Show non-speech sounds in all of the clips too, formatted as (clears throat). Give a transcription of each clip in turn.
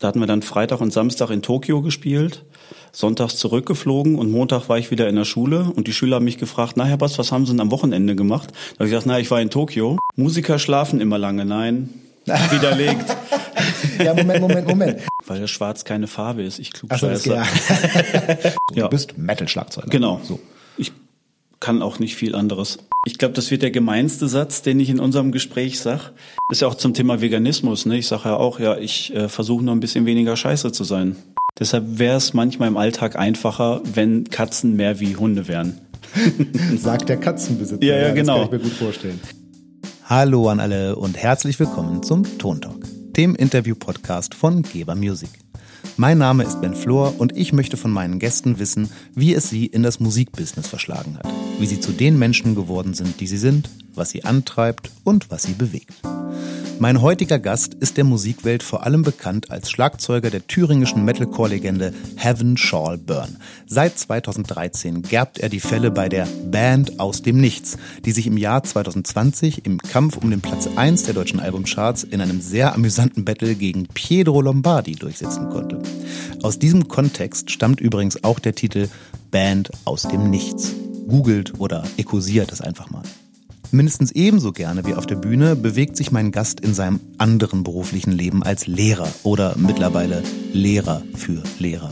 Da hatten wir dann Freitag und Samstag in Tokio gespielt, sonntags zurückgeflogen und Montag war ich wieder in der Schule und die Schüler haben mich gefragt, na Herr Bass, was haben Sie denn am Wochenende gemacht? Da habe ich gesagt, na, ich war in Tokio. Musiker schlafen immer lange. Nein, (laughs) widerlegt. ja, Moment, Moment, Moment. Weil das Schwarz keine Farbe ist. Ich klug Ach so. Ja. (laughs) Du bist Metal-Schlagzeuger. Genau. So. Kann auch nicht viel anderes. Ich glaube, das wird der gemeinste Satz, den ich in unserem Gespräch sag. Ist ja auch zum Thema Veganismus. Ne? Ich sage ja auch, ja, ich äh, versuche nur ein bisschen weniger scheiße zu sein. Deshalb wäre es manchmal im Alltag einfacher, wenn Katzen mehr wie Hunde wären. (laughs) Sagt der Katzenbesitzer. Ja, ja, genau. Das kann ich mir gut vorstellen. Hallo an alle und herzlich willkommen zum Ton Talk, dem Interview-Podcast von Geber Music. Mein Name ist Ben Flor und ich möchte von meinen Gästen wissen, wie es sie in das Musikbusiness verschlagen hat, wie sie zu den Menschen geworden sind, die sie sind, was sie antreibt und was sie bewegt. Mein heutiger Gast ist der Musikwelt vor allem bekannt als Schlagzeuger der thüringischen Metalcore-Legende Heaven Shall Burn. Seit 2013 gerbt er die Fälle bei der Band aus dem Nichts, die sich im Jahr 2020 im Kampf um den Platz 1 der deutschen Albumcharts in einem sehr amüsanten Battle gegen Pietro Lombardi durchsetzen konnte. Aus diesem Kontext stammt übrigens auch der Titel Band aus dem Nichts. Googelt oder ekosiert es einfach mal. Mindestens ebenso gerne wie auf der Bühne bewegt sich mein Gast in seinem anderen beruflichen Leben als Lehrer oder mittlerweile Lehrer für Lehrer.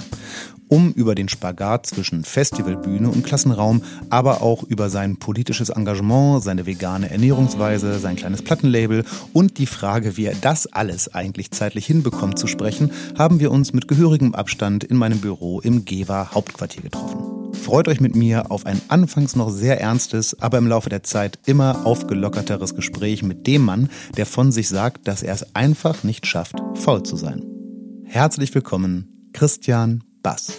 Um über den Spagat zwischen Festivalbühne und Klassenraum, aber auch über sein politisches Engagement, seine vegane Ernährungsweise, sein kleines Plattenlabel und die Frage, wie er das alles eigentlich zeitlich hinbekommt zu sprechen, haben wir uns mit gehörigem Abstand in meinem Büro im Gewa Hauptquartier getroffen. Freut euch mit mir auf ein anfangs noch sehr ernstes, aber im Laufe der Zeit immer aufgelockerteres Gespräch mit dem Mann, der von sich sagt, dass er es einfach nicht schafft, faul zu sein. Herzlich willkommen, Christian Bass.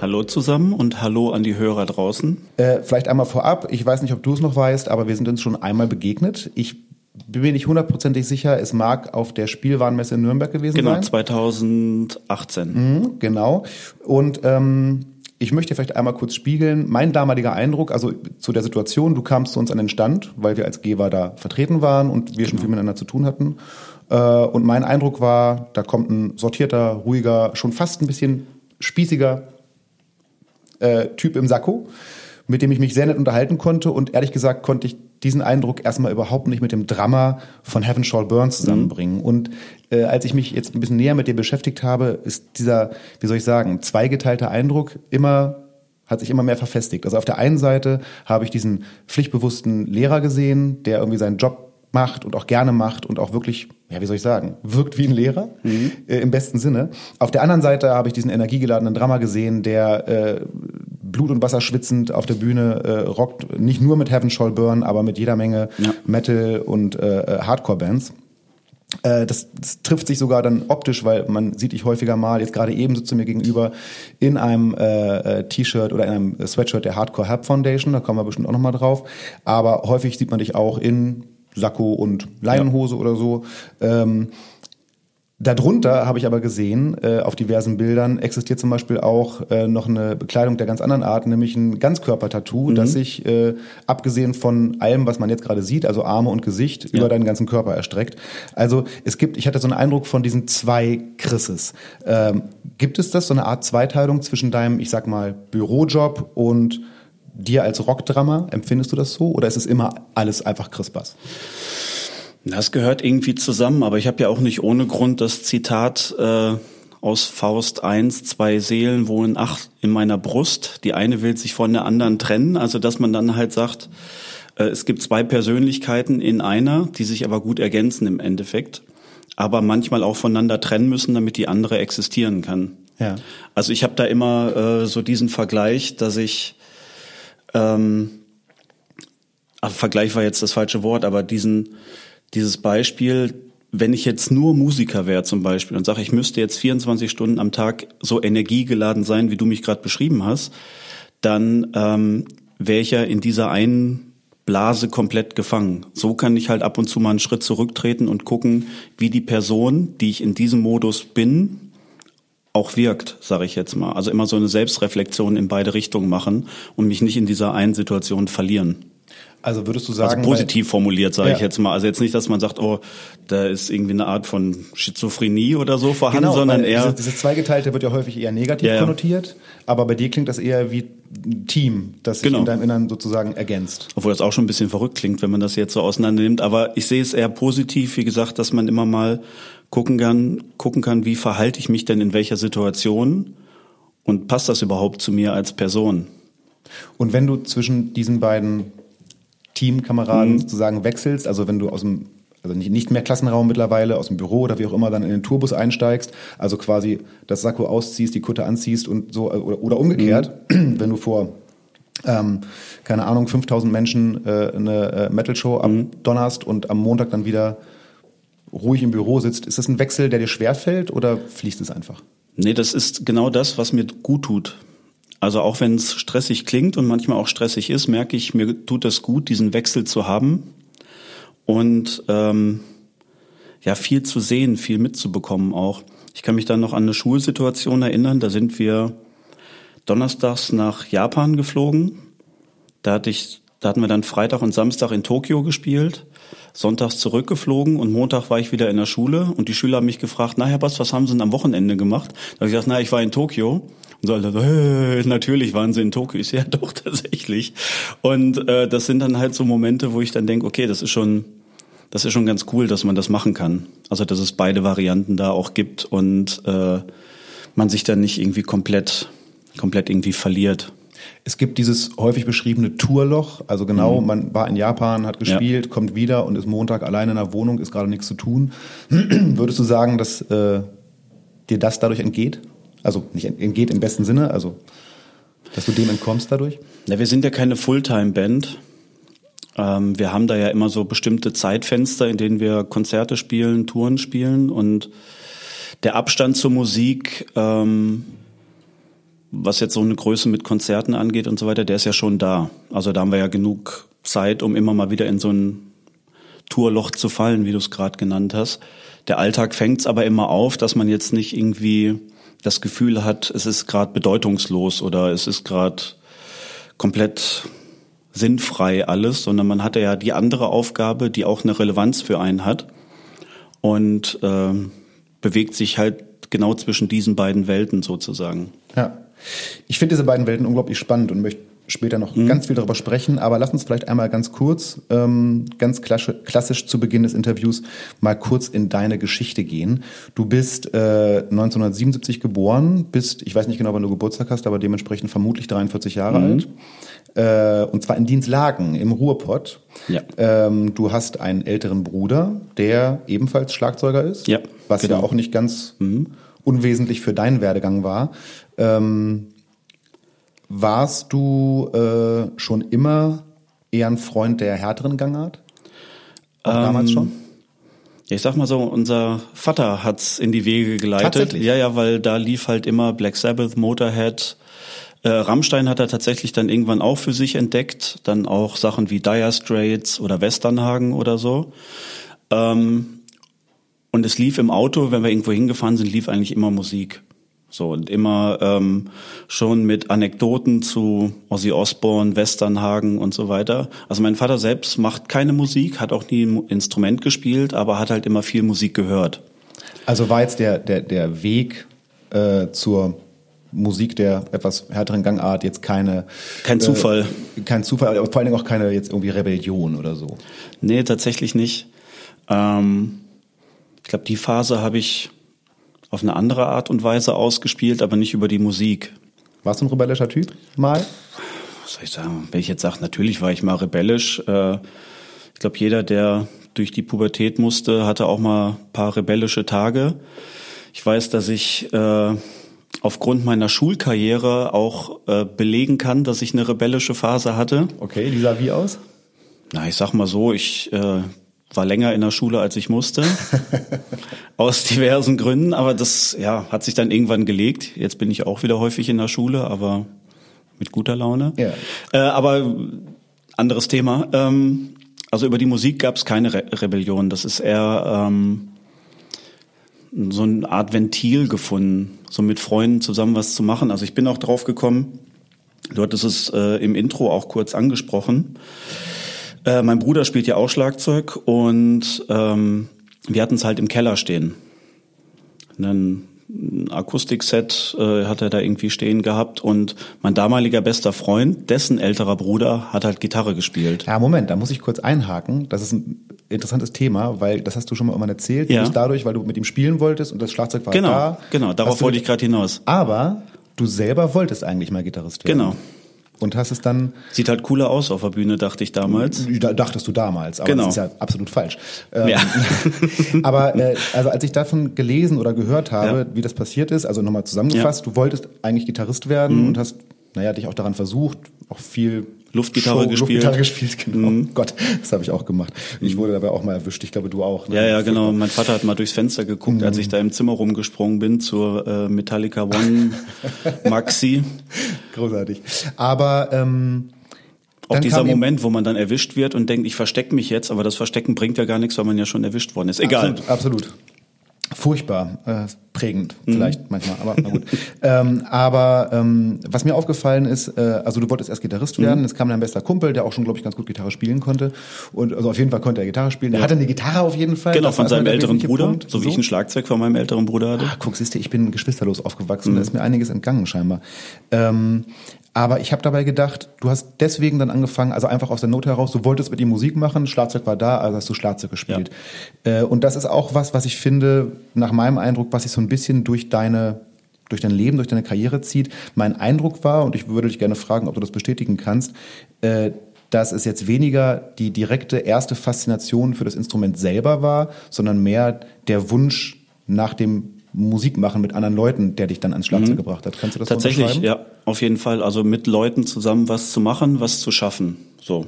Hallo zusammen und hallo an die Hörer draußen. Äh, vielleicht einmal vorab, ich weiß nicht, ob du es noch weißt, aber wir sind uns schon einmal begegnet. Ich bin mir nicht hundertprozentig sicher, es mag auf der Spielwarenmesse in Nürnberg gewesen Genau, sein. 2018. Mhm, genau. Und ähm, ich möchte vielleicht einmal kurz spiegeln. Mein damaliger Eindruck, also zu der Situation, du kamst zu uns an den Stand, weil wir als Geber da vertreten waren und wir schon viel miteinander zu tun hatten. Äh, und mein Eindruck war, da kommt ein sortierter, ruhiger, schon fast ein bisschen spießiger äh, Typ im Sakko, mit dem ich mich sehr nett unterhalten konnte. Und ehrlich gesagt konnte ich diesen Eindruck erstmal überhaupt nicht mit dem Drama von Heaven Shall Burn zusammenbringen. Und äh, als ich mich jetzt ein bisschen näher mit dir beschäftigt habe, ist dieser, wie soll ich sagen, zweigeteilter Eindruck immer hat sich immer mehr verfestigt. Also auf der einen Seite habe ich diesen pflichtbewussten Lehrer gesehen, der irgendwie seinen Job macht und auch gerne macht und auch wirklich, ja, wie soll ich sagen, wirkt wie ein Lehrer äh, im besten Sinne. Auf der anderen Seite habe ich diesen energiegeladenen Drama gesehen, der äh, Blut und Wasser schwitzend auf der Bühne äh, rockt, nicht nur mit Heaven Shall Burn, aber mit jeder Menge Ja. Metal und äh, Hardcore-Bands. Äh, das, das trifft sich sogar dann optisch, weil man sieht dich häufiger mal, jetzt gerade eben sitzt du mir gegenüber, in einem äh, äh, T-Shirt oder in einem Sweatshirt der Hardcore Help Foundation, da kommen wir bestimmt auch nochmal drauf. Aber häufig sieht man dich auch in Sakko und Leinenhose oder so. Ähm, Darunter habe ich aber gesehen, äh, auf diversen Bildern existiert zum Beispiel auch äh, noch eine Bekleidung der ganz anderen Art, nämlich ein Ganzkörpertattoo, das sich äh, abgesehen von allem, was man jetzt gerade sieht, also Arme und Gesicht, über deinen ganzen Körper erstreckt. Also es gibt, ich hatte so einen Eindruck von diesen zwei Chrises. Ähm, gibt es das, so eine Art Zweiteilung zwischen deinem, ich sag mal, Bürojob und dir als Rockdrama? Empfindest du das so? Oder ist es immer alles einfach Chris Bass? Das gehört irgendwie zusammen, aber ich habe ja auch nicht ohne Grund das Zitat äh, aus Faust 1, zwei Seelen wohnen acht in meiner Brust, die eine will sich von der anderen trennen, also dass man dann halt sagt, äh, es gibt zwei Persönlichkeiten in einer, die sich aber gut ergänzen im Endeffekt, aber manchmal auch voneinander trennen müssen, damit die andere existieren kann. Ja. Also ich habe da immer äh, so diesen Vergleich, dass ich ähm, ach, Vergleich war jetzt das falsche Wort, aber diesen dieses Beispiel, wenn ich jetzt nur Musiker wäre zum Beispiel und sage, ich müsste jetzt 24 Stunden am Tag so energiegeladen sein, wie du mich gerade beschrieben hast, dann ähm, wäre ich ja in dieser einen Blase komplett gefangen. So kann ich halt ab und zu mal einen Schritt zurücktreten und gucken, wie die Person, die ich in diesem Modus bin, auch wirkt, sage ich jetzt mal. Also immer so eine Selbstreflexion in beide Richtungen machen und mich nicht in dieser einen Situation verlieren. Also würdest du sagen. Also positiv formuliert, sage ja. ich jetzt mal. Also jetzt nicht, dass man sagt, oh, da ist irgendwie eine Art von Schizophrenie oder so vorhanden, genau, sondern eher. Dieses, dieses Zweigeteilte wird ja häufig eher negativ ja, konnotiert, aber bei dir klingt das eher wie ein Team, das sich genau. in deinem Innern sozusagen ergänzt. Obwohl das auch schon ein bisschen verrückt klingt, wenn man das jetzt so auseinander nimmt. Aber ich sehe es eher positiv, wie gesagt, dass man immer mal gucken kann, gucken kann, wie verhalte ich mich denn in welcher Situation und passt das überhaupt zu mir als Person? Und wenn du zwischen diesen beiden Teamkameraden mhm. sozusagen wechselst, also wenn du aus dem also nicht, nicht mehr Klassenraum mittlerweile, aus dem Büro oder wie auch immer dann in den Tourbus einsteigst, also quasi das Sakko ausziehst, die Kutte anziehst und so, oder, oder umgekehrt, mhm. wenn du vor, ähm, keine Ahnung, 5000 Menschen äh, eine äh, Metal-Show mhm. Donnerst und am Montag dann wieder ruhig im Büro sitzt, ist das ein Wechsel, der dir schwerfällt oder fließt es einfach? Nee, das ist genau das, was mir gut tut. Also auch wenn es stressig klingt und manchmal auch stressig ist, merke ich, mir tut es gut, diesen Wechsel zu haben und ähm, ja viel zu sehen, viel mitzubekommen auch. Ich kann mich dann noch an eine Schulsituation erinnern. Da sind wir donnerstags nach Japan geflogen. Da hatte ich, da hatten wir dann Freitag und Samstag in Tokio gespielt sonntags zurückgeflogen und Montag war ich wieder in der Schule und die Schüler haben mich gefragt, na Herr Bass, was haben Sie denn am Wochenende gemacht? Da habe ich gesagt, na, ich war in Tokio. Und so, äh, natürlich waren sie in Tokio. Ich ja doch (laughs) tatsächlich. Und äh, das sind dann halt so Momente, wo ich dann denke, okay, das ist schon, das ist schon ganz cool, dass man das machen kann. Also dass es beide Varianten da auch gibt und äh, man sich dann nicht irgendwie komplett, komplett irgendwie verliert. Es gibt dieses häufig beschriebene Tourloch, also genau, mhm. man war in Japan, hat gespielt, ja. kommt wieder und ist Montag alleine in der Wohnung, ist gerade nichts zu tun. (clears throat) Würdest du sagen, dass äh, dir das dadurch entgeht? Also nicht entgeht im besten Sinne, also dass du dem entkommst dadurch? Na, wir sind ja keine Fulltime-Band. Ähm, wir haben da ja immer so bestimmte Zeitfenster, in denen wir Konzerte spielen, Touren spielen und der Abstand zur Musik ähm, was jetzt so eine Größe mit Konzerten angeht und so weiter, der ist ja schon da. Also da haben wir ja genug Zeit, um immer mal wieder in so ein Tourloch zu fallen, wie du es gerade genannt hast. Der Alltag fängt es aber immer auf, dass man jetzt nicht irgendwie das Gefühl hat, es ist gerade bedeutungslos oder es ist gerade komplett sinnfrei alles, sondern man hatte ja die andere Aufgabe, die auch eine Relevanz für einen hat und äh, bewegt sich halt genau zwischen diesen beiden Welten sozusagen. Ja. Ich finde diese beiden Welten unglaublich spannend und möchte später noch mhm. ganz viel darüber sprechen, aber lass uns vielleicht einmal ganz kurz, ähm, ganz klassisch zu Beginn des Interviews, mal kurz in deine Geschichte gehen. Du bist äh, 1977 geboren, bist, ich weiß nicht genau, wann du Geburtstag hast, aber dementsprechend vermutlich 43 Jahre mhm. alt. Äh, und zwar in Dienstlagen im Ruhrpott. Ja. Ähm, du hast einen älteren Bruder, der ebenfalls Schlagzeuger ist, ja, was genau. ja auch nicht ganz mhm. unwesentlich für deinen Werdegang war. Ähm, warst du äh, schon immer eher ein Freund der härteren Gangart? Auch ähm, damals schon? ich sag mal so, unser Vater hat's in die Wege geleitet. Ja, ja, weil da lief halt immer Black Sabbath, Motorhead. Äh, Rammstein hat er tatsächlich dann irgendwann auch für sich entdeckt. Dann auch Sachen wie Dire Straits oder Westernhagen oder so. Ähm, und es lief im Auto, wenn wir irgendwo hingefahren sind, lief eigentlich immer Musik. So und immer ähm, schon mit Anekdoten zu Ozzy Osbourne, Westernhagen und so weiter. Also mein Vater selbst macht keine Musik, hat auch nie ein Instrument gespielt, aber hat halt immer viel Musik gehört. Also war jetzt der der der Weg äh, zur Musik der etwas härteren Gangart jetzt keine kein Zufall, äh, kein Zufall, aber vor allen Dingen auch keine jetzt irgendwie Rebellion oder so. Nee, tatsächlich nicht. Ähm, ich glaube, die Phase habe ich auf eine andere Art und Weise ausgespielt, aber nicht über die Musik. Warst du ein rebellischer Typ mal? Was soll ich sagen? Wenn ich jetzt sage, natürlich war ich mal rebellisch. Äh, ich glaube, jeder, der durch die Pubertät musste, hatte auch mal ein paar rebellische Tage. Ich weiß, dass ich äh, aufgrund meiner Schulkarriere auch äh, belegen kann, dass ich eine rebellische Phase hatte. Okay, die sah wie aus? Na, ich sag mal so, ich war länger in der Schule, als ich musste. (laughs) aus diversen Gründen. Aber das ja, hat sich dann irgendwann gelegt. Jetzt bin ich auch wieder häufig in der Schule, aber mit guter Laune. Ja. Äh, aber anderes Thema. Ähm, also über die Musik gab es keine Re Rebellion. Das ist eher ähm, so eine Art Ventil gefunden, so mit Freunden zusammen was zu machen. Also ich bin auch drauf gekommen, du hattest es äh, im Intro auch kurz angesprochen Äh, mein Bruder spielt ja auch Schlagzeug und ähm, wir hatten es halt im Keller stehen. Ein Akustikset äh, hat er da irgendwie stehen gehabt und mein damaliger bester Freund, dessen älterer Bruder, hat halt Gitarre gespielt. Ja, Moment, da muss ich kurz einhaken. Das ist ein interessantes Thema, weil das hast du schon mal irgendwann erzählt. Ja. Dadurch, weil du mit ihm spielen wolltest und das Schlagzeug war Genau, da. genau, darauf wollte ich gerade hinaus. Aber du selber wolltest eigentlich mal Gitarrist werden. Genau. Und hast es dann, Sieht halt cooler aus auf der Bühne, dachte ich damals. da dachtest du damals, aber Genau. das ist ja absolut falsch. Ähm, Ja. (laughs) aber äh, also als ich davon gelesen oder gehört habe, Ja. wie das passiert ist, also nochmal zusammengefasst, du wolltest eigentlich Gitarrist werden Mhm. und hast, naja, dich auch daran versucht, auch viel Luftgitarre gespielt. Mhm. Luftgitarre gespielt, genau. Gott, das habe ich auch gemacht. Ich wurde dabei auch mal erwischt, ich glaube du auch. ne? Ja, ja, genau. Mein Vater hat mal durchs Fenster geguckt, als ich da im Zimmer rumgesprungen bin zur äh, Metallica One (laughs) Maxi. Großartig. Aber ähm, Auch dieser Moment, wo man dann erwischt wird und denkt, ich verstecke mich jetzt, aber das Verstecken bringt ja gar nichts, weil man ja schon erwischt worden ist. Egal. Absolut. absolut. Furchtbar, äh, prägend Mhm. vielleicht manchmal, aber na gut. (laughs) ähm, aber ähm, was mir aufgefallen ist, äh, also du wolltest erst Gitarrist Mhm. werden, es kam dein bester Kumpel, der auch schon, glaube ich, ganz gut Gitarre spielen konnte. Und also auf jeden Fall konnte er Gitarre spielen. Der hatte eine Gitarre auf jeden Fall. Genau, Das von seinem älteren Bruder, Punkt. so wie ich ein Schlagzeug von meinem älteren Bruder hatte. Ah, guck, siehst du, ich bin geschwisterlos aufgewachsen, Mhm. da ist mir einiges entgangen scheinbar. Ähm, aber ich habe dabei gedacht, du hast deswegen dann angefangen, also einfach aus der Not heraus, du wolltest mit ihm Musik machen, Schlagzeug war da, also hast du Schlagzeug gespielt. Äh, und das ist auch was, was ich finde, nach meinem Eindruck, was sich so ein bisschen durch deine durch dein Leben, durch deine Karriere zieht. Mein Eindruck war, und ich würde dich gerne fragen, ob du das bestätigen kannst, äh, dass es jetzt weniger die direkte erste Faszination für das Instrument selber war, sondern mehr der Wunsch nach dem Musikmachen mit anderen Leuten, der dich dann ans Schlagzeug gebracht hat. Kannst du das Mhm. Tatsächlich, ja, auf jeden Fall. Also mit Leuten zusammen was zu machen, was zu schaffen. So.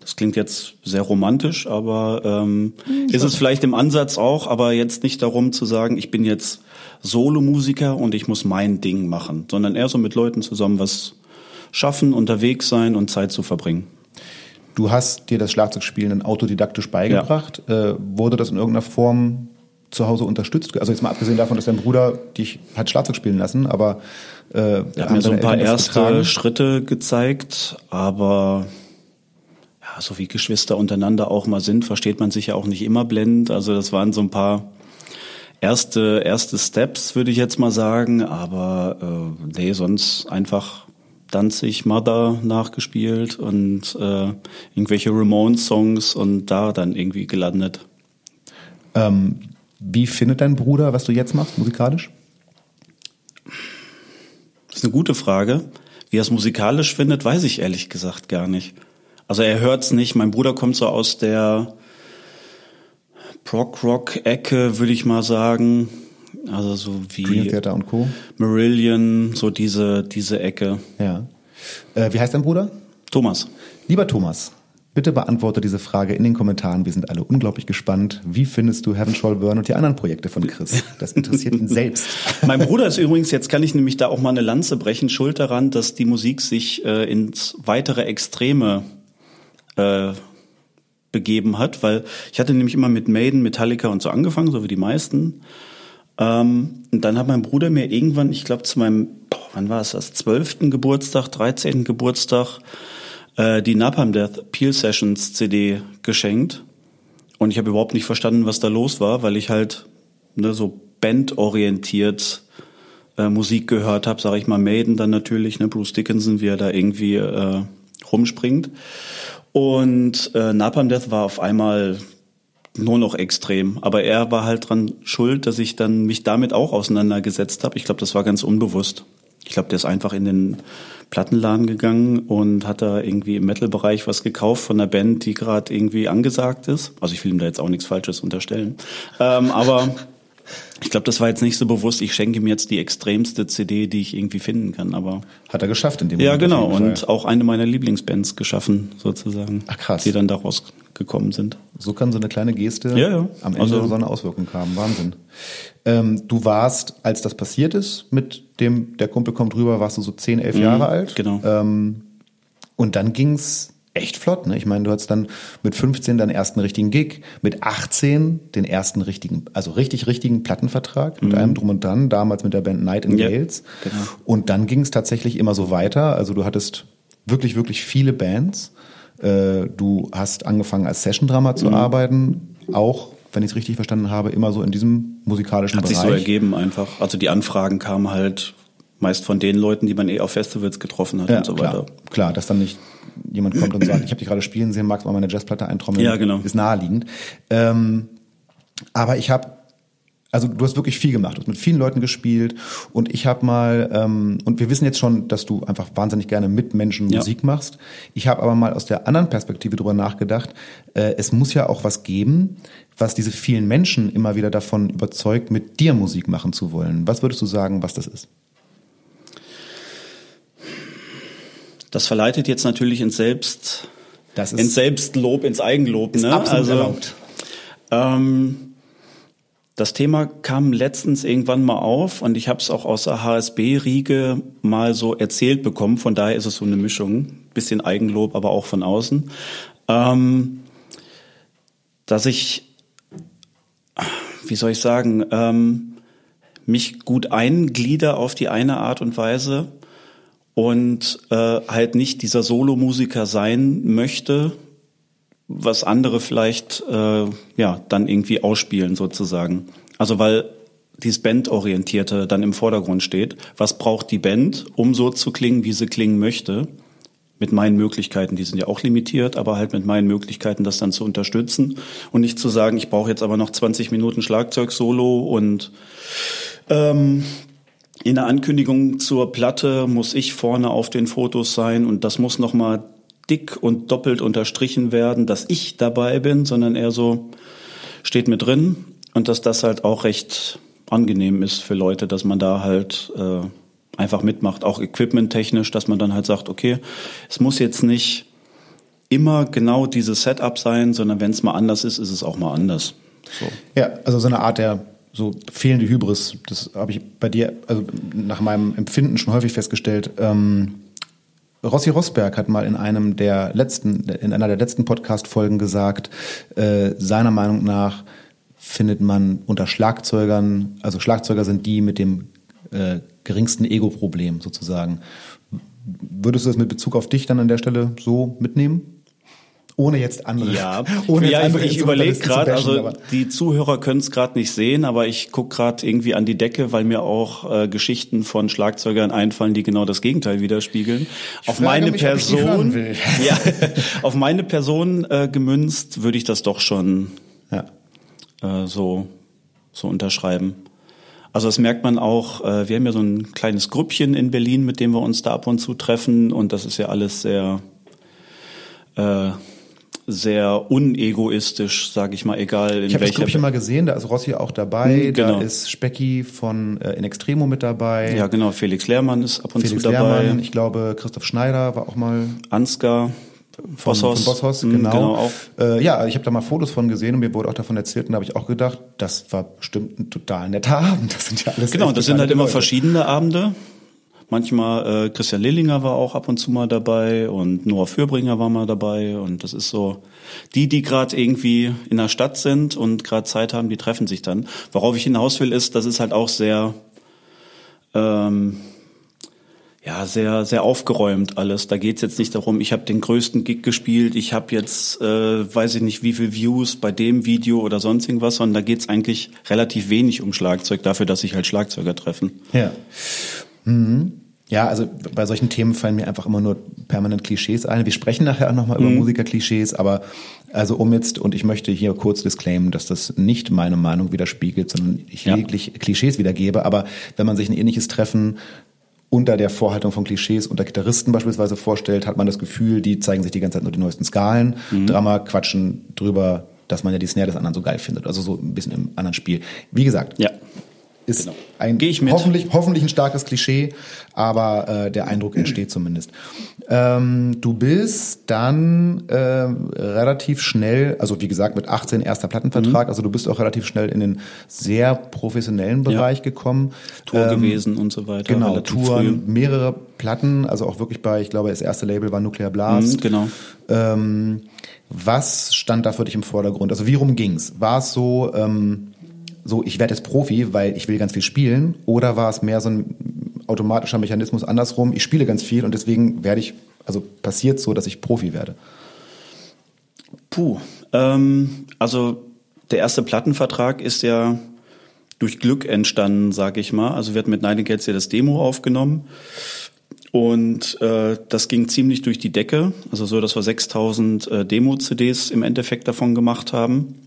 Das klingt jetzt sehr romantisch, aber ähm, ist es vielleicht im Ansatz auch, aber jetzt nicht darum zu sagen, ich bin jetzt Solomusiker und ich muss mein Ding machen, sondern eher so mit Leuten zusammen was schaffen, unterwegs sein und Zeit zu verbringen. Du hast dir das Schlagzeugspielen dann autodidaktisch beigebracht. Äh, wurde das in irgendeiner Form zu Hause unterstützt? Also jetzt mal abgesehen davon, dass dein Bruder dich hat Schlagzeug spielen lassen, aber äh, Er hat mir so ein paar erste Schritte gezeigt, aber ja, so wie Geschwister untereinander auch mal sind, versteht man sich ja auch nicht immer blendend. Also das waren so ein paar erste erste Steps, würde ich jetzt mal sagen, aber äh, nee, sonst einfach Danzig Mother nachgespielt und äh, irgendwelche Ramones-Songs und da dann irgendwie gelandet. Ähm, wie findet dein Bruder, was du jetzt machst, musikalisch? Das ist eine gute Frage. Wie er es musikalisch findet, weiß ich ehrlich gesagt gar nicht. Also er hört's nicht. Mein Bruder kommt so aus der Prog-Rock-Ecke, würde ich mal sagen. Also so Dream wie Theater und Co. Marillion, so diese, diese Ecke. Ja. Äh, wie heißt dein Bruder? Thomas. Lieber Thomas, bitte beantworte diese Frage in den Kommentaren. Wir sind alle unglaublich gespannt. Wie findest du Heaven Shall Burn und die anderen Projekte von Chris? Das interessiert ihn selbst. (laughs) Mein Bruder ist übrigens, jetzt kann ich nämlich da auch mal eine Lanze brechen, schuld daran, dass die Musik sich äh, ins weitere Extreme äh, begeben hat, weil ich hatte nämlich immer mit Maiden, Metallica und so angefangen, so wie die meisten. Ähm, und dann hat mein Bruder mir irgendwann, ich glaube zu meinem, boah, wann war es das, 12. Geburtstag, 13. Geburtstag, äh, die Napalm Death Peel Sessions CD geschenkt. Und ich habe überhaupt nicht verstanden, was da los war, weil ich halt ne, so bandorientiert äh, Musik gehört habe, sage ich mal Maiden dann natürlich, ne, Bruce Dickinson, wie er da irgendwie äh, rumspringt. Und äh, Napalm Death war auf einmal nur noch extrem. Aber er war halt dran schuld, dass ich dann mich damit auch auseinandergesetzt habe. Ich glaube, das war ganz unbewusst. Ich glaube, der ist einfach in den Plattenladen gegangen und hat da irgendwie im Metal-Bereich was gekauft von einer Band, die gerade irgendwie angesagt ist. Also ich will ihm da jetzt auch nichts Falsches unterstellen. Ähm, aber (laughs) ich glaube, das war jetzt nicht so bewusst. Ich schenke ihm jetzt die extremste CD, die ich irgendwie finden kann. Aber Hat er geschafft in dem ja, Moment. genau. auf jeden Und auch eine meiner Lieblingsbands geschaffen, sozusagen. Ach, krass. Die dann daraus gekommen sind. So kann so eine kleine Geste Ja, ja. am Ende Also- so eine Auswirkung haben. Wahnsinn. Ähm, du warst, als das passiert ist, mit dem, der Kumpel kommt rüber, warst du so 10, 11 Jahre alt. genau. Ähm, und dann ging's echt flott. Ne? Ich meine, du hattest dann mit 15 deinen ersten richtigen Gig, mit 18 den ersten richtigen, also richtig, richtigen Plattenvertrag mit einem Drum und Dran, damals mit der Band Night in Mhm. Ja, Gales. genau. Und dann ging es tatsächlich immer so weiter. Also du hattest wirklich, wirklich viele Bands. Äh, du hast angefangen als Session-Drummer zu mhm. arbeiten, auch wenn ich es richtig verstanden habe, immer so in diesem musikalischen Hat Bereich. Hat sich so ergeben einfach. Also die Anfragen kamen halt meist von den Leuten, die man eh auf Festivals getroffen hat ja, und so klar, weiter. Klar, dass dann nicht jemand kommt und sagt, ich habe dich gerade spielen sehen, magst du mal meine Jazzplatte eintrommeln? Ja, genau. Ist naheliegend. Ähm, aber ich habe also du hast wirklich viel gemacht, du hast mit vielen Leuten gespielt und ich habe mal, ähm, und wir wissen jetzt schon, dass du einfach wahnsinnig gerne mit Menschen ja. Musik machst. Ich habe aber mal aus der anderen Perspektive drüber nachgedacht, äh, es muss ja auch was geben, was diese vielen Menschen immer wieder davon überzeugt, mit dir Musik machen zu wollen. Was würdest du sagen, was das ist? Das verleitet jetzt natürlich ins Selbst, ins Selbstlob, ins Eigenlob. Ist ne? absolut also, erlaubt. Ähm, das Thema kam letztens irgendwann mal auf und ich habe es auch aus der HSB-Riege mal so erzählt bekommen. Von daher ist es so eine Mischung, bisschen Eigenlob, aber auch von außen, ähm, dass ich, wie soll ich sagen, ähm, mich gut einglieder auf die eine Art und Weise und äh, halt nicht dieser Solomusiker sein möchte, was andere vielleicht äh, ja dann irgendwie ausspielen sozusagen. Also weil dieses Bandorientierte dann im Vordergrund steht. Was braucht die Band, um so zu klingen, wie sie klingen möchte? Mit meinen Möglichkeiten, die sind ja auch limitiert, aber halt mit meinen Möglichkeiten, das dann zu unterstützen und nicht zu sagen, ich brauche jetzt aber noch 20 Minuten Schlagzeug-Solo und ähm, in der Ankündigung zur Platte muss ich vorne auf den Fotos sein und das muss nochmal dick und doppelt unterstrichen werden, dass ich dabei bin, sondern eher so steht mit drin und dass das halt auch recht angenehm ist für Leute, dass man da halt äh, einfach mitmacht, auch equipmenttechnisch, dass man dann halt sagt, okay, es muss jetzt nicht immer genau dieses Setup sein, sondern wenn es mal anders ist, ist es auch mal anders. So. Ja, also so eine Art der so fehlende Hybris, das habe ich bei dir, also nach meinem Empfinden schon häufig festgestellt. Ähm, Rossi Rosberg hat mal in einem der letzten, in einer der letzten Podcast-Folgen gesagt, äh, seiner Meinung nach findet man unter Schlagzeugern, also Schlagzeuger sind die mit dem äh, geringsten Ego-Problem sozusagen. Würdest du das mit Bezug auf dich dann an der Stelle so mitnehmen? ohne jetzt andere. Ja, (laughs) ohne ja andere ich, ich überlege gerade, also die Zuhörer können es gerade nicht sehen, aber ich gucke gerade irgendwie an die Decke, weil mir auch äh, Geschichten von Schlagzeugern einfallen, die genau das Gegenteil widerspiegeln. Ich auf meine mich, Person, (laughs) ja, auf meine Person äh, gemünzt, würde ich das doch schon ja. äh, so so unterschreiben. Also das merkt man auch, äh, wir haben ja so ein kleines Grüppchen in Berlin, mit dem wir uns da ab und zu treffen und das ist ja alles sehr äh, sehr unegoistisch, sage ich mal, egal in ich welcher. Ich habe das Grüppchen mal gesehen, da ist Rossi auch dabei, hm, genau. da ist Specki von äh, In Extremo mit dabei. Ja, genau, Felix Lehrmann ist ab und Felix zu dabei. Lehrmann, ich glaube Christoph Schneider war auch mal. Ansgar. Von Bosshaus, von Bosshaus hm, genau. genau. Äh, ja, ich habe da mal Fotos von gesehen und mir wurde auch davon erzählt und da habe ich auch gedacht, das war bestimmt ein total netter Abend. Das sind ja alles Genau, das sind halt immer Leute. verschiedene Abende. Manchmal äh, Christian Lillinger war auch ab und zu mal dabei und Noah Fürbringer war mal dabei und das ist so die, die gerade irgendwie in der Stadt sind und gerade Zeit haben, die treffen sich dann. Worauf ich hinaus will, ist, das ist halt auch sehr ähm, ja, sehr, sehr aufgeräumt alles. Da geht's jetzt nicht darum, ich habe den größten Gig gespielt, ich habe jetzt, äh, weiß ich nicht, wie viel Views bei dem Video oder sonst irgendwas, sondern da geht's eigentlich relativ wenig um Schlagzeug, dafür, dass sich halt Schlagzeuger treffen. Ja. Mhm. Ja, also bei solchen Themen fallen mir einfach immer nur permanent Klischees ein. Wir sprechen nachher auch nochmal mhm. über Musikerklischees, aber also um jetzt, und ich möchte hier kurz disclaimen, dass das nicht meine Meinung widerspiegelt, sondern ich ja. lediglich Klischees wiedergebe, aber wenn man sich ein ähnliches Treffen unter der Vorhaltung von Klischees unter Gitarristen beispielsweise vorstellt, hat man das Gefühl, die zeigen sich die ganze Zeit nur die neuesten Skalen, mhm. Drama quatschen drüber, dass man ja die Snare des anderen so geil findet. Also so ein bisschen im anderen Spiel. Wie gesagt, ja ist genau. ein hoffentlich, hoffentlich ein starkes Klischee, aber äh, der Eindruck (clears throat) entsteht zumindest. Ähm, du bist dann äh, relativ schnell, also wie gesagt mit 18 erster Plattenvertrag, mhm. also du bist auch relativ schnell in den sehr professionellen Bereich ja. gekommen. Tour ähm, gewesen und so weiter. Genau, Touren, früh. mehrere Platten, also auch wirklich bei, ich glaube, das erste Label war Nuclear Blast. Mhm, genau. Ähm, was stand da für dich im Vordergrund? Also wie rum ging's? War es so, ähm, so, ich werde jetzt Profi, weil ich will ganz viel spielen? Oder war es mehr so ein automatischer Mechanismus andersrum? Ich spiele ganz viel und deswegen werde ich, also passiert so, dass ich Profi werde? Puh, ähm, also der erste Plattenvertrag ist ja durch Glück entstanden, sag ich mal. Also wir hatten mit Nightingales ja das Demo aufgenommen und äh, das ging ziemlich durch die Decke. Also so, dass wir 6000 äh, Demo-CDs im Endeffekt davon gemacht haben.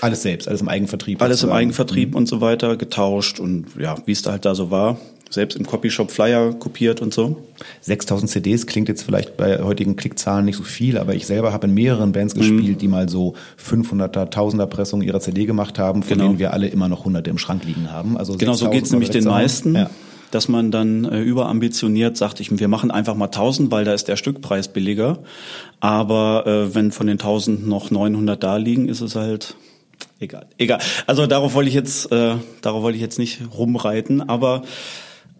Alles selbst, alles im Eigenvertrieb. Alles im Eigenvertrieb mhm. und so weiter, getauscht und ja, wie es da halt da so war. Selbst im Copyshop Flyer kopiert und so. 6000 CDs klingt jetzt vielleicht bei heutigen Klickzahlen nicht so viel, aber ich selber habe in mehreren Bands mhm. gespielt, die mal so 500er, 1000er Pressungen ihrer CD gemacht haben, von genau. denen wir alle immer noch hunderte im Schrank liegen haben. Also genau, so geht's nämlich den meisten. Ja dass man dann äh, überambitioniert sagt, ich, wir machen einfach mal 1000, weil da ist der Stückpreis billiger. Aber äh, wenn von den 1000 noch 900 da liegen, ist es halt egal. Egal. Also darauf wollte ich jetzt, äh, darauf wollte ich jetzt nicht rumreiten, aber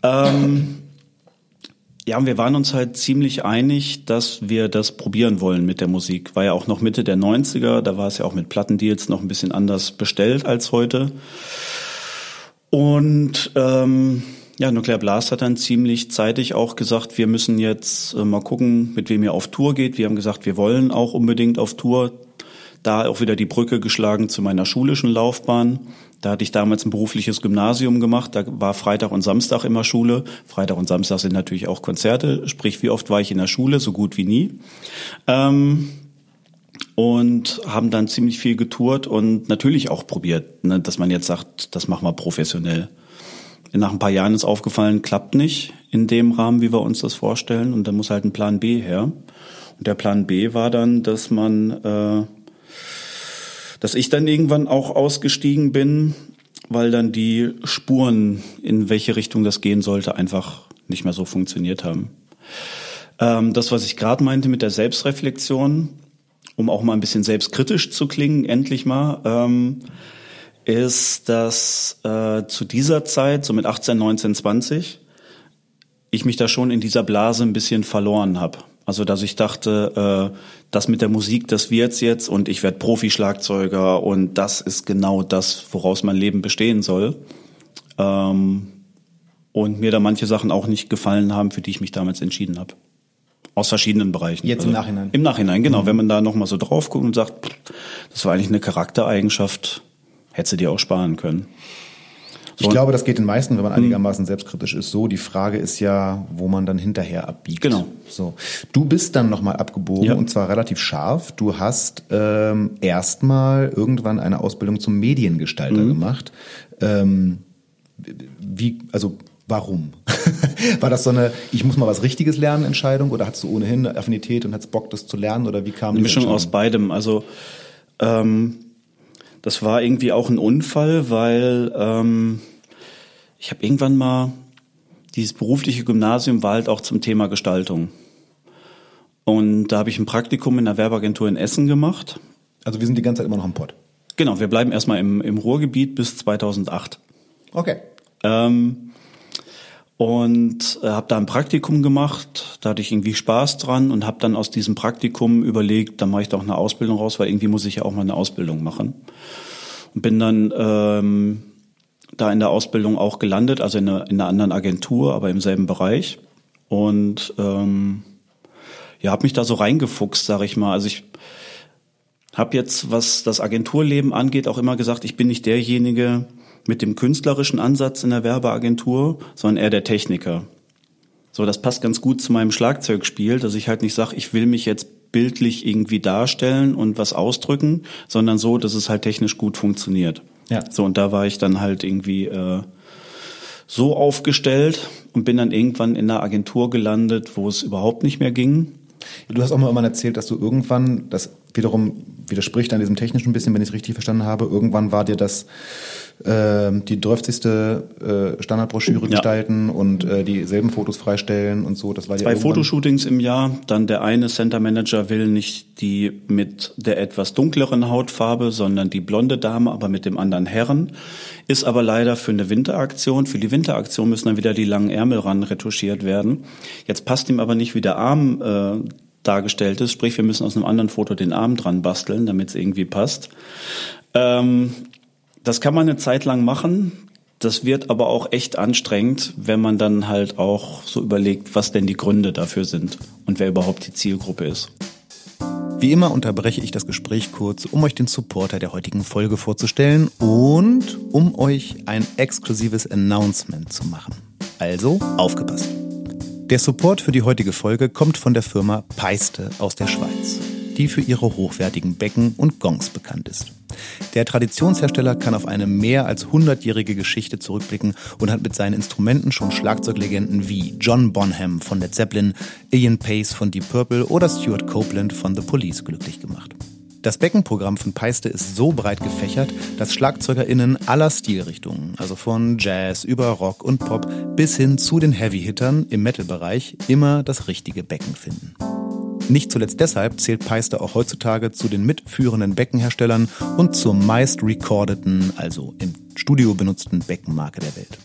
ähm, ja, wir waren uns halt ziemlich einig, dass wir das probieren wollen mit der Musik. War ja auch noch Mitte der 90er, da war es ja auch mit Plattendeals noch ein bisschen anders bestellt als heute. Und ähm, ja, Nuclear Blast hat dann ziemlich zeitig auch gesagt, wir müssen jetzt äh, mal gucken, mit wem ihr auf Tour geht. Wir haben gesagt, wir wollen auch unbedingt auf Tour da auch wieder die Brücke geschlagen zu meiner schulischen Laufbahn. Da hatte ich damals ein berufliches Gymnasium gemacht. Da war Freitag und Samstag immer Schule. Freitag und Samstag sind natürlich auch Konzerte. Sprich, wie oft war ich in der Schule? So gut wie nie. Ähm, und haben dann ziemlich viel getourt und natürlich auch probiert, ne, dass man jetzt sagt, das machen wir professionell. Nach ein paar Jahren ist aufgefallen, klappt nicht in dem Rahmen, wie wir uns das vorstellen. Und da muss halt ein Plan B her. Und der Plan B war dann, dass man äh, dass ich dann irgendwann auch ausgestiegen bin, weil dann die Spuren, in welche Richtung das gehen sollte, einfach nicht mehr so funktioniert haben. Ähm, das, was ich gerade meinte mit der Selbstreflexion, um auch mal ein bisschen selbstkritisch zu klingen, endlich mal, ähm, ist, dass äh, zu dieser Zeit, so mit 18, 19, 20, ich mich da schon in dieser Blase ein bisschen verloren habe. Also dass ich dachte, äh, das mit der Musik, das wird's jetzt und ich werde Profi-Schlagzeuger und das ist genau das, woraus mein Leben bestehen soll. Ähm, und mir da manche Sachen auch nicht gefallen haben, für die ich mich damals entschieden habe. Aus verschiedenen Bereichen. Jetzt im also, Nachhinein. Im Nachhinein, genau. Mhm. Wenn man da nochmal so drauf guckt und sagt, das war eigentlich eine Charaktereigenschaft, hätte sie dir auch sparen können. Ich so. glaube, das geht den meisten, wenn man hm. einigermaßen selbstkritisch ist, so. Die Frage ist ja, wo man dann hinterher abbiegt. Genau. So. Du bist dann nochmal abgebogen ja. und zwar relativ scharf. Du hast ähm, erstmal irgendwann eine Ausbildung zum Mediengestalter mhm. gemacht. Ähm, wie, also warum? (laughs) War das so eine, ich muss mal was Richtiges lernen, Entscheidung oder hattest du ohnehin eine Affinität und hattest Bock, das zu lernen oder wie kam Eine Mischung aus beidem. Also ähm, das war irgendwie auch ein Unfall, weil ähm, ich habe irgendwann mal dieses berufliche Gymnasium war halt auch zum Thema Gestaltung. Und da habe ich ein Praktikum in der Werbeagentur in Essen gemacht. Also wir sind die ganze Zeit immer noch im Pott. Genau, wir bleiben erstmal im, im Ruhrgebiet bis 2008. Okay. Ähm, und äh, habe da ein Praktikum gemacht, da hatte ich irgendwie Spaß dran und habe dann aus diesem Praktikum überlegt, dann mache ich doch eine Ausbildung raus, weil irgendwie muss ich ja auch mal eine Ausbildung machen. Und bin dann ähm, da in der Ausbildung auch gelandet, also in einer, in einer anderen Agentur, aber im selben Bereich. Und ähm, ja, habe mich da so reingefuchst, sag ich mal. Also ich habe jetzt, was das Agenturleben angeht, auch immer gesagt, ich bin nicht derjenige, mit dem künstlerischen Ansatz in der Werbeagentur, sondern eher der Techniker. So, das passt ganz gut zu meinem Schlagzeugspiel, dass ich halt nicht sage, ich will mich jetzt bildlich irgendwie darstellen und was ausdrücken, sondern so, dass es halt technisch gut funktioniert. Ja. So, und da war ich dann halt irgendwie äh, so aufgestellt und bin dann irgendwann in einer Agentur gelandet, wo es überhaupt nicht mehr ging. Du hast auch mal erzählt, dass du irgendwann, das wiederum widerspricht an diesem technischen ein bisschen, wenn ich es richtig verstanden habe, irgendwann war dir das die 30. Äh, Standardbroschüre ja. gestalten und äh, dieselben Fotos freistellen und so. Das war Zwei Fotoshootings im Jahr. Dann der eine Center Manager will nicht die mit der etwas dunkleren Hautfarbe, sondern die blonde Dame, aber mit dem anderen Herren. Ist aber leider für eine Winteraktion. Für die Winteraktion müssen dann wieder die langen Ärmel ran retuschiert werden. Jetzt passt ihm aber nicht, wie der Arm äh, dargestellt ist. Sprich, wir müssen aus einem anderen Foto den Arm dran basteln, damit es irgendwie passt. Ähm, das kann man eine Zeit lang machen. Das wird aber auch echt anstrengend, wenn man dann halt auch so überlegt, was denn die Gründe dafür sind und wer überhaupt die Zielgruppe ist. Wie immer unterbreche ich das Gespräch kurz, um euch den Supporter der heutigen Folge vorzustellen und um euch ein exklusives Announcement zu machen. Also aufgepasst. Der Support für die heutige Folge kommt von der Firma Peiste aus der Schweiz, die für ihre hochwertigen Becken und Gongs bekannt ist. Der Traditionshersteller kann auf eine mehr als 100-jährige Geschichte zurückblicken und hat mit seinen Instrumenten schon Schlagzeuglegenden wie John Bonham von Led Zeppelin, Ian Pace von Deep Purple oder Stuart Copeland von The Police glücklich gemacht. Das Beckenprogramm von Peiste ist so breit gefächert, dass SchlagzeugerInnen aller Stilrichtungen, also von Jazz über Rock und Pop bis hin zu den Heavy-Hittern im Metal-Bereich, immer das richtige Becken finden. Nicht zuletzt deshalb zählt Peister auch heutzutage zu den mitführenden Beckenherstellern und zur meist recordeten, also im Studio benutzten Beckenmarke der Welt.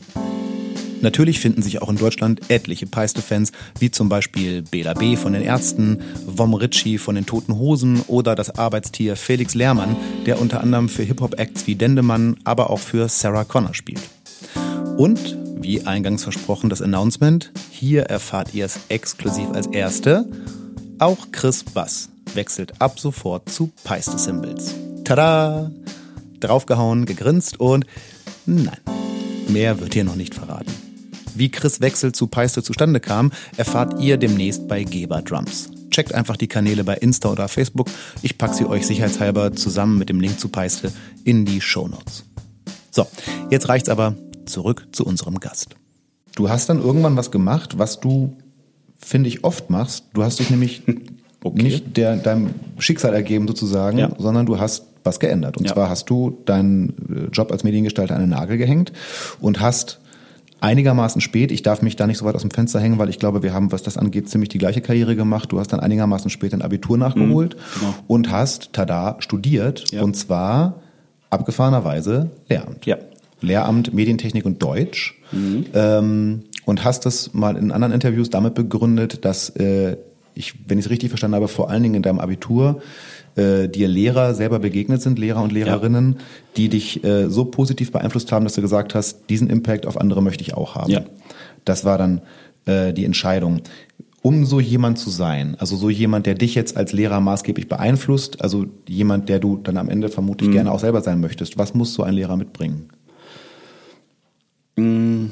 Natürlich finden sich auch in Deutschland etliche Peiste-Fans, wie zum Beispiel Bela B. von den Ärzten, Vom Ritchie von den Toten Hosen oder das Arbeitstier Felix Lehrmann, der unter anderem für Hip-Hop-Acts wie Dendemann, aber auch für Sarah Connor spielt. Und, wie eingangs versprochen, das Announcement, hier erfahrt ihr es exklusiv als Erste, auch Chris Bass wechselt ab sofort zu Peiste Symbols. Tada! Draufgehauen, gegrinst und nein, mehr wird hier noch nicht verraten. Wie Chris Wechsel zu Peiste zustande kam, erfahrt ihr demnächst bei Geber Drums. Checkt einfach die Kanäle bei Insta oder Facebook. Ich packe sie euch sicherheitshalber zusammen mit dem Link zu Peiste in die Show Notes. So, jetzt reicht's aber zurück zu unserem Gast. Du hast dann irgendwann was gemacht, was du, finde ich, oft machst. Du hast dich nämlich (laughs) okay. nicht der, deinem Schicksal ergeben sozusagen, ja. sondern du hast was geändert. Und ja. zwar hast du deinen äh, Job als Mediengestalter an den Nagel gehängt und hast einigermaßen spät. Ich darf mich da nicht so weit aus dem Fenster hängen, weil ich glaube, wir haben, was das angeht, ziemlich die gleiche Karriere gemacht. Du hast dann einigermaßen spät ein Abitur nachgeholt mhm, genau. und hast, tada, studiert. Ja. Und zwar abgefahrenerweise Lehramt. Ja. Lehramt, Medientechnik und Deutsch. Mhm. Ähm, und hast das mal in anderen Interviews damit begründet, dass äh, ich, wenn ich es richtig verstanden habe, vor allen Dingen in deinem Abitur äh, dir Lehrer selber begegnet sind, Lehrer und Lehrerinnen, ja. die dich äh, so positiv beeinflusst haben, dass du gesagt hast, diesen Impact auf andere möchte ich auch haben. Ja. Das war dann äh, die Entscheidung. Um so jemand zu sein, also so jemand, der dich jetzt als Lehrer maßgeblich beeinflusst, also jemand, der du dann am Ende vermutlich mhm. gerne auch selber sein möchtest, was muss so ein Lehrer mitbringen? Mhm.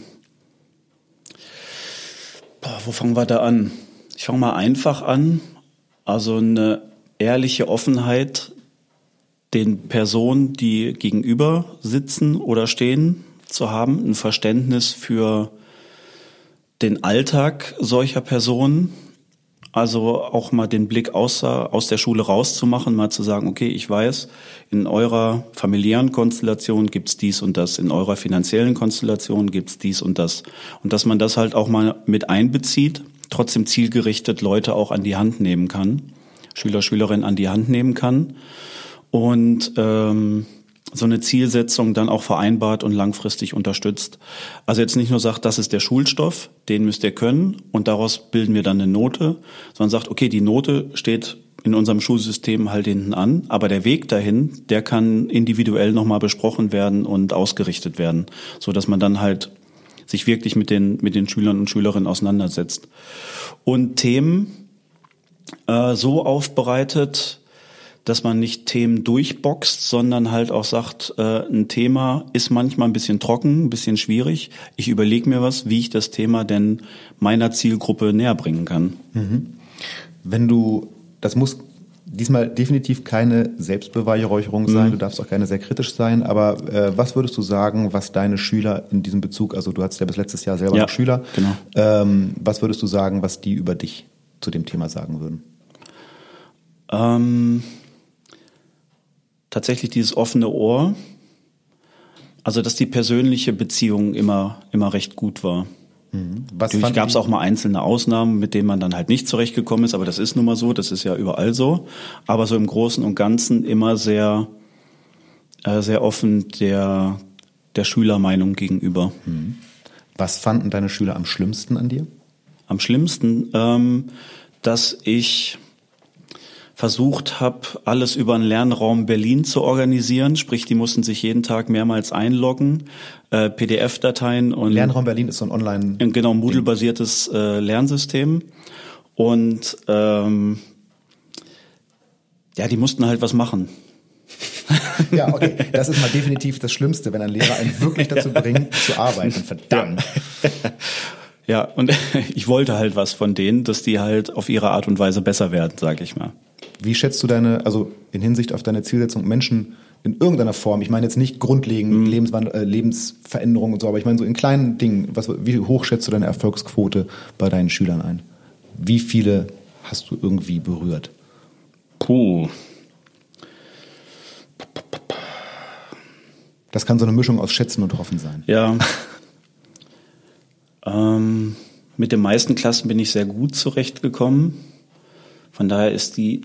Wo fangen wir da an? Ich fange mal einfach an. Also eine ehrliche Offenheit den Personen, die gegenüber sitzen oder stehen, zu haben, ein Verständnis für den Alltag solcher Personen, also auch mal den Blick aus, aus der Schule rauszumachen, mal zu sagen, okay, ich weiß, in eurer familiären Konstellation gibt's dies und das, in eurer finanziellen Konstellation gibt's dies und das. Und dass man das halt auch mal mit einbezieht, trotzdem zielgerichtet Leute auch an die Hand nehmen kann Schüler, Schülerin an die Hand nehmen kann und ähm, so eine Zielsetzung dann auch vereinbart und langfristig unterstützt. Also jetzt nicht nur sagt, das ist der Schulstoff, den müsst ihr können und daraus bilden wir dann eine Note, sondern sagt, okay, die Note steht in unserem Schulsystem halt hinten an, aber der Weg dahin, der kann individuell nochmal besprochen werden und ausgerichtet werden, so dass man dann halt sich wirklich mit den, mit den Schülern und Schülerinnen auseinandersetzt. Und Themen, äh, so aufbereitet, dass man nicht Themen durchboxt, sondern halt auch sagt, äh, ein Thema ist manchmal ein bisschen trocken, ein bisschen schwierig. Ich überlege mir was, wie ich das Thema denn meiner Zielgruppe näher bringen kann. Mhm. Wenn du, das muss diesmal definitiv keine Selbstbeweihräucherung sein, mhm. du darfst auch gerne sehr kritisch sein, aber äh, was würdest du sagen, was deine Schüler in diesem Bezug, also du hattest ja bis letztes Jahr selber ja, noch Schüler, genau. ähm, was würdest du sagen, was die über dich zu dem Thema sagen würden? Ähm, tatsächlich dieses offene Ohr. Also, dass die persönliche Beziehung immer, immer recht gut war. Mhm. Was Natürlich gab es auch mal einzelne Ausnahmen, mit denen man dann halt nicht zurechtgekommen ist, aber das ist nun mal so, das ist ja überall so. Aber so im Großen und Ganzen immer sehr, äh, sehr offen der, der Schülermeinung gegenüber. Mhm. Was fanden deine Schüler am schlimmsten an dir? am schlimmsten, ähm, dass ich versucht habe, alles über einen Lernraum Berlin zu organisieren. Sprich, die mussten sich jeden Tag mehrmals einloggen, äh, PDF-Dateien und Lernraum Berlin ist so ein Online genau Moodle-basiertes äh, Lernsystem und ähm, Ja, die mussten halt was machen. (laughs) Ja, okay. Das ist mal definitiv das Schlimmste, wenn ein Lehrer einen wirklich dazu (laughs) bringt, zu arbeiten. Verdammt. Ja, und (laughs) ich wollte halt was von denen, dass die halt auf ihre Art und Weise besser werden, sag ich mal. Wie schätzt du deine, also in Hinsicht auf deine Zielsetzung, Menschen in irgendeiner Form, ich meine jetzt nicht grundlegend Mhm. Lebenswandel, äh, Lebensveränderung und so, aber ich meine so in kleinen Dingen, was, wie hoch schätzt du deine Erfolgsquote bei deinen Schülern ein? Wie viele hast du irgendwie berührt? Puh. Das kann so eine Mischung aus Schätzen und Hoffen sein. Ja. (laughs) ähm, mit den meisten Klassen bin ich sehr gut zurechtgekommen. Von daher ist die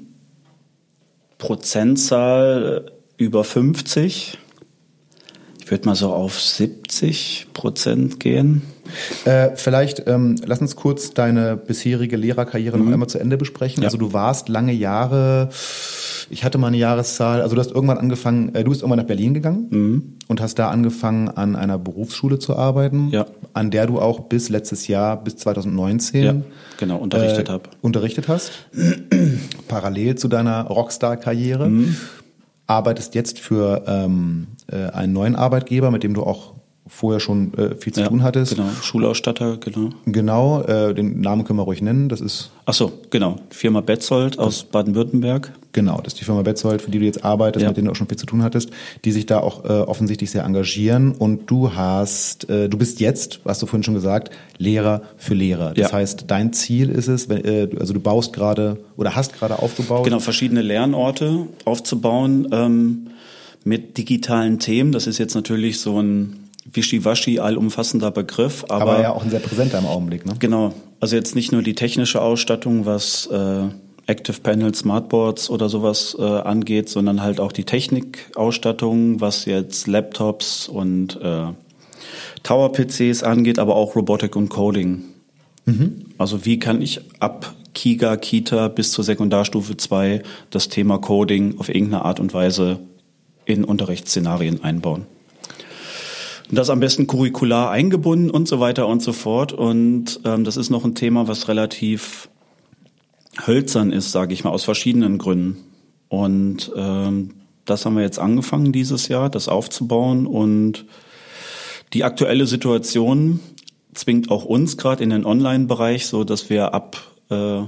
Prozentzahl über 50. Ich würde mal so auf 70 Prozent gehen. Äh, vielleicht ähm, lass uns kurz deine bisherige Lehrerkarriere noch einmal zu Ende besprechen. Mhm. Ja. Also du warst lange Jahre, ich hatte mal eine Jahreszahl, also du hast irgendwann angefangen, äh, du bist irgendwann nach Berlin gegangen und hast da angefangen an einer Berufsschule zu arbeiten, Mhm. Ja. an der du auch bis letztes Jahr, bis 2019 Ja, genau, unterrichtet äh, hab. Unterrichtet hast. (clears throat) Parallel zu deiner Rockstar-Karriere. Mhm. Arbeitest jetzt für ähm, äh, einen neuen Arbeitgeber, mit dem du auch vorher schon äh, viel zu Ja, tun hattest. Genau, Schulausstatter, genau. Genau, äh, den Namen können wir ruhig nennen. Das ist Ach so, genau. Firma Betzold aus Baden-Württemberg. genau, das ist die Firma Betzold, für die du jetzt arbeitest, Ja. mit denen du auch schon viel zu tun hattest, die sich da auch äh, offensichtlich sehr engagieren. Und du hast, äh, du bist jetzt, hast du vorhin schon gesagt, Lehrer für Lehrer. Das Ja. heißt, dein Ziel ist es, wenn, äh, also du baust gerade oder hast gerade aufgebaut. Genau, verschiedene Lernorte aufzubauen ähm, mit digitalen Themen. Das ist jetzt natürlich so ein wischiwaschi allumfassender Begriff, aber, aber ja auch ein sehr präsenter im Augenblick. Ne? genau. Also jetzt nicht nur die technische Ausstattung, was äh, Active Panel, Smartboards oder sowas äh, angeht, sondern halt auch die Technikausstattung, was jetzt Laptops und äh, Tower-PCs angeht, aber auch Robotik und Coding. Also wie kann ich ab Kiga, Kita bis zur Sekundarstufe 2 das Thema Coding auf irgendeine Art und Weise in Unterrichtsszenarien einbauen? Das am besten curricular eingebunden und so weiter und so fort. Und ähm, das ist noch ein Thema, was relativ hölzern ist, sage ich mal, aus verschiedenen Gründen. Und ähm, das haben wir jetzt angefangen dieses Jahr, das aufzubauen. Und die aktuelle Situation zwingt auch uns gerade in den Online-Bereich, so dass wir ab äh,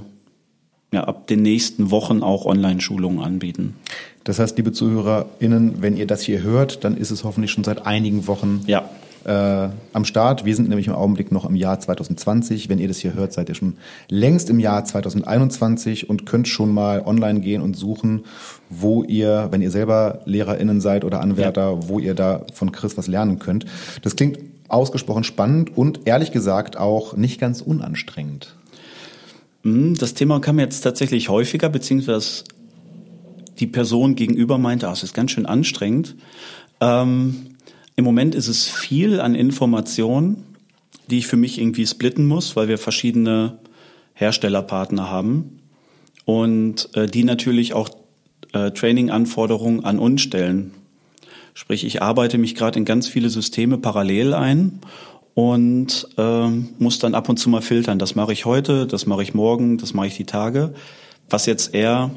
ja, ab den nächsten Wochen auch Online-Schulungen anbieten. Das heißt, liebe ZuhörerInnen, wenn ihr das hier hört, dann ist es hoffentlich schon seit einigen Wochen Ja. äh, am Start. Wir sind nämlich im Augenblick noch im Jahr 2020. Wenn ihr das hier hört, seid ihr schon längst im Jahr 2021 und könnt schon mal online gehen und suchen, wo ihr, wenn ihr selber LehrerInnen seid oder Anwärter, wo ihr da von Chris was lernen könnt. Das klingt ausgesprochen spannend und ehrlich gesagt auch nicht ganz unanstrengend. Mm, Das Thema kam jetzt tatsächlich häufiger, beziehungsweise die Person gegenüber meinte, ah, es ist ganz schön anstrengend. Ähm, Im Moment ist es viel an Informationen, die ich für mich irgendwie splitten muss, weil wir verschiedene Herstellerpartner haben und äh, die natürlich auch äh, Training-Anforderungen an uns stellen. Sprich, ich arbeite mich gerade in ganz viele Systeme parallel ein und ähm, muss dann ab und zu mal filtern. Das mache ich heute, das mache ich morgen, das mache ich die Tage. Was jetzt eher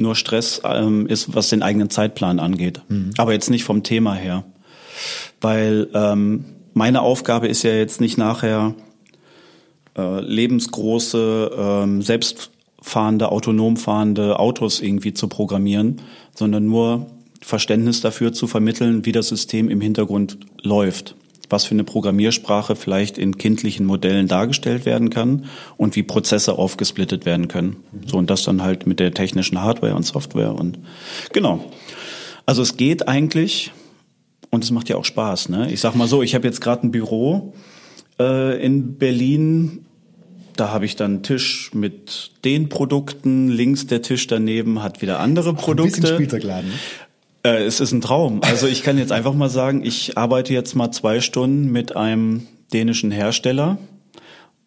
nur Stress ähm, ist, was den eigenen Zeitplan angeht. Aber jetzt nicht vom Thema her. Weil ähm, meine Aufgabe ist ja jetzt nicht nachher äh, lebensgroße, ähm, selbstfahrende, autonom fahrende Autos irgendwie zu programmieren, sondern nur Verständnis dafür zu vermitteln, wie das System im Hintergrund läuft, was für eine Programmiersprache vielleicht in kindlichen Modellen dargestellt werden kann und wie Prozesse aufgesplittet werden können. So und das dann halt mit der technischen Hardware und Software und genau. Also es geht eigentlich und es macht ja auch Spaß. Ne? Ich sag mal so, ich habe jetzt gerade ein Büro äh, in Berlin. Da habe ich dann einen Tisch mit den Produkten. Links der Tisch daneben hat wieder andere Ein bisschen Produkte. Spielzeugladen. Äh, es ist ein Traum. Also ich kann jetzt einfach mal sagen, ich arbeite jetzt mal zwei Stunden mit einem dänischen Hersteller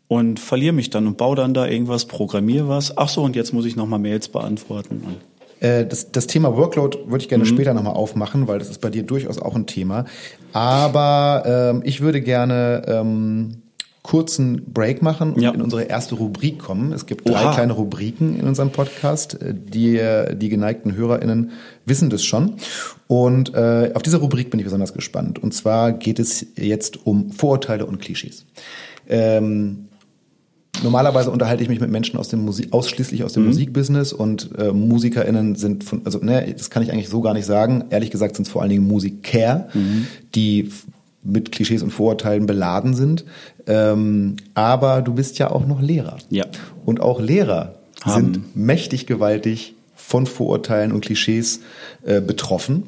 und verliere mich dann und baue dann da irgendwas, programmiere was. Ach so, und jetzt muss ich noch mal Mails beantworten. Äh, Das, das Thema Workload würde ich Mhm. gerne später nochmal aufmachen, weil das ist bei dir durchaus auch ein Thema. Aber ähm, ich würde gerne ähm, kurzen Break machen und Ja. in unsere erste Rubrik kommen. Es gibt drei Oha. kleine Rubriken in unserem Podcast. Die, die geneigten HörerInnen wissen das schon. Und äh, auf diese Rubrik bin ich besonders gespannt. Und zwar geht es jetzt um Vorurteile und Klischees. Ähm, Normalerweise unterhalte ich mich mit Menschen aus dem Musik, ausschließlich aus dem Musikbusiness und äh, MusikerInnen sind von, also ne, das kann ich eigentlich so gar nicht sagen. Ehrlich gesagt sind es vor allen Dingen Musiker, die f- mit Klischees und Vorurteilen beladen sind. Ähm, aber du bist ja auch noch Lehrer. Ja. Und auch Lehrer Haben. sind mächtig gewaltig von Vorurteilen und Klischees äh, betroffen.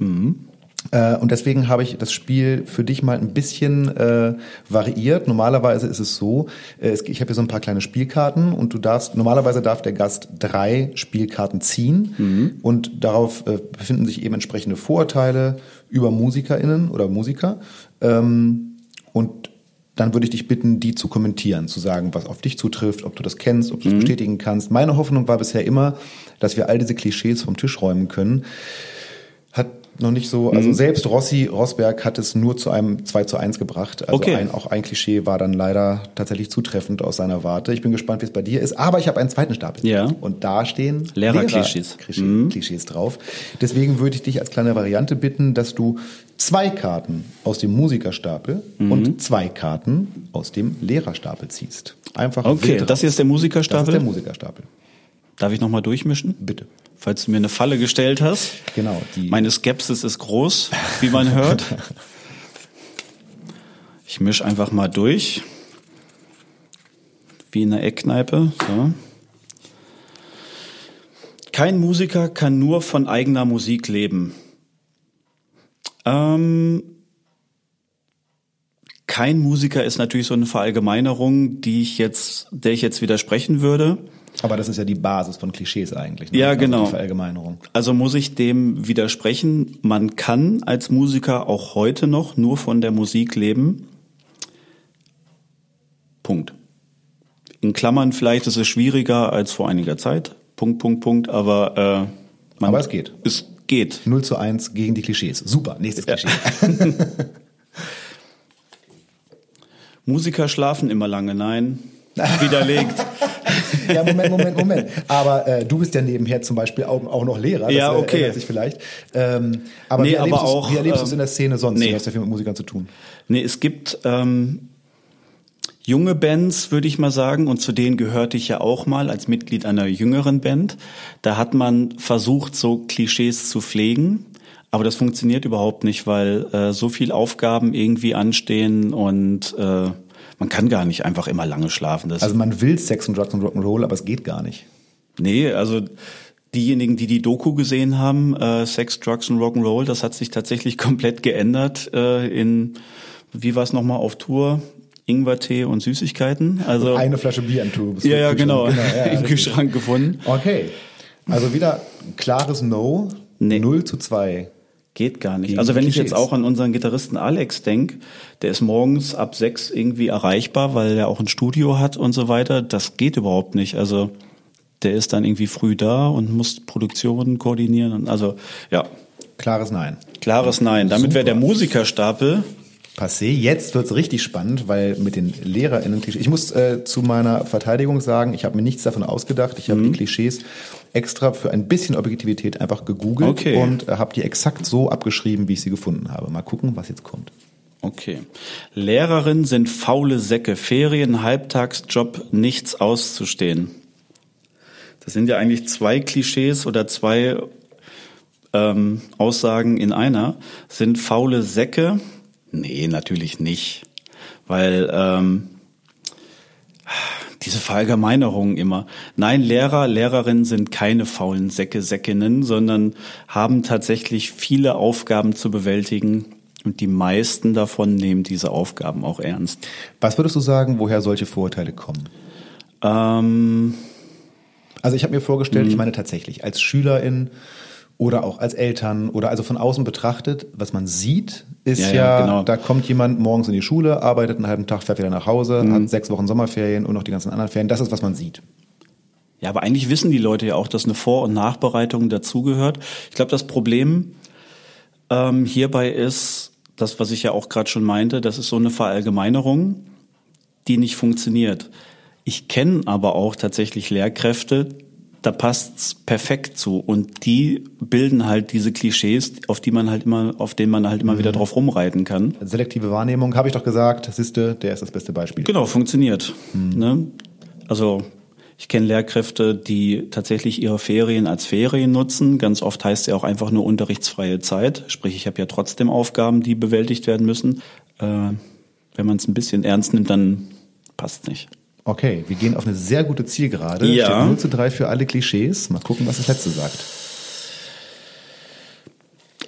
Äh, und deswegen habe ich das Spiel für dich mal ein bisschen äh, variiert. Normalerweise ist es so, äh, es, ich habe hier so ein paar kleine Spielkarten und du darfst, normalerweise darf der Gast drei Spielkarten ziehen und darauf äh, befinden sich eben entsprechende Vorurteile über MusikerInnen oder Musiker. Ähm, und dann würde ich dich bitten, die zu kommentieren, zu sagen, was auf dich zutrifft, ob du das kennst, ob du es bestätigen kannst. Meine Hoffnung war bisher immer, dass wir all diese Klischees vom Tisch räumen können. Noch nicht so, also selbst Rossi Rosberg hat es nur zu einem 2 zu 1 gebracht. Also Okay. ein, auch ein Klischee war dann leider tatsächlich zutreffend aus seiner Warte. Ich bin gespannt, wie es bei dir ist. Aber ich habe einen zweiten Stapel. Ja. Und da stehen Lehrer-Klischees. Lehrer- Klischees drauf. Deswegen würde ich dich als kleine Variante bitten, dass du zwei Karten aus dem Musikerstapel Mhm. und zwei Karten aus dem Lehrerstapel ziehst. Einfach Okay, das hier ist der Das Musikerstapel. ist der Musikerstapel. Darf ich nochmal durchmischen? Bitte. Falls du mir eine Falle gestellt hast. Genau. Meine Skepsis ist groß, wie man hört. (laughs) Ich mische einfach mal durch. Wie in einer Eckkneipe. So. Kein Musiker kann nur von eigener Musik leben. Ähm, kein Musiker ist natürlich so eine Verallgemeinerung, die ich jetzt, der ich jetzt widersprechen würde. Aber das ist ja die Basis von Klischees eigentlich. ne? Ja, Also genau. Verallgemeinerung. Also muss ich dem widersprechen. Man kann als Musiker auch heute noch nur von der Musik leben. Punkt. In Klammern vielleicht ist es schwieriger als vor einiger Zeit. Punkt, Punkt, Punkt. Aber, äh, man, Aber es geht. Es geht. 0 zu 1 gegen die Klischees. Super, nächstes Klischee. (laughs) Musiker schlafen immer lange. Nein. Widerlegt. (laughs) (laughs) Ja, Moment, Moment, Moment. Aber äh, du bist ja nebenher zum Beispiel auch, auch noch Lehrer. Das Ja, äh, okay. sich vielleicht. Ähm, aber Nee, wie erlebst aber auch, wie erlebst du es ähm, in der Szene sonst? nee. Du hast ja viel mit Musikern zu tun. Nee, es gibt ähm, junge Bands, würde ich mal sagen, und zu denen gehörte ich ja auch mal als Mitglied einer jüngeren Band. Da hat man versucht, so Klischees zu pflegen, aber das funktioniert überhaupt nicht, weil äh, so viel Aufgaben irgendwie anstehen und äh, man kann gar nicht einfach immer lange schlafen. Das Also man will Sex und Drugs und Rock'n'Roll, aber es geht gar nicht. Nee, also diejenigen, die die Doku gesehen haben, äh, Sex, Drugs und Rock'n'Roll, das hat sich tatsächlich (laughs) komplett geändert äh, in, wie war es nochmal auf Tour? Ingwertee und Süßigkeiten. Also Eine Flasche Bier im Tour. ja, ja, genau, ja, (laughs) ja, im. Kühlschrank gefunden. Okay. Also wieder klares No. Nee. 0 zu 2. Geht gar nicht. Also wenn ich jetzt auch an unseren Gitarristen Alex denk, der ist morgens ab sechs irgendwie erreichbar, weil er auch ein Studio hat und so weiter. Das geht überhaupt nicht. Also der ist dann irgendwie früh da und muss Produktionen koordinieren. Und also ja, Klares Nein. klares Nein. Damit wäre der Musikerstapel Passé. Jetzt wird's richtig spannend, weil mit den LehrerInnen Klischees. Ich muss äh, zu meiner Verteidigung sagen, ich habe mir nichts davon ausgedacht. Ich habe Mhm. die Klischees extra für ein bisschen Objektivität einfach gegoogelt Okay. und äh, habe die exakt so abgeschrieben, wie ich sie gefunden habe. Mal gucken, was jetzt kommt. Okay. Lehrerinnen sind faule Säcke. Ferien, Halbtagsjob, nichts auszustehen. Das sind ja eigentlich zwei Klischees oder zwei ähm, Aussagen in einer. Sind faule Säcke? Nee, natürlich nicht. Weil ähm, diese Verallgemeinerung immer. Nein, Lehrer, Lehrerinnen sind keine faulen Säcke, Säckinnen, sondern haben tatsächlich viele Aufgaben zu bewältigen und die meisten davon nehmen diese Aufgaben auch ernst. Was würdest du sagen, woher solche Vorurteile kommen? Ähm, Also ich habe mir vorgestellt, Mhm. ich meine tatsächlich, als Schülerin oder auch als Eltern oder also von außen betrachtet, was man sieht, ist Ja, ja, genau. da kommt jemand morgens in die Schule, arbeitet einen halben Tag, fährt wieder nach Hause, Mhm. hat sechs Wochen Sommerferien und noch die ganzen anderen Ferien. Das ist, was man sieht. Ja, aber eigentlich wissen die Leute ja auch, dass eine Vor- und Nachbereitung dazugehört. Ich glaube, das Problem ähm, hierbei ist, das, was ich ja auch gerade schon meinte, das ist so eine Verallgemeinerung. die nicht funktioniert. Ich kenne aber auch tatsächlich Lehrkräfte, da passt's perfekt zu und die bilden halt diese Klischees, auf die man halt immer, auf denen man halt immer mhm. wieder drauf rumreiten kann. Selektive Wahrnehmung, habe ich doch gesagt, siehste, der ist das beste Beispiel. Genau, funktioniert. Mhm. Ne? Also ich kenne Lehrkräfte, die tatsächlich ihre Ferien als Ferien nutzen. Ganz oft heißt es ja auch einfach nur unterrichtsfreie Zeit. Sprich, ich habe ja trotzdem Aufgaben, die bewältigt werden müssen. Äh, wenn man es ein bisschen ernst nimmt, dann passt nicht. Okay, wir gehen auf eine sehr gute Zielgerade. Ja. Steht 0 zu 3 für alle Klischees. Mal gucken, was das letzte sagt.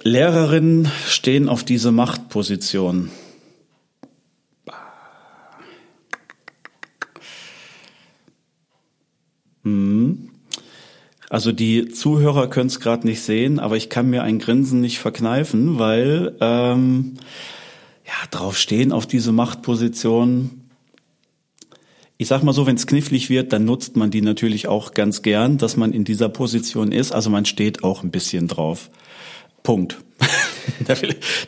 Lehrerinnen stehen auf diese Machtposition. Hm. Also die Zuhörer können es gerade nicht sehen, aber ich kann mir ein Grinsen nicht verkneifen, weil ähm, ja drauf stehen auf diese Machtposition. Ich sag mal so, wenn es knifflig wird, dann nutzt man die natürlich auch ganz gern, dass man in dieser Position ist. Also man steht auch ein bisschen drauf. Punkt. (laughs)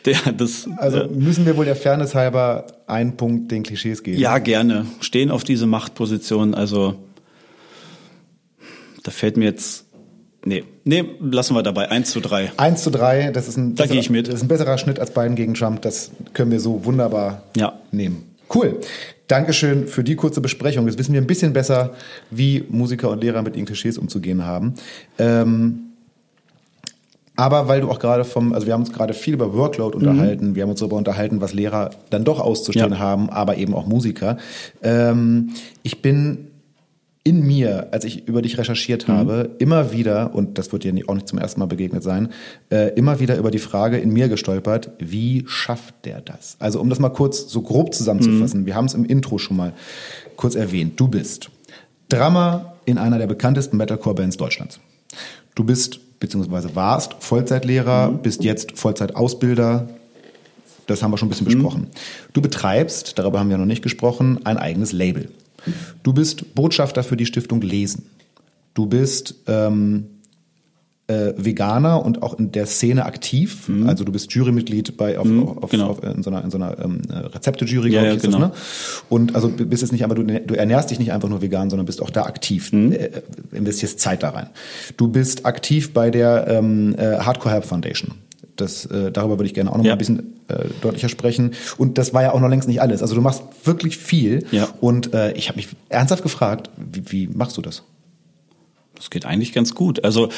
der, das, also äh, müssen wir wohl der Fairness halber einen Punkt den Klischees geben? Ja, gerne. Stehen auf diese Machtposition. Also da fällt mir jetzt Nee, nee, lassen wir dabei. 1 zu 3. 1 zu 3, das ist ein, da besserer, ich mit. Das ist ein besserer Schnitt als Biden gegen Trump. Das können wir so wunderbar ja. nehmen. Cool. Dankeschön für die kurze Besprechung. Jetzt wissen wir ein bisschen besser, wie Musiker und Lehrer mit ihren Klischees umzugehen haben. Ähm, aber weil du auch gerade vom, also wir haben uns gerade viel über Workload mhm. unterhalten, mhm. wir haben uns darüber unterhalten, was Lehrer dann doch auszustehen ja. haben, aber eben auch Musiker. Ähm, ich bin in mir, als ich über dich recherchiert mhm. habe, immer wieder, und das wird dir auch nicht zum ersten Mal begegnet sein, äh, immer wieder über die Frage in mir gestolpert, wie schafft der das? Also um das mal kurz so grob zusammenzufassen, mhm. wir haben es im Intro schon mal kurz erwähnt. Du bist Drummer in einer der bekanntesten Metalcore-Bands Deutschlands. Du bist, beziehungsweise warst Vollzeitlehrer, mhm. bist jetzt Vollzeitausbilder, das haben wir schon ein bisschen mhm. besprochen. Du betreibst, darüber haben wir noch nicht gesprochen, ein eigenes Label. Du bist Botschafter für die Stiftung Lesen. Du bist ähm, äh, Veganer und auch in der Szene aktiv. Mhm. Also du bist Jurymitglied bei auf, mhm, auf, genau. auf, in so einer, in so einer ähm, Rezepte-Jury, ja, ja, genau. Das, ne? Und also bist jetzt nicht einfach, du, du ernährst dich nicht einfach nur vegan, sondern bist auch da aktiv. Mhm. Äh, investierst Zeit da rein. Du bist aktiv bei der ähm, äh, Hardcore Help Foundation. Das, äh, darüber würde ich gerne auch noch ja. mal ein bisschen äh, deutlicher sprechen. Und das war ja auch noch längst nicht alles. Also du machst wirklich viel. Ja. Und äh, ich habe mich ernsthaft gefragt, wie, wie machst du das? Das geht eigentlich ganz gut. Also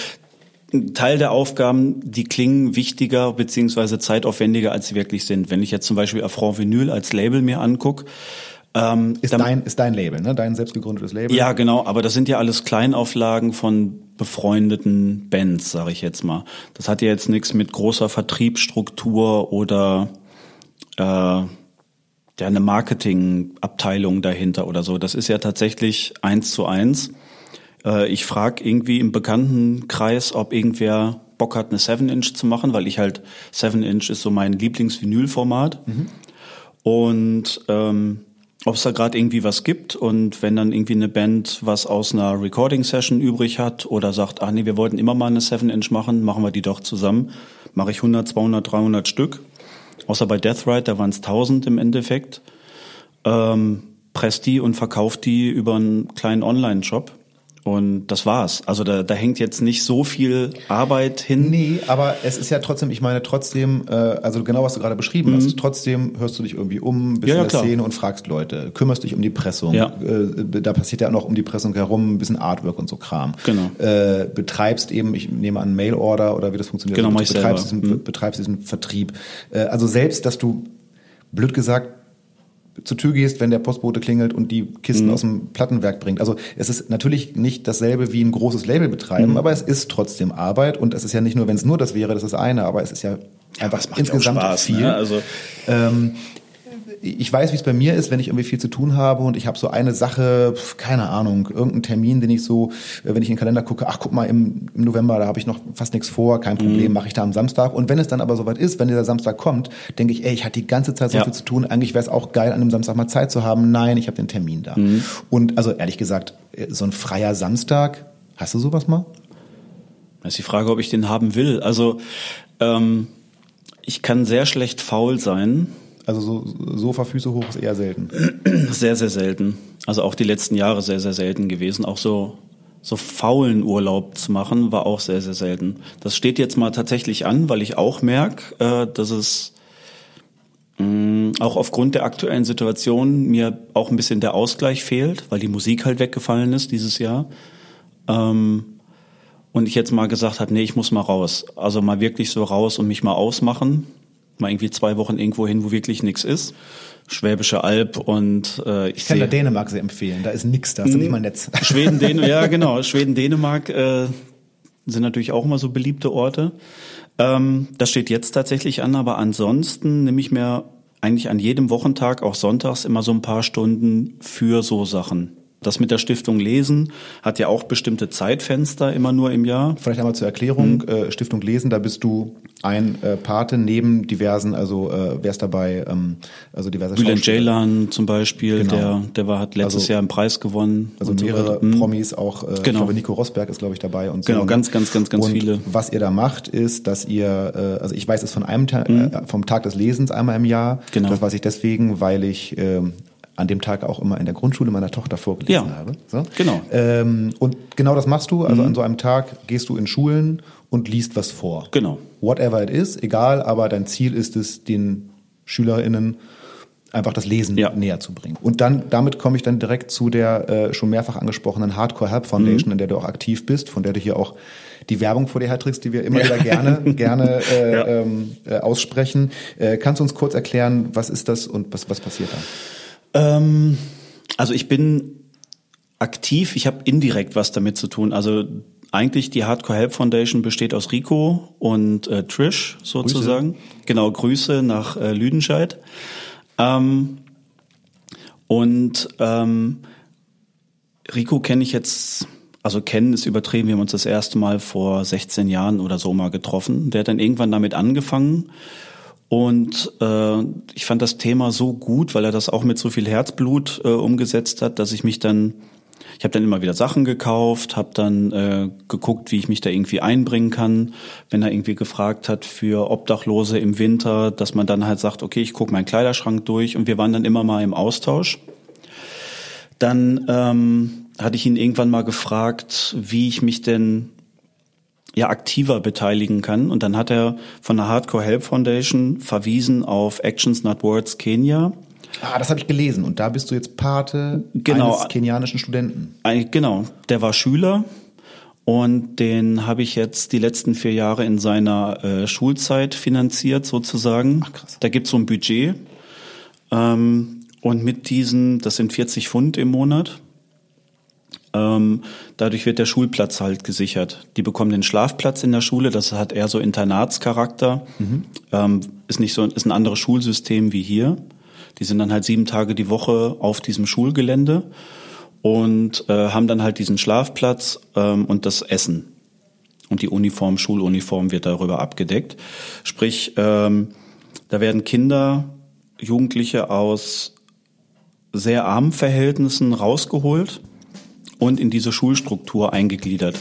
ein Teil der Aufgaben, die klingen wichtiger beziehungsweise zeitaufwendiger, als sie wirklich sind. Wenn ich jetzt zum Beispiel Affront Vinyl als Label mir angucke, ähm, ist, dein, ist dein Label, ne? Dein selbstgegründetes Label? Ja, genau. Aber das sind ja alles Kleinauflagen von befreundeten Bands, sage ich jetzt mal. Das hat ja jetzt nichts mit großer Vertriebsstruktur oder äh, ja eine Marketingabteilung dahinter oder so. Das ist ja tatsächlich eins zu eins. Äh, ich frage irgendwie im Bekanntenkreis, ob irgendwer Bock hat, eine 7-Inch zu machen, weil ich halt 7-Inch ist so mein Lieblingsvinylformat. Mhm. Und ähm, ob es da gerade irgendwie was gibt und wenn dann irgendwie eine Band was aus einer Recording-Session übrig hat oder sagt, ah nee, wir wollten immer mal eine 7-Inch machen, machen wir die doch zusammen, mache ich 100, 200, 300 Stück. Außer bei Death Ride, da waren es 1000 im Endeffekt. Ähm, presst die und verkauft die über einen kleinen Online-Shop. Und das war's. Also da, da hängt jetzt nicht so viel Arbeit hin. Nee, aber es ist ja trotzdem, ich meine trotzdem, äh, also genau was du gerade beschrieben mhm. hast, trotzdem hörst du dich irgendwie um, bist ja, in der klar. Szene und fragst Leute, kümmerst dich um die Pressung. Ja. Äh, da passiert ja auch noch um die Pressung herum ein bisschen Artwork und so Kram. Genau. Äh, betreibst eben, ich nehme an, Mail-Order oder wie das funktioniert. Genau, also, du betreibst diesen, mhm. betreibst diesen Vertrieb. Äh, also selbst, dass du, blöd gesagt, zur Tür gehst, wenn der Postbote klingelt und die Kisten mhm. aus dem Plattenwerk bringt. Also es ist natürlich nicht dasselbe wie ein großes Label betreiben, mhm. aber es ist trotzdem Arbeit und es ist ja nicht nur, wenn es nur das wäre, das ist eine, aber es ist ja einfach ja, insgesamt Spaß, viel. Ne? Also ähm, ich weiß, wie es bei mir ist, wenn ich irgendwie viel zu tun habe und ich habe so eine Sache, keine Ahnung, irgendeinen Termin, den ich so, äh, wenn ich in den Kalender gucke, ach guck mal, im, im November, da habe ich noch fast nichts vor, kein Problem, mhm. mache ich da am Samstag. Und wenn es dann aber soweit ist, wenn dieser Samstag kommt, denke ich, ey, ich hatte die ganze Zeit so ja. viel zu tun, eigentlich wäre es auch geil, an einem Samstag mal Zeit zu haben. Nein, ich habe den Termin da. Mhm. Und also ehrlich gesagt, äh, so ein freier Samstag, hast du sowas mal? Das ist die Frage, ob ich den haben will. Also ähm, ich kann sehr schlecht faul sein Also so Sofafüße hoch ist eher selten. Sehr, sehr selten. Also auch die letzten Jahre sehr, sehr selten gewesen. Auch so, so faulen Urlaub zu machen, war auch sehr, sehr selten. Das steht jetzt mal tatsächlich an, weil ich auch merke, äh, dass es mh, auch aufgrund der aktuellen Situation mir auch ein bisschen der Ausgleich fehlt, weil die Musik halt weggefallen ist dieses Jahr. Ähm, und ich jetzt mal gesagt habe, nee, ich muss mal raus. Also mal wirklich so raus und mich mal ausmachen. Mal irgendwie zwei Wochen irgendwo hin, wo wirklich nichts ist. Schwäbische Alb und äh, ich, Ich kann da Dänemark sehr empfehlen. Da ist nix, da ist nicht mal Netz. (laughs) Schweden, Dänemark, ja (laughs) genau, Schweden, Dänemark äh, sind natürlich auch immer so beliebte Orte. Ähm, das steht jetzt tatsächlich an, aber ansonsten nehme ich mir eigentlich an jedem Wochentag, auch sonntags, immer so ein paar Stunden für so Sachen. Das mit der Stiftung Lesen hat ja auch bestimmte Zeitfenster immer nur im Jahr. Vielleicht einmal zur Erklärung, Mhm. Stiftung Lesen, da bist du ein äh, Pate neben diversen, also äh, wer ist dabei, ähm, also diverse Bülent. Ceylan zum Beispiel, Genau. der, der war, hat letztes Also- Jahr einen Preis gewonnen. Also so mehrere weiter. Mhm. Promis, auch äh, ich Genau. glaube Nico Rosberg ist glaube ich dabei und so. Genau, ganz, ganz, ganz, ganz und viele. Was ihr da macht, ist, dass ihr, äh, also ich weiß es von einem Tag, äh, vom Tag des Lesens einmal im Jahr. Mhm. Genau. Das weiß ich deswegen, weil ich ähm, an dem Tag auch immer in der Grundschule meiner Tochter vorgelesen Ja, habe. So. genau. Ähm, und genau das machst du. Also an so einem Tag gehst du in Schulen und liest was vor. Genau. Whatever it is, egal, aber dein Ziel ist es, den SchülerInnen einfach das Lesen Ja. näher zu bringen. Und dann, damit komme ich dann direkt zu der äh, schon mehrfach angesprochenen Hardcore Help Foundation, in der du auch aktiv bist, von der du hier auch die Werbung vor dir herträgst, die wir immer wieder gerne, (laughs) gerne äh, Ja. ähm, äh, aussprechen. Äh, kannst du uns kurz erklären, was ist das und was, was passiert da? Ähm, also ich bin aktiv, ich habe indirekt was damit zu tun. Also eigentlich die Hardcore Help Foundation besteht aus Rico und äh, Trish sozusagen. Genau, Grüße nach äh, Lüdenscheid. Ähm, und ähm, Rico kenne ich jetzt, also kennen ist übertrieben, wir haben uns das erste Mal vor 16 Jahren oder so mal getroffen. Der hat dann irgendwann damit angefangen und äh, ich fand das Thema so gut, weil er das auch mit so viel Herzblut äh, umgesetzt hat, dass ich mich dann, ich habe dann immer wieder Sachen gekauft, habe dann äh, geguckt, wie ich mich da irgendwie einbringen kann. Wenn er irgendwie gefragt hat für Obdachlose im Winter, dass man dann halt sagt, okay, ich gucke meinen Kleiderschrank durch und wir waren dann immer mal im Austausch. Dann ähm, hatte ich ihn irgendwann mal gefragt, wie ich mich denn ja aktiver beteiligen kann. Und dann hat er von der Hardcore Help Foundation verwiesen auf Actions Not Words Kenia. Ah, das habe ich gelesen. Und da bist du jetzt Pate Genau. eines kenianischen Studenten. Genau, der war Schüler und den habe ich jetzt die letzten vier Jahre in seiner äh, Schulzeit finanziert sozusagen. Ach, krass. Da gibt's so ein Budget ähm, und mit diesen, das sind 40 Pfund im Monat, dadurch wird der Schulplatz halt gesichert. Die bekommen den Schlafplatz in der Schule, das hat eher so Internatscharakter. Ähm, ist nicht so, ist ein anderes Schulsystem wie hier. Die sind dann halt sieben Tage die Woche auf diesem Schulgelände und äh, haben dann halt diesen Schlafplatz ähm, und das Essen. Und die Uniform, Schuluniform wird darüber abgedeckt. Sprich, ähm, da werden Kinder, Jugendliche aus sehr armen Verhältnissen rausgeholt und in diese Schulstruktur eingegliedert.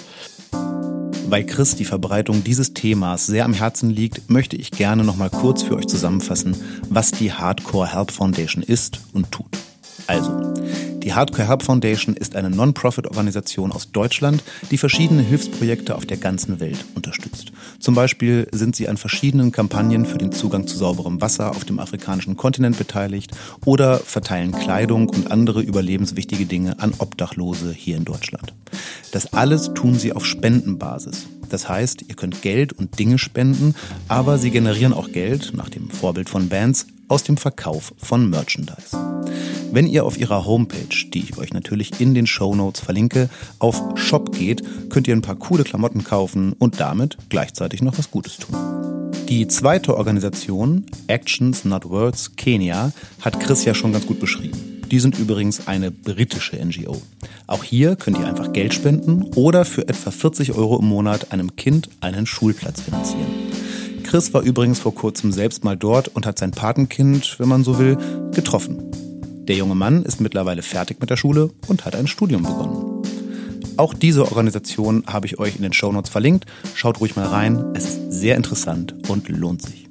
Weil Chris die Verbreitung dieses Themas sehr am Herzen liegt, möchte ich gerne noch mal kurz für euch zusammenfassen, was die Hardcore Help Foundation ist und tut. Also, die Hardcore Help Foundation ist eine Non-Profit-Organisation aus Deutschland, die verschiedene Hilfsprojekte auf der ganzen Welt unterstützt. Zum Beispiel sind sie an verschiedenen Kampagnen für den Zugang zu sauberem Wasser auf dem afrikanischen Kontinent beteiligt oder verteilen Kleidung und andere überlebenswichtige Dinge an Obdachlose hier in Deutschland. Das alles tun sie auf Spendenbasis. Das heißt, ihr könnt Geld und Dinge spenden, aber sie generieren auch Geld, nach dem Vorbild von Bands, aus dem Verkauf von Merchandise. Wenn ihr auf ihrer Homepage, die ich euch natürlich in den Show Notes verlinke, auf Shop geht, könnt ihr ein paar coole Klamotten kaufen und damit gleichzeitig noch was Gutes tun. Die zweite Organisation, Actions Not Words Kenia, hat Chris ja schon ganz gut beschrieben. Die sind übrigens eine britische NGO. Auch hier könnt ihr einfach Geld spenden oder für etwa 40 Euro im Monat einem Kind einen Schulplatz finanzieren. Chris war übrigens vor kurzem selbst mal dort und hat sein Patenkind, wenn man so will, getroffen. Der junge Mann ist mittlerweile fertig mit der Schule und hat ein Studium begonnen. Auch diese Organisation habe ich euch in den Shownotes verlinkt. Schaut ruhig mal rein. Es ist sehr interessant und lohnt sich.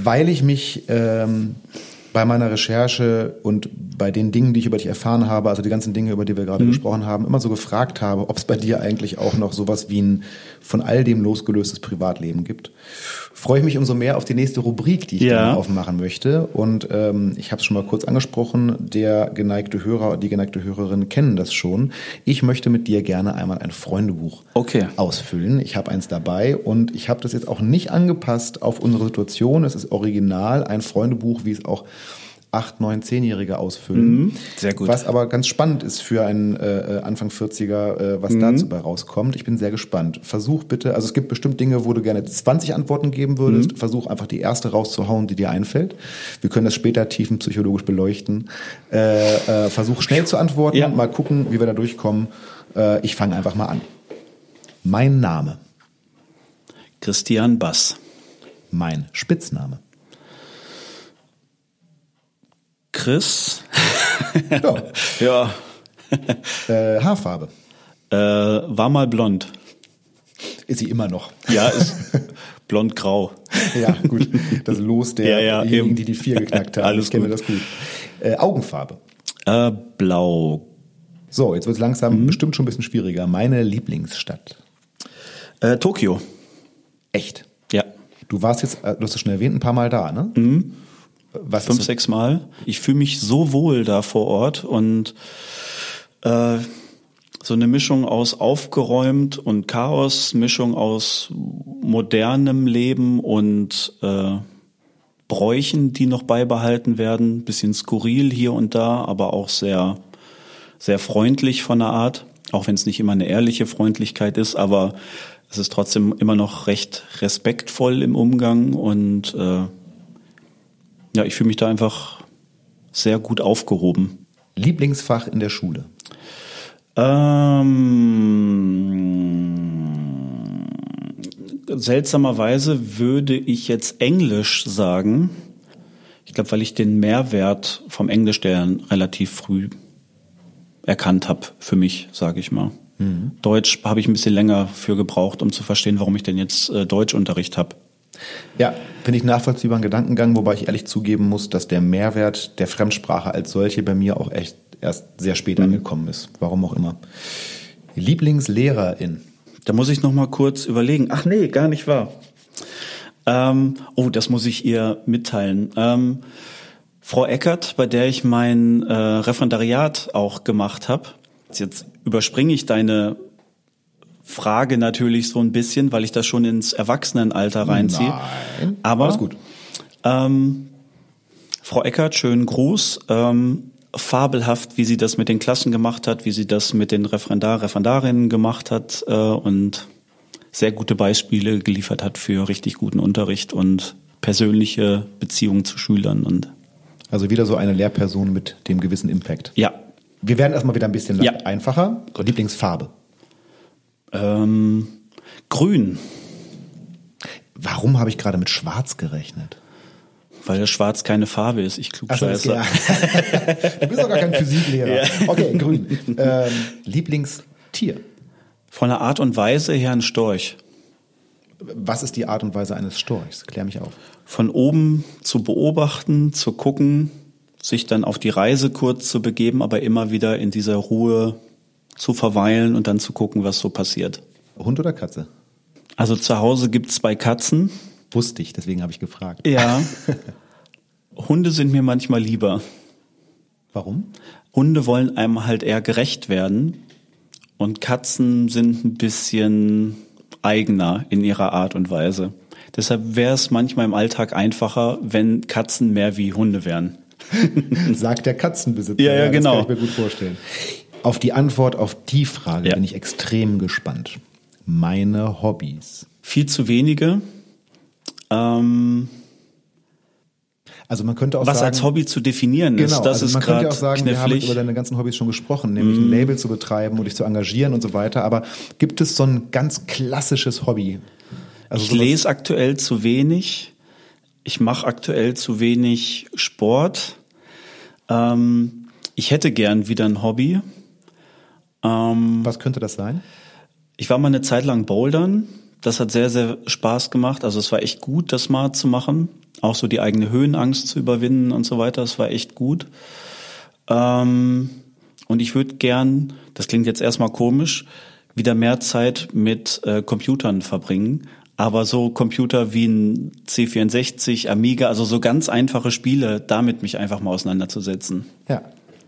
weil ich mich ähm, bei meiner Recherche und bei den Dingen, die ich über dich erfahren habe, also die ganzen Dinge, über die wir gerade mhm. gesprochen haben, immer so gefragt habe, ob es bei dir eigentlich auch noch sowas wie ein von all dem losgelöstes Privatleben gibt. Freue ich mich umso mehr auf die nächste Rubrik, die ich ja. aufmachen möchte. Und ähm, ich habe es schon mal kurz angesprochen, der geneigte Hörer, die geneigte Hörerin kennen das schon. Ich möchte mit dir gerne einmal ein Freundebuch okay. ausfüllen. Ich habe eins dabei und ich habe das jetzt auch nicht angepasst auf unsere Situation. Es ist original ein Freundebuch, wie es auch acht, neun, zehnjährige ausfüllen. Mhm, sehr gut. Was aber ganz spannend ist für einen äh, äh Anfang 40er, äh, was mhm. dazu bei rauskommt. Ich bin sehr gespannt. Versuch bitte, also es gibt bestimmt Dinge, wo du gerne 20 Antworten geben würdest. Mhm. Versuch einfach die erste rauszuhauen, die dir einfällt. Wir können das später tiefenpsychologisch beleuchten. Äh, äh, versuch schnell zu antworten, ja. mal gucken, wie wir da durchkommen. Äh, ich fange einfach mal an. Mein Name. Christian Bass. Mein Spitzname. Chris. ja. (laughs) ja. Äh, Haarfarbe. Äh, war mal blond. Ist sie immer noch. Ja, ist blond-grau. (laughs) ja, gut. Das Los der ja, ja, die die vier geknackt haben. Alles ich kenne gut. das gut. Äh, Augenfarbe. Äh, blau. So, jetzt wird es langsam mhm. bestimmt schon ein bisschen schwieriger. Meine Lieblingsstadt. Äh, Tokio. Echt? Ja. Du warst jetzt, äh, du hast es schon erwähnt, ein paar Mal da, ne? Mhm. Was Fünf, sechs Mal. Ich fühle mich so wohl da vor Ort und äh, so eine Mischung aus aufgeräumt und Chaos, Mischung aus modernem Leben und äh, Bräuchen, die noch beibehalten werden, bisschen skurril hier und da, aber auch sehr, sehr freundlich von der Art, auch wenn es nicht immer eine ehrliche Freundlichkeit ist, aber es ist trotzdem immer noch recht respektvoll im Umgang und äh, ja, ich fühle mich da einfach sehr gut aufgehoben. Lieblingsfach in der Schule? Ähm, seltsamerweise würde ich jetzt Englisch sagen. Ich glaube, weil ich den Mehrwert vom Englisch der relativ früh erkannt habe für mich, sage ich mal. Mhm. Deutsch habe ich ein bisschen länger für gebraucht, um zu verstehen, warum ich denn jetzt äh, Deutschunterricht habe. Ja, finde ich nachvollziehbaren Gedankengang, wobei ich ehrlich zugeben muss, dass der Mehrwert der Fremdsprache als solche bei mir auch echt erst sehr spät mhm. angekommen ist. Warum auch immer. Lieblingslehrerin. Da muss ich noch mal kurz überlegen. Ach nee, gar nicht wahr. Ähm, oh, das muss ich ihr mitteilen. Ähm, Frau Eckert, bei der ich mein äh, Referendariat auch gemacht habe. Jetzt überspringe ich deine Frage natürlich so ein bisschen, weil ich das schon ins Erwachsenenalter reinziehe. Nein, aber alles gut. Ähm, Frau Eckert, schönen Gruß. Ähm, fabelhaft, wie sie das mit den Klassen gemacht hat, wie sie das mit den Referendar, Referendarinnen gemacht hat äh, und sehr gute Beispiele geliefert hat für richtig guten Unterricht und persönliche Beziehungen zu Schülern und also wieder so eine Lehrperson mit dem gewissen Impact. Ja. Wir werden erstmal wieder ein bisschen ja. einfacher. Lieblingsfarbe. Ähm, grün. Warum habe ich gerade mit Schwarz gerechnet? Weil Schwarz keine Farbe ist. Ich klugscheiße. Ja. (laughs) du bist doch gar kein Physiklehrer. Ja. Okay, grün. Ähm, Lieblingstier? Von der Art und Weise her ein Storch. Was ist die Art und Weise eines Storchs? Klär mich auf. Von oben zu beobachten, zu gucken, sich dann auf die Reise kurz zu begeben, aber immer wieder in dieser Ruhe zu verweilen und dann zu gucken, was so passiert. Hund oder Katze? Also zu Hause gibt es zwei Katzen. Wusste ich, deswegen habe ich gefragt. Ja. (laughs) Hunde sind mir manchmal lieber. Warum? Hunde wollen einem halt eher gerecht werden und Katzen sind ein bisschen eigener in ihrer Art und Weise. Deshalb wäre es manchmal im Alltag einfacher, wenn Katzen mehr wie Hunde wären. (laughs) Sagt der Katzenbesitzer. Ja, ja, genau. Das kann ich mir gut vorstellen. Auf die Antwort auf die Frage ja. bin ich extrem gespannt. Meine Hobbys. Viel zu wenige. Ähm, also man könnte auch was sagen, als Hobby zu definieren genau, ist, das also ist man könnte auch sagen, knifflig. wir haben über deine ganzen Hobbys schon gesprochen, nämlich mm. ein Label zu betreiben und dich zu engagieren und so weiter. Aber gibt es so ein ganz klassisches Hobby? Also ich lese aktuell zu wenig. Ich mache aktuell zu wenig Sport. Ähm, ich hätte gern wieder ein Hobby. Ähm, Was könnte das sein? Ich war mal eine Zeit lang bouldern. Das hat sehr, sehr Spaß gemacht. Also es war echt gut, das mal zu machen. Auch so die eigene Höhenangst zu überwinden und so weiter. Das war echt gut. Ähm, und ich würde gern, das klingt jetzt erstmal komisch, wieder mehr Zeit mit äh, Computern verbringen. Aber so Computer wie ein C64, Amiga, also so ganz einfache Spiele, damit mich einfach mal auseinanderzusetzen. Ja.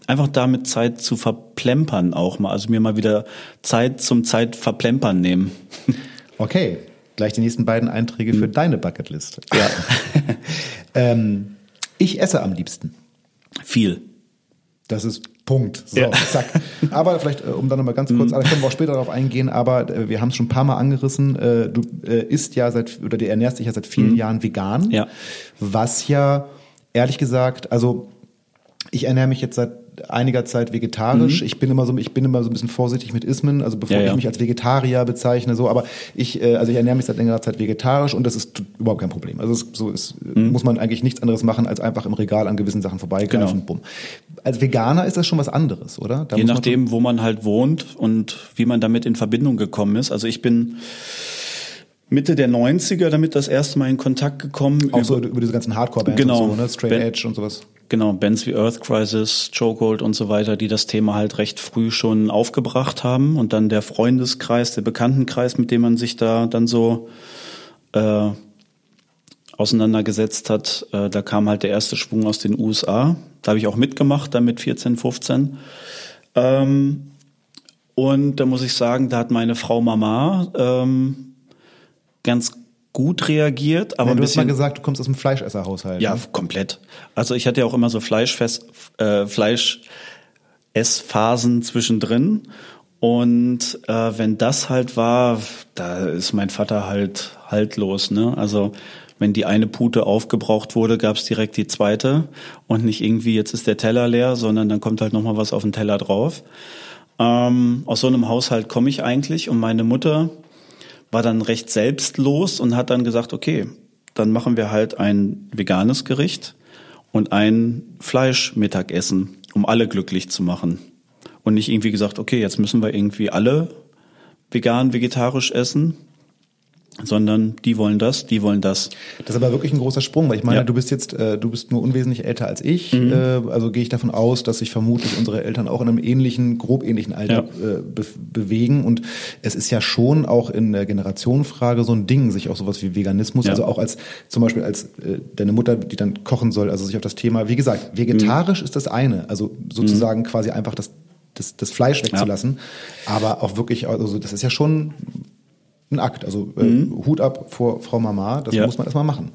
Einfach damit Zeit zu verplempern auch mal. Also mir mal wieder Zeit zum Zeit verplempern nehmen. (laughs) Okay, gleich die nächsten beiden Einträge für deine Bucketlist. Ja. (laughs) ähm, ich esse am liebsten. Viel. Das ist Punkt. So, Ja. (laughs) zack. Aber vielleicht, äh, um dann nochmal ganz kurz, da können wir auch später darauf eingehen, aber äh, wir haben es schon ein paar Mal angerissen. Äh, Du isst ja seit, oder du ernährst dich ja seit vielen Jahren vegan. Ja. Was ja, ehrlich gesagt, also ich ernähre mich jetzt seit einiger Zeit vegetarisch. Ich bin immer so, ich bin immer so ein bisschen vorsichtig mit Ismen, also bevor Ja, ja. ich mich als Vegetarier bezeichne, so. Aber ich, äh, also ich ernähre mich seit längerer Zeit vegetarisch und das ist überhaupt kein Problem. Also es, so ist, muss man eigentlich nichts anderes machen, als einfach im Regal an gewissen Sachen vorbeigreifen. Genau. Bumm. Als Veganer ist das schon was anderes, oder? Da Je nachdem, wo man halt wohnt und wie man damit in Verbindung gekommen ist. Also ich bin Mitte der 90er damit das erste Mal in Kontakt gekommen. schon- auch so über diese ganzen Hardcore-Bands Genau. und so, ne? Straight Ben- Edge und sowas. Genau, Bands wie Earth Crisis, Chokehold und so weiter, die das Thema halt recht früh schon aufgebracht haben. Und dann der Freundeskreis, der Bekanntenkreis, mit dem man sich da dann so äh, auseinandergesetzt hat, äh, da kam halt der erste Schwung aus den USA. Da habe ich auch mitgemacht, dann mit 14, 15. Ähm, und da muss ich sagen, da hat meine Frau Mama ähm, ganz gut reagiert, aber Ja, ein du hast mal bisschen gesagt, du kommst aus einem Fleischesserhaushalt. ja, ne? komplett. Also ich hatte ja auch immer so Fleischfest, äh, Fleisch-Essphasen zwischendrin. Und äh, wenn das halt war, da ist mein Vater halt haltlos. Ne? Also wenn die eine Pute aufgebraucht wurde, gab's direkt die zweite. Und nicht irgendwie, jetzt ist der Teller leer, sondern dann kommt halt nochmal was auf den Teller drauf. Ähm, aus so einem Haushalt komme ich eigentlich. Und meine Mutter war dann recht selbstlos und hat dann gesagt, okay, dann machen wir halt ein veganes Gericht und ein Fleischmittagessen, um alle glücklich zu machen. Und nicht irgendwie gesagt, okay, jetzt müssen wir irgendwie alle vegan, vegetarisch essen, sondern die wollen das, die wollen das. Das ist aber wirklich ein großer Sprung, weil ich meine, Ja. Mhm. du bist jetzt, äh, du bist nur unwesentlich älter als ich. Äh, also gehe ich davon aus, dass sich vermutlich unsere Eltern auch in einem ähnlichen, grob ähnlichen Alter äh, be bewegen. Und es ist ja schon auch in der Generationenfrage so ein Ding, sich auch sowas wie Veganismus, Ja. also auch als zum Beispiel als äh, deine Mutter, die dann kochen soll, also sich auf das Thema, wie gesagt, vegetarisch ist das eine, also sozusagen quasi einfach das, das, das Fleisch wegzulassen. Aber auch wirklich, also das ist ja schon ein Akt. Also äh, Hut ab vor Frau Mama, das Mhm. Ja. muss man erstmal machen.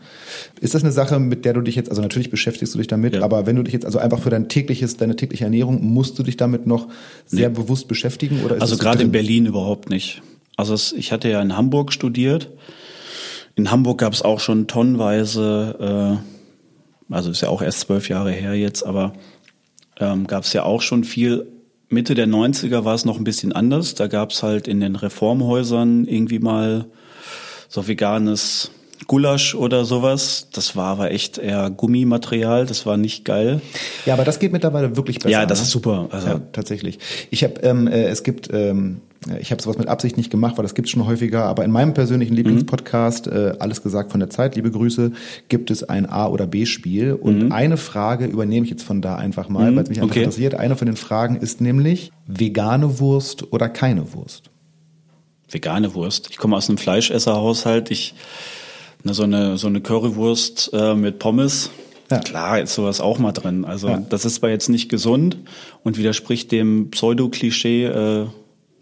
Ist das eine Sache, mit der du dich jetzt, also natürlich beschäftigst du dich damit, Ja. aber wenn du dich jetzt also einfach für dein tägliches, deine tägliche Ernährung, musst du dich damit noch sehr bewusst beschäftigen? Oder ist Also gerade in? Berlin überhaupt nicht. Also es, ich hatte ja in Hamburg studiert. In Hamburg gab es auch schon tonnenweise, äh, also ist ja auch erst zwölf Jahre her jetzt, aber ähm, gab es ja auch schon viel. Mitte der 90er war es noch ein bisschen anders. Da gab es halt in den Reformhäusern irgendwie mal so veganes Gulasch oder sowas. Das war aber echt eher Gummimaterial. Das war nicht geil. Ja, aber das geht mittlerweile wirklich besser. Ja, das ne? ist super. Also ja, tatsächlich. Ich habe, ähm, äh, es gibt, ähm, ich habe sowas mit Absicht nicht gemacht, weil das gibt es schon häufiger. Aber in meinem persönlichen Mhm. Lieblingspodcast, äh, alles gesagt von der Zeit, liebe Grüße, gibt es ein A- oder B-Spiel. Und eine Frage übernehme ich jetzt von da einfach mal, weil es mich einfach Mhm. okay. interessiert. Eine von den Fragen ist nämlich vegane Wurst oder keine Wurst. vegane Wurst. Ich komme aus einem Fleischesserhaushalt. Ich ne, so eine so eine Currywurst äh, mit Pommes. Ja. Klar, ist sowas auch mal drin. Also Ja. das ist zwar jetzt nicht gesund und widerspricht dem Pseudo-Klischee äh,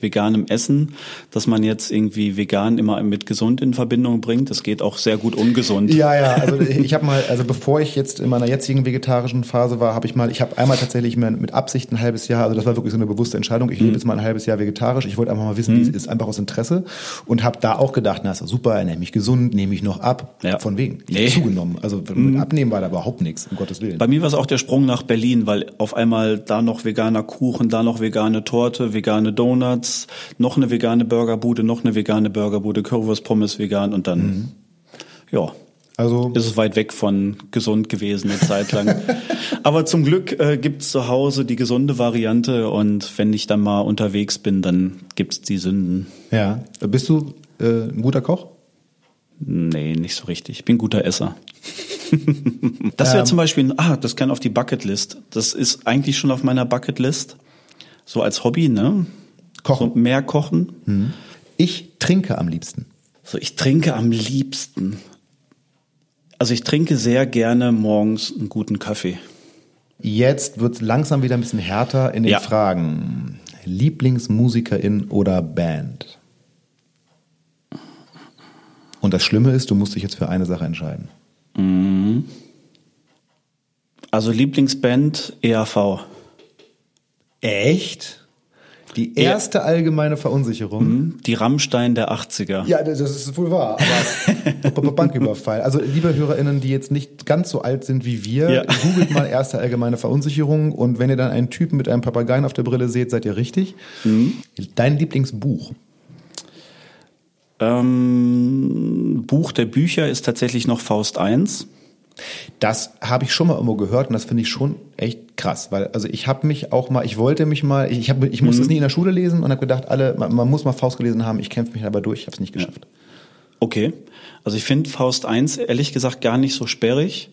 veganem Essen, dass man jetzt irgendwie vegan immer mit gesund in Verbindung bringt. Das geht auch sehr gut ungesund. Ja, ja, also ich habe mal, also bevor ich jetzt in meiner jetzigen vegetarischen Phase war, habe ich mal, ich habe einmal tatsächlich mit, Absicht ein halbes Jahr, also das war wirklich so eine bewusste Entscheidung, ich lebe jetzt mal ein halbes Jahr vegetarisch, ich wollte einfach mal wissen, wie es ist, einfach aus Interesse und habe da auch gedacht, na ist super, ernähre mich gesund, nehme ich noch ab, Ja. von wegen, ich Nee. zugenommen, also mit Abnehmen war da überhaupt nichts, um Gottes Willen. Bei mir war es auch der Sprung nach Berlin, weil auf einmal da noch veganer Kuchen, da noch vegane Torte, vegane Donuts, noch eine vegane Burgerbude, noch eine vegane Burgerbude, Currywurst, Pommes vegan und dann, ja, Also ist es weit weg von gesund gewesen eine Zeit lang. (laughs) Aber zum Glück äh, gibt's zu Hause die gesunde Variante und wenn ich dann mal unterwegs bin, dann gibt's die Sünden. ja, bist du äh, ein guter Koch? Nee, nicht so richtig. Ich bin guter Esser. (laughs) das wäre Ähm. zum Beispiel, ah, das kann auf die Bucketlist. Das ist eigentlich schon auf meiner Bucketlist. So als Hobby, ne? Kochen. So mehr kochen. Ich trinke am liebsten. So, ich trinke am liebsten. Also ich trinke sehr gerne morgens einen guten Kaffee. Jetzt wird's langsam wieder ein bisschen härter in den Ja. Fragen. Lieblingsmusikerin oder Band? Und das Schlimme ist, du musst dich jetzt für eine Sache entscheiden. Also Lieblingsband EAV. Echt? Die erste allgemeine Verunsicherung. Die Rammstein der 80er. Ja, das ist wohl wahr. Aber (laughs) Banküberfall. Also liebe HörerInnen, die jetzt nicht ganz so alt sind wie wir, Ja. googelt mal erste allgemeine Verunsicherung und wenn ihr dann einen Typen mit einem Papageien auf der Brille seht, seid ihr richtig. Dein Lieblingsbuch? Ähm, Buch der Bücher ist tatsächlich noch Faust 1. Das habe ich schon mal irgendwo gehört und das finde ich schon echt krass, weil also ich habe mich auch mal, ich wollte mich mal, ich, habe, ich musste es nie in der Schule lesen und habe gedacht, alle, man, man muss mal Faust gelesen haben, ich kämpfe mich aber durch, ich habe es nicht geschafft. Okay. Also ich finde Faust 1 ehrlich gesagt gar nicht so sperrig.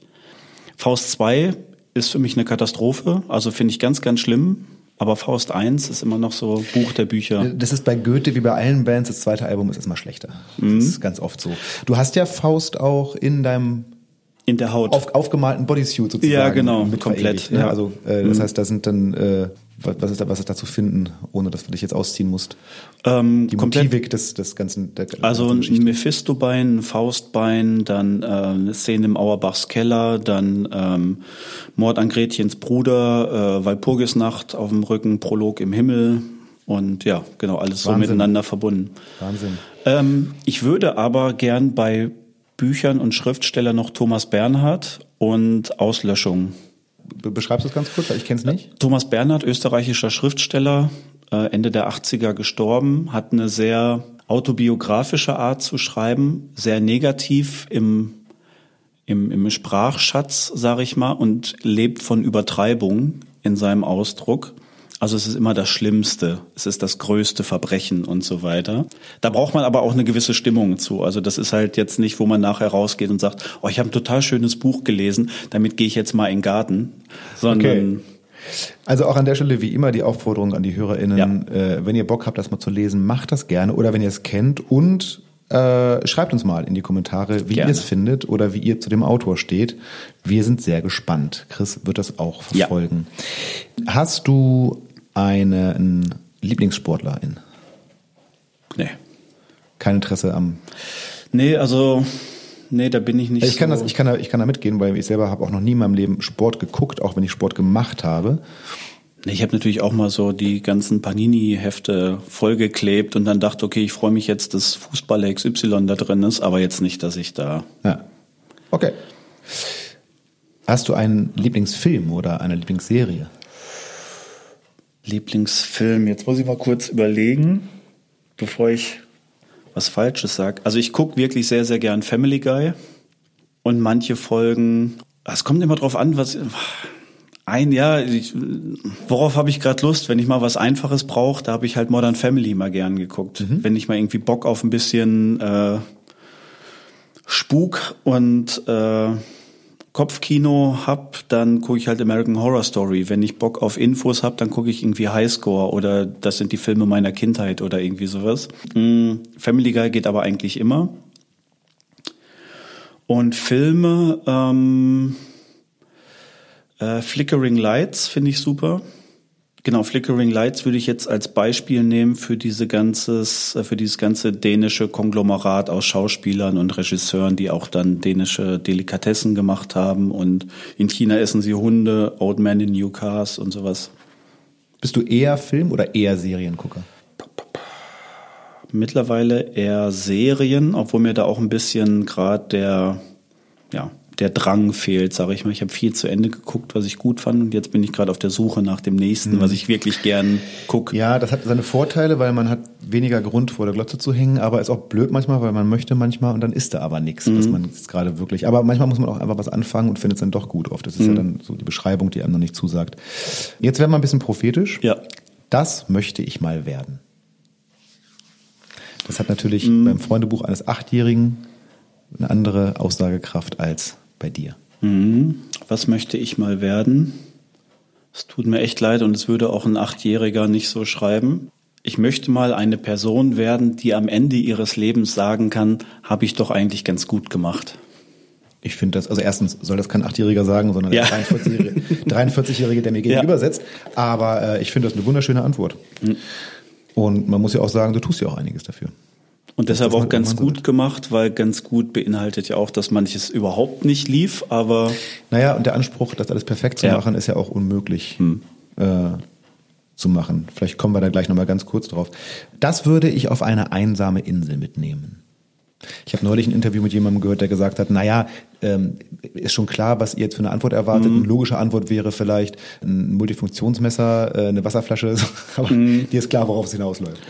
Faust 2 ist für mich eine Katastrophe. Also finde ich ganz, ganz schlimm. Aber Faust 1 ist immer noch so Buch der Bücher. Das ist bei Goethe wie bei allen Bands, das zweite Album ist erstmal schlechter. Das ist ganz oft so. Du hast ja Faust auch in deinem In der Haut. auf, aufgemalten Bodysuit sozusagen. Ja, genau, mit komplett, ne? ja. Mhm. Also äh, das heißt, da sind dann, äh, was, ist da, was ist da zu finden, ohne dass du dich jetzt ausziehen musst? ähm, Die komplett. Motivik des, des ganzen der, Also ein. Mephisto-Bein, ein Faustbein, dann äh, eine Szene im Auerbachs Keller, dann ähm, Mord an Gretchens Bruder, äh, Walpurgisnacht auf dem Rücken, Prolog im Himmel und ja, genau, alles so Wahnsinn. miteinander verbunden. Wahnsinn. Ähm, ich würde aber gern bei Büchern und Schriftsteller noch Thomas Bernhard und Auslöschung. Be beschreibst du es ganz kurz, weil ich kenne es nicht. Thomas Bernhard, österreichischer Schriftsteller, äh, Ende der 80er gestorben, hat eine sehr autobiografische Art zu schreiben, sehr negativ im, im, im Sprachschatz, sage ich mal, und lebt von Übertreibung in seinem Ausdruck. Also es ist immer das Schlimmste, es ist das größte Verbrechen und so weiter. Da braucht man aber auch eine gewisse Stimmung zu. Also das ist halt jetzt nicht, wo man nachher rausgeht und sagt, oh, ich habe ein total schönes Buch gelesen, damit gehe ich jetzt mal in den Garten, sondern Also auch an der Stelle wie immer die Aufforderung an die HörerInnen, äh, wenn ihr Bock habt, das mal zu lesen, macht das gerne oder wenn ihr es kennt und äh, schreibt uns mal in die Kommentare, wie Gerne. ihr es findet oder wie ihr zu dem Autor steht. Wir sind sehr gespannt. Chris wird das auch Ja. verfolgen. Hast du einen Lieblingssportlerin? nee. Kein Interesse am. Nee, also, nee, da bin ich nicht Ich kann, so. das, ich, kann da, ich kann da mitgehen, weil ich selber habe auch noch nie in meinem Leben Sport geguckt, auch wenn ich Sport gemacht habe. Ich habe natürlich auch mal so die ganzen Panini-Hefte vollgeklebt und dann dachte, okay, ich freue mich jetzt, dass Fußballer XY da drin ist, aber jetzt nicht, dass ich da. Ja. Okay. Hast du einen Lieblingsfilm oder eine Lieblingsserie? Lieblingsfilm, jetzt muss ich mal kurz überlegen, bevor ich was Falsches sage. Also ich gucke wirklich sehr, sehr gern Family Guy und manche Folgen, es kommt immer drauf an, was ein Jahr, ich, worauf habe ich gerade Lust? Wenn ich mal was Einfaches brauche, da habe ich halt Modern Family mal gern geguckt. Wenn ich mal irgendwie Bock auf ein bisschen äh, Spuk und äh, Kopfkino hab, dann gucke ich halt American Horror Story. Wenn ich Bock auf Infos hab, dann gucke ich irgendwie Highscore oder das sind die Filme meiner Kindheit oder irgendwie sowas. Mm, Family Guy geht aber eigentlich immer. Und Filme, ähm, äh, Flickering Lights finde ich super. Genau, Flickering Lights würde ich jetzt als Beispiel nehmen für diese ganzes, äh, für dieses ganze dänische Konglomerat aus Schauspielern und Regisseuren, die auch dann dänische Delikatessen gemacht haben und in China essen sie Hunde, Old Man in New Cars und sowas. Bist du eher Film- oder eher Seriengucker? Mittlerweile eher Serien, obwohl mir da auch ein bisschen gerade der, ja, der Drang fehlt, sage ich mal. Ich habe viel zu Ende geguckt, was ich gut fand und jetzt bin ich gerade auf der Suche nach dem nächsten, was ich wirklich gern gucke. Ja, das hat seine Vorteile, weil man hat weniger Grund vor der Glotze zu hängen, aber ist auch blöd manchmal, weil man möchte manchmal und dann ist da aber nichts, was man jetzt gerade wirklich. Aber manchmal muss man auch einfach was anfangen und findet es dann doch gut oft. Das ist ja dann so die Beschreibung, die einem noch nicht zusagt. Jetzt werden wir ein bisschen prophetisch. Ja. Das möchte ich mal werden. Das hat natürlich mhm. beim Freundebuch eines Achtjährigen eine andere Aussagekraft als bei dir. Mhm. Was möchte ich mal werden? Es tut mir echt leid und es würde auch ein Achtjähriger nicht so schreiben. Ich möchte mal eine Person werden, die am Ende ihres Lebens sagen kann, habe ich doch eigentlich ganz gut gemacht. Ich finde das, also erstens soll das kein Achtjähriger sagen, sondern ja. der 43-Jährige, 43 (laughs) der mir gegenüber ja. sitzt. Aber äh, ich finde das eine wunderschöne Antwort. Mhm. Und man muss ja auch sagen, du tust ja auch einiges dafür. Und deshalb auch ganz gut wird. gemacht, weil ganz gut beinhaltet ja auch, dass manches überhaupt nicht lief, aber. Naja, und der Anspruch, das alles perfekt zu ja. machen, ist ja auch unmöglich hm. äh, zu machen. Vielleicht kommen wir da gleich nochmal ganz kurz drauf. Das würde ich auf eine einsame Insel mitnehmen. Ich habe neulich ein Interview mit jemandem gehört, der gesagt hat, naja, ähm, ist schon klar, was ihr jetzt für eine Antwort erwartet. Mhm. Eine logische Antwort wäre vielleicht ein Multifunktionsmesser, äh, eine Wasserflasche, (laughs) aber mhm. dir ist klar, worauf es hinausläuft.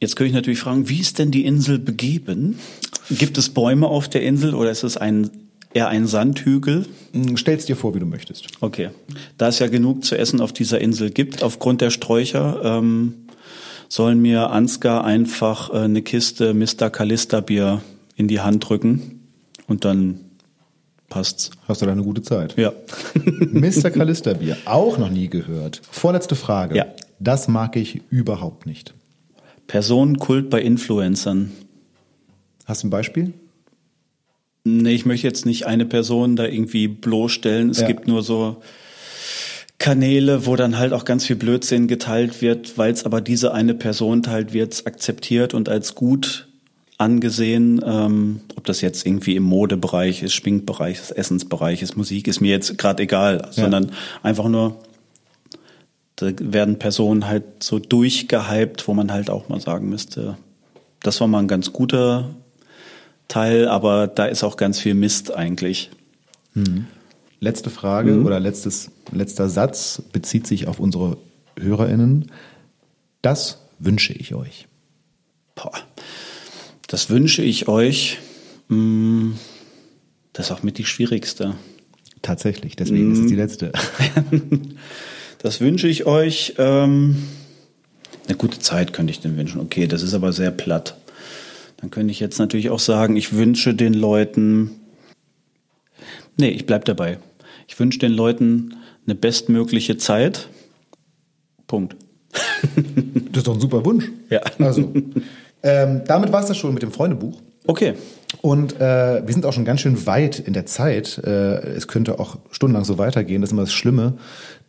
Jetzt könnte ich natürlich fragen, wie ist denn die Insel begeben? Gibt es Bäume auf der Insel oder ist es ein, eher ein Sandhügel? Hm, stell's dir vor, wie du möchtest. Okay. Da es ja genug zu essen auf dieser Insel gibt, aufgrund der Sträucher, ähm, sollen mir Ansgar einfach äh, eine Kiste Mr. Callista Bier in die Hand drücken und dann passt's. Hast du da eine gute Zeit? Ja. (laughs) Mr. (laughs) Callista Bier, auch noch nie gehört. Vorletzte Frage. Ja. Das mag ich überhaupt nicht. Personenkult bei Influencern. Hast du ein Beispiel? Nee, ich möchte jetzt nicht eine Person da irgendwie bloßstellen. Es ja. gibt nur so Kanäle, wo dann halt auch ganz viel Blödsinn geteilt wird, weil es aber diese eine Person teilt, wird es akzeptiert und als gut angesehen. Ähm, ob das jetzt irgendwie im Modebereich ist, Schminkbereich ist, Essensbereich ist, Musik, ist mir jetzt gerade egal, ja. sondern einfach nur da werden Personen halt so durchgehypt, wo man halt auch mal sagen müsste, das war mal ein ganz guter Teil, aber da ist auch ganz viel Mist eigentlich. Hm. Letzte Frage mhm. oder letztes, letzter Satz bezieht sich auf unsere HörerInnen. Das wünsche ich euch. Boah. Das wünsche ich euch. Hm, das ist auch mit die schwierigste. Tatsächlich, deswegen mm. ist es die letzte. (laughs) Das wünsche ich euch. Ähm, eine gute Zeit könnte ich denn wünschen. Okay, das ist aber sehr platt. Dann könnte ich jetzt natürlich auch sagen, ich wünsche den Leuten. Nee, ich bleib dabei. Ich wünsche den Leuten eine bestmögliche Zeit. Punkt. das ist doch ein super Wunsch. Ja. Also, ähm, damit war es das schon mit dem Freundebuch. Okay. Und äh, wir sind auch schon ganz schön weit in der Zeit. Äh, es könnte auch stundenlang so weitergehen. Das ist immer das Schlimme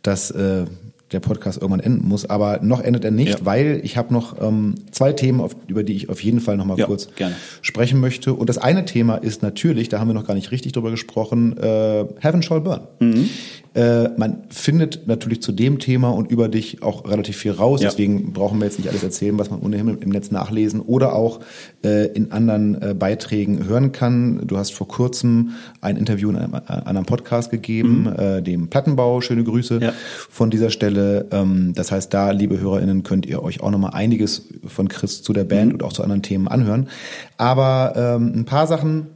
dass äh, der Podcast irgendwann enden muss. Aber noch endet er nicht, ja. weil ich habe noch ähm, zwei Themen, auf, über die ich auf jeden Fall noch mal ja, kurz gerne. sprechen möchte. Und das eine Thema ist natürlich, da haben wir noch gar nicht richtig drüber gesprochen, äh, Heaven Shall Burn. Mhm. Äh, man findet natürlich zu dem Thema und über dich auch relativ viel raus. Ja. Deswegen brauchen wir jetzt nicht alles erzählen, was man ohnehin im Netz nachlesen oder auch äh, in anderen äh, Beiträgen hören kann. Du hast vor kurzem ein Interview in einem, äh, einem Podcast gegeben, mhm. äh, dem Plattenbau. Schöne Grüße von dieser Stelle. Ähm, das heißt, da, liebe HörerInnen, könnt ihr euch auch nochmal einiges von Chris zu der Band mhm. und auch zu anderen Themen anhören. Aber ähm, ein paar Sachen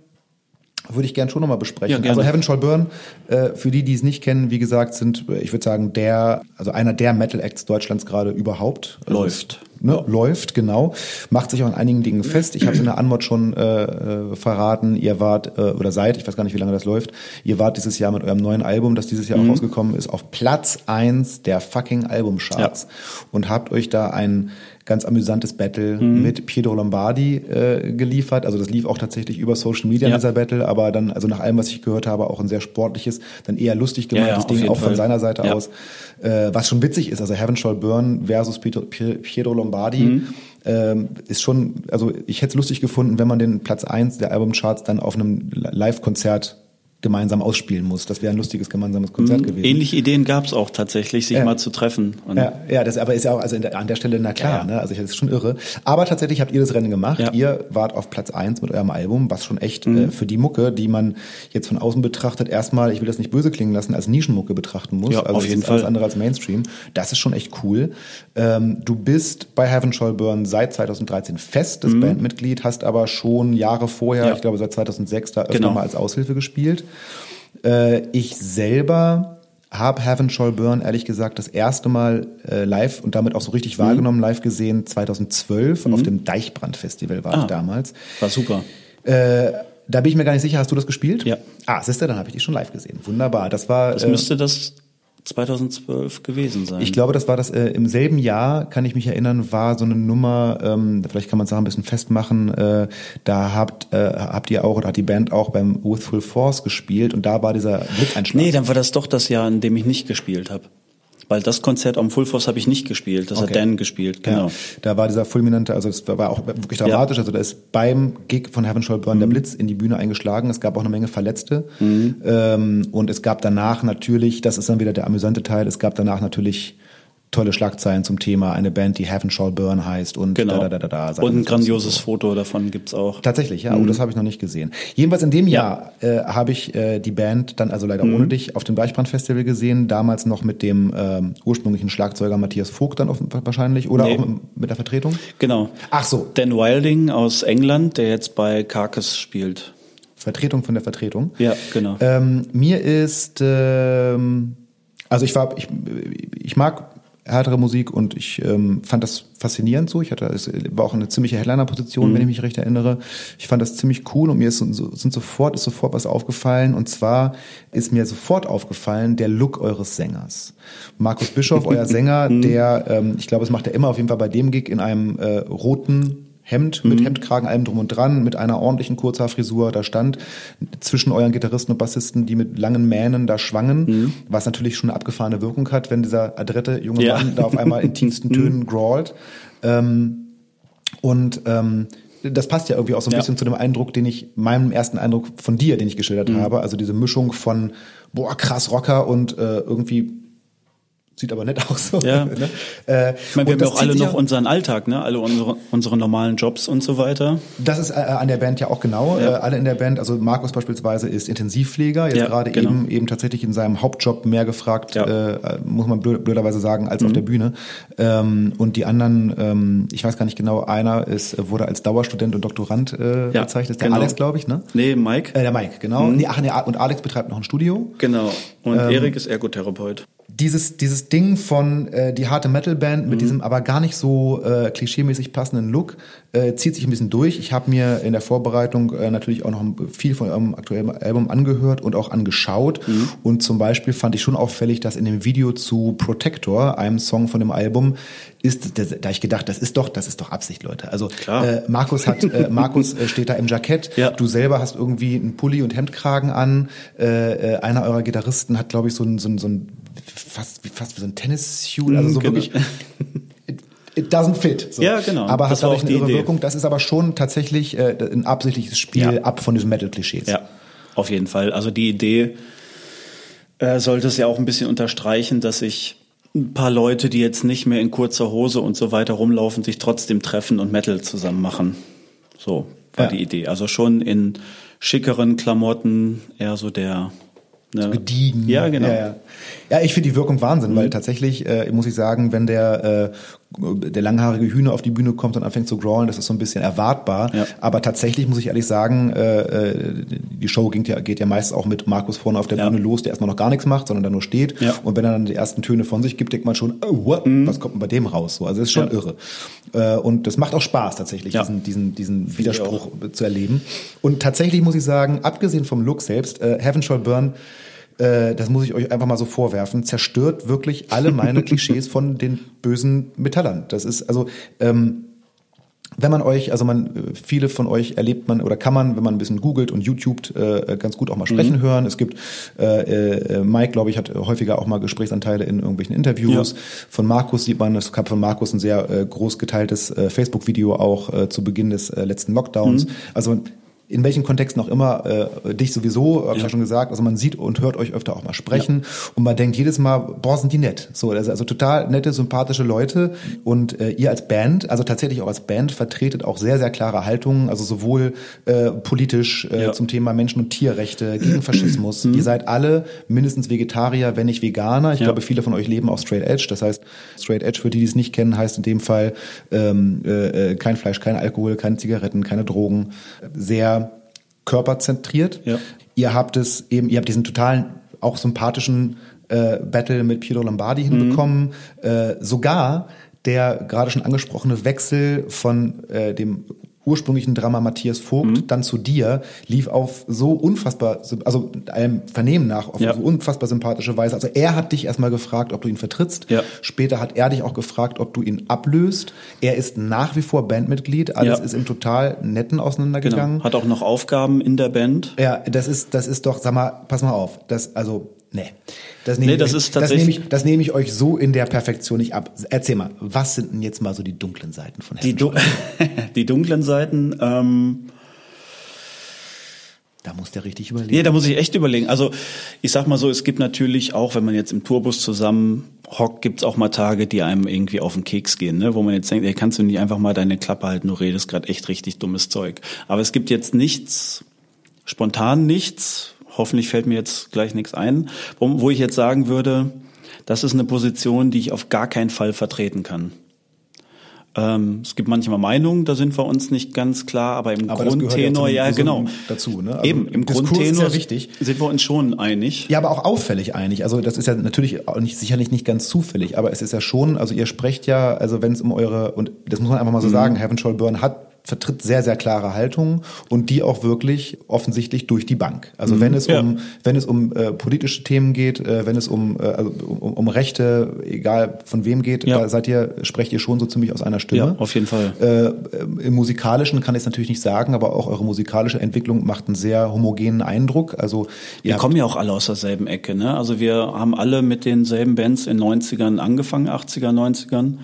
würde ich gern schon nochmal besprechen. Ja, also Heaven Shall Burn, äh, für die, die es nicht kennen, wie gesagt, sind, ich würde sagen, der, also einer der Metal Acts Deutschlands gerade überhaupt. Also läuft. Ne. Läuft, genau. Macht sich auch an einigen Dingen fest. Ich habe in der Anmod schon äh, äh, verraten, ihr wart, äh, oder seid, ich weiß gar nicht, wie lange das läuft, ihr wart dieses Jahr mit eurem neuen Album, das dieses Jahr mhm. auch rausgekommen ist, auf Platz eins der fucking Albumcharts ja. und habt euch da ein ganz amüsantes Battle mhm. mit Pietro Lombardi äh, geliefert. Also das lief auch tatsächlich über Social Media, ja. dieser Battle, aber dann, also nach allem, was ich gehört habe, auch ein sehr sportliches, dann eher lustig gemeintes ja, ja, Ding, auch Fall. von seiner Seite aus. Äh, was schon witzig ist, also Heaven Shall Burn versus Pietro, Pietro Lombardi. Mhm. Ähm, ist schon, also ich hätte es lustig gefunden, wenn man den Platz eins der Albumcharts dann auf einem Live-Konzert gemeinsam ausspielen muss. Das wäre ein lustiges gemeinsames Konzert mhm. gewesen. Ähnliche Ideen gab es auch tatsächlich, sich ja. mal zu treffen. Ja, ja, das aber ist ja auch also der, an der Stelle na klar. Ja, Ne? Also ich, das ist schon irre. Aber tatsächlich habt ihr das Rennen gemacht. Ihr wart auf Platz eins mit eurem Album, was schon echt mhm. äh, für die Mucke, die man jetzt von außen betrachtet, erstmal, ich will das nicht böse klingen lassen, als Nischenmucke betrachten muss. Ja, also auf jeden Fall. Alles andere als Mainstream. Das ist schon echt cool. Ähm, du bist bei Heaven Shall Burn seit 2013 festes mhm. Bandmitglied, hast aber schon Jahre vorher, ich glaube seit 2006, da öfter genau. mal als Aushilfe gespielt. Äh, ich selber habe Heaven Shall Burn ehrlich gesagt das erste Mal äh, live und damit auch so richtig wahrgenommen, live gesehen 2012 auf dem Deichbrand-Festival war ich Ah. damals. War super. Äh, da bin ich mir gar nicht sicher, hast du das gespielt? Ja. Ah, siehst du, dann habe ich die schon live gesehen. Wunderbar. Das war. Das äh, müsste das 2012 gewesen sein. ich glaube, das war das äh, im selben Jahr, kann ich mich erinnern, war so eine Nummer, ähm, vielleicht kann man es auch ein bisschen festmachen, äh, da habt, äh, habt ihr auch oder hat die Band auch beim With Full Force gespielt und da war dieser Blitzeinschlag. Nee, dann war das doch das Jahr, in dem ich nicht gespielt habe. Weil das Konzert am Full Force habe ich nicht gespielt. Das Okay. hat Dan gespielt, genau. Ja, da war dieser fulminante, also es war auch wirklich dramatisch. Also da ist beim Gig von Heaven Shall Burn der Blitz in die Bühne eingeschlagen. Es gab auch eine Menge Verletzte. Ähm, und es gab danach natürlich, das ist dann wieder der amüsante Teil, es gab danach natürlich tolle Schlagzeilen zum Thema eine Band, die Heaven Shall Burn heißt und Genau. da, da, da, da, da. Und ein grandioses Foto davon gibt's auch. Tatsächlich, ja, oh, das habe ich noch nicht gesehen. Jedenfalls in dem Jahr äh, habe ich äh, die Band dann also leider ohne dich auf dem Deichbrand-Festival gesehen, damals noch mit dem ähm, ursprünglichen Schlagzeuger Matthias Vogt dann auf, wahrscheinlich oder Nee. auch mit, mit der Vertretung. Genau. Ach so, Dan Wilding aus England, der jetzt bei Carcass spielt. Vertretung von der Vertretung. Ja, genau. Ähm, mir ist, ähm, also ich war, ich, ich mag härtere Musik und ich ähm, fand das faszinierend so. Ich hatte, es war auch eine ziemliche Headliner-Position, wenn ich mich recht erinnere. Ich fand das ziemlich cool und mir ist sind sofort, ist sofort was aufgefallen und zwar ist mir sofort aufgefallen der Look eures Sängers. Markus Bischoff, euer (laughs) Sänger, der, ähm, ich glaube, es macht er immer auf jeden Fall bei dem Gig in einem äh, roten Hemd mit Hemdkragen, allem drum und dran, mit einer ordentlichen Kurzhaarfrisur. Da stand zwischen euren Gitarristen und Bassisten, die mit langen Mähnen da schwangen, was natürlich schon eine abgefahrene Wirkung hat, wenn dieser adrette junge Ja. Mann da auf einmal in (laughs) tiefsten Tönen growlt. Ähm, und ähm, das passt ja irgendwie auch so ein Ja. bisschen zu dem Eindruck, den ich, meinem ersten Eindruck von dir, den ich geschildert Mhm. habe. Also diese Mischung von, boah, krass Rocker und äh, irgendwie sieht aber nett aus. So, Ja. (laughs) ne? äh, Ich meine, wir und haben ja auch alle noch unseren Alltag, ne? Alle unsere, unsere normalen Jobs und so weiter. Das ist äh, an der Band ja auch genau. Ja. Äh, alle in der Band, also Markus beispielsweise ist Intensivpfleger, jetzt Ja, gerade genau. eben eben tatsächlich in seinem Hauptjob mehr gefragt, Ja. Mhm. äh, muss man blöd, blöderweise sagen, als auf der Bühne. Ähm, und die anderen, ähm, ich weiß gar nicht genau, einer ist wurde als Dauerstudent und Doktorand äh, Ja, bezeichnet, der genau. Alex, glaube ich, ne? Nee, Mike. Äh, der Mike, genau. Nee, ach nee, und Alex betreibt noch ein Studio. Genau. Und Ähm, Erik ist Ergotherapeut. Dieses, dieses Ding von äh, die harte Metal-Band Mhm. mit diesem aber gar nicht so äh, klischeemäßig passenden Look äh, zieht sich ein bisschen durch. Ich habe mir in der Vorbereitung äh, natürlich auch noch viel von eurem aktuellen Album angehört und auch angeschaut. Mhm. Und zum Beispiel fand ich schon auffällig, dass in dem Video zu Protector, einem Song von dem Album, ist, da da ich gedacht, das ist doch, das ist doch Absicht, Leute. Also Klar. äh, Markus hat, äh, (laughs) Markus äh, steht da im Jackett. Ja. Du selber hast irgendwie einen Pulli und Hemdkragen an. Äh, äh, einer eurer Gitarristen hat, glaube ich, so ein, so ein, so ein fast, wie- fast wie so ein Tennisschuh, also so Genau. wirklich. (laughs) It, doesn't fit. So. Ja, genau. Aber Das hat dadurch auch eine irre Idee. Wirkung. Das ist aber schon tatsächlich äh, ein absichtliches Spiel Ja. ab von diesen Metal-Klischees. Ja, auf jeden Fall. Also die Idee äh, sollte es ja auch ein bisschen unterstreichen, dass sich ein paar Leute, die jetzt nicht mehr in kurzer Hose und so weiter rumlaufen, sich trotzdem treffen und Metal zusammen machen. So war Ja. die Idee. Also schon in schickeren Klamotten, eher so der ne, gediegen. Ja, genau. Ja, ja. ja ich finde die Wirkung Wahnsinn, weil tatsächlich äh, muss ich sagen, wenn der äh, der langhaarige Hühner auf die Bühne kommt und anfängt zu growlen, das ist so ein bisschen erwartbar. Ja. Aber tatsächlich muss ich ehrlich sagen, äh, äh, die Show geht ja, geht ja meist auch mit Markus vorne auf der Ja. Bühne los, der erstmal noch gar nichts macht, sondern da nur steht. Ja. Und wenn er dann die ersten Töne von sich gibt, denkt man schon, oh, what? was kommt denn bei dem raus? So, also das ist schon Mhm. Irre. Äh, und das macht auch Spaß tatsächlich, diesen, diesen, diesen Widerspruch zu erleben. Und tatsächlich muss ich sagen, abgesehen vom Look selbst, äh, Heaven Shall Burn, äh, das muss ich euch einfach mal so vorwerfen, zerstört wirklich alle meine (laughs) Klischees von den bösen Metallern. Das ist also, ähm, wenn man euch, also man, äh, viele von euch erlebt man oder kann man, wenn man ein bisschen googelt und YouTubet, äh, ganz gut auch mal sprechen hören. Es gibt, äh, äh, Mike, glaube ich, hat häufiger auch mal Gesprächsanteile in irgendwelchen Interviews. Ja. Von Markus sieht man, es gab von Markus ein sehr äh, groß geteiltes äh, Facebook-Video auch äh, zu Beginn des äh, letzten Lockdowns. Also in welchen Kontexten auch immer, äh, dich sowieso, habe ich ja schon gesagt, also man sieht und hört euch öfter auch mal sprechen und man denkt jedes Mal, boah, sind die nett. So, also, also total nette, sympathische Leute und äh, ihr als Band, also tatsächlich auch als Band, vertretet auch sehr, sehr klare Haltungen, also sowohl äh, politisch äh, Ja. zum Thema Menschen- und Tierrechte, gegen (clears throat) Faschismus. ihr seid alle mindestens Vegetarier, wenn nicht Veganer. Ich Ja. glaube, viele von euch leben auf Straight Edge. Das heißt, Straight Edge, für die, die es nicht kennen, heißt in dem Fall ähm, äh, äh, kein Fleisch, kein Alkohol, keine Zigaretten, keine Drogen. Sehr körperzentriert. Ja. Ihr habt es eben, ihr habt diesen totalen, auch sympathischen äh, Battle mit Piero Lombardi hinbekommen. Äh, sogar der gerade schon angesprochene Wechsel von äh, dem ursprünglichen Drama Matthias Vogt Mhm. dann zu dir lief auf so unfassbar, also einem Vernehmen nach, auf Ja. so unfassbar sympathische Weise. Also er hat dich erstmal gefragt, ob du ihn vertrittst. Ja. Später hat er dich auch gefragt, ob du ihn ablöst. Er ist nach wie vor Bandmitglied. Alles Ja. ist im total netten auseinandergegangen. Genau. Hat auch noch Aufgaben in der Band. Ja, das ist, das ist doch, sag mal, pass mal auf. Das, also, nee. Das nehme Nee, das ich, ist das tatsächlich- nehme ich, das nehme ich euch so in der Perfektion nicht ab. Erzähl mal, was sind denn jetzt mal so die dunklen Seiten von Die, Heaven du (laughs) die dunklen Seiten, ähm, Da muss der richtig überlegen. Nee, da muss ich echt überlegen. Also ich sag mal so, es gibt natürlich auch, wenn man jetzt im Tourbus zusammen hockt, gibt's auch mal Tage, die einem irgendwie auf den Keks gehen, ne? wo man jetzt denkt, ey, kannst du nicht einfach mal deine Klappe halten, du redest gerade echt richtig dummes Zeug. Aber es gibt jetzt nichts, spontan nichts, hoffentlich fällt mir jetzt gleich nichts ein, wo, wo ich jetzt sagen würde, das ist eine Position, die ich auf gar keinen Fall vertreten kann. Ähm, es gibt manchmal Meinungen, da sind wir uns nicht ganz klar, aber im Aber ja Grundtenor, zum ja, genau. Dazu, ne? Also Eben, im Diskurs Grundtenor ist ja wichtig. sind wir uns schon einig. Ja, aber auch auffällig einig. Also das ist ja natürlich auch nicht, sicherlich nicht ganz zufällig, aber es ist ja schon, also ihr sprecht ja, also wenn es um eure, und das muss man einfach mal Mhm. so sagen, Heaven Shall Burn hat vertritt sehr, sehr klare Haltungen und die auch wirklich offensichtlich durch die Bank. Also wenn es Ja. um, wenn es um äh, politische Themen geht, äh, wenn es um, äh, also um, um Rechte, egal von wem geht, Ja. da seid ihr, sprecht ihr schon so ziemlich aus einer Stimme. Ja, auf jeden Fall. Äh, Im musikalischen kann ich es natürlich nicht sagen, aber auch eure musikalische Entwicklung macht einen sehr homogenen Eindruck. Also Wir kommen ja auch alle aus derselben Ecke. Ne? Also wir haben alle mit denselben Bands in 90ern angefangen, 80er, 90ern,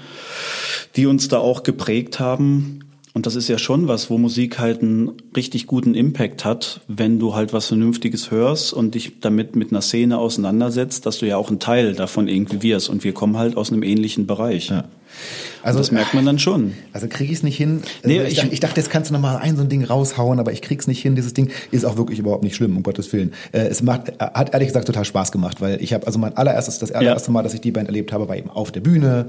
die uns da auch geprägt haben. Und das ist ja schon was, wo Musik halt einen richtig guten Impact hat, wenn du halt was Vernünftiges hörst und dich damit mit einer Szene auseinandersetzt, dass du ja auch ein Teil davon irgendwie wirst. Und wir kommen halt aus einem ähnlichen Bereich. Ja. Also das merkt man dann schon. Also kriege ich es nicht hin. Nee, Also ich, ich- dachte, ich dachte, jetzt kannst du noch mal ein so ein Ding raushauen, aber ich krieg's nicht hin. Dieses Ding ist auch wirklich überhaupt nicht schlimm, um Gottes Willen. Äh, es macht, äh, hat ehrlich gesagt total Spaß gemacht, weil ich habe also mein allererstes, das allererste Mal, dass ich die Band erlebt habe, war eben auf der Bühne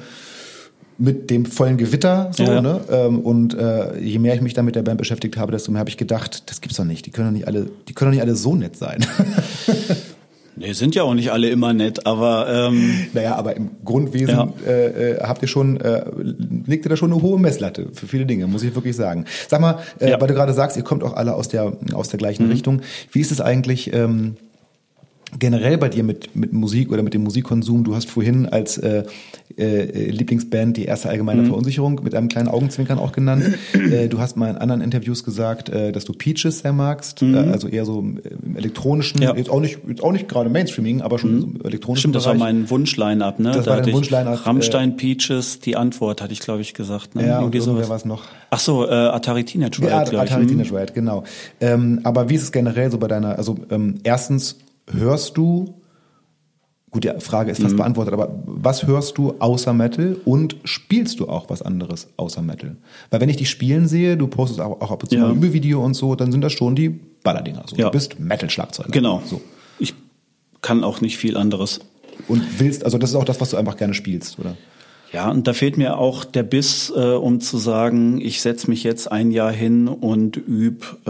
mit dem vollen Gewitter so Ja. ne ähm, und äh, je mehr ich mich dann mit der Band beschäftigt habe desto mehr habe ich gedacht das gibt's doch nicht die können doch nicht alle die können doch nicht alle so nett sein (laughs) Nee, sind ja auch nicht alle immer nett, aber ähm, naja aber im Grundwesen Ja. äh, äh, habt ihr schon äh, legt ihr da schon eine hohe Messlatte für viele Dinge muss ich wirklich sagen sag mal äh, Ja. weil du gerade sagst ihr kommt auch alle aus der aus der gleichen Mhm. Richtung wie ist es eigentlich ähm, generell bei dir mit, mit Musik oder mit dem Musikkonsum? Du hast vorhin als äh, äh, Lieblingsband die erste Mhm. allgemeine Verunsicherung mit einem kleinen Augenzwinkern auch genannt. (clears throat) äh, du hast mal in anderen Interviews gesagt, äh, dass du Peaches sehr magst, äh, also eher so im, elektronischen, Mhm. Ja. jetzt auch nicht, jetzt auch nicht gerade Mainstreaming, aber schon so im elektronischen Stimmt, das war Bereich. mein Wunsch-Line-Up, ne? Das Da war dein Wunsch-Line-Up, Rammstein, Peaches, die Antwort, hatte ich, glaube ich, gesagt. Ne? ja, und Irgendwie irgendwer sowas. was noch. Ach so, äh, Atari Teenage Riot, Ja, ich. Atari hm? Teenage Riot, genau. Ähm, aber wie ist es generell so bei deiner, also ähm, erstens hörst du, gut, die Frage ist Mhm. fast beantwortet, aber was hörst du außer Metal und spielst du auch was anderes außer Metal? Weil wenn ich dich spielen sehe, du postest auch, auch ab und zu Ja. mal ein Video und so, dann sind das schon die Ballerdinger. So. Ja. Du bist Metal-Schlagzeuger. Genau. So. Ich kann auch nicht viel anderes. Und willst, also das ist auch das, was du einfach gerne spielst, oder? Ja, und da fehlt mir auch der Biss, äh, um zu sagen, ich setze mich jetzt ein Jahr hin und üb, äh,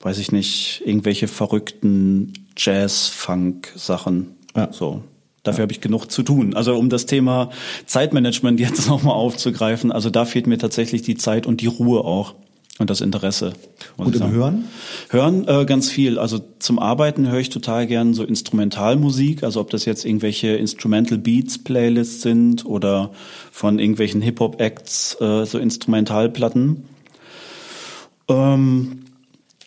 weiß ich nicht, irgendwelche verrückten Jazz-Funk-Sachen. Ja. So. Dafür habe ich genug zu tun. Also um das Thema Zeitmanagement (laughs) jetzt nochmal aufzugreifen, also da fehlt mir tatsächlich die Zeit und die Ruhe auch und das Interesse. Und im sagen. Hören? Hören äh, ganz viel. Also zum Arbeiten höre ich total gern so Instrumentalmusik, also ob das jetzt irgendwelche Instrumental Beats Playlists sind oder von irgendwelchen Hip Hop Acts äh, so Instrumentalplatten. Ähm,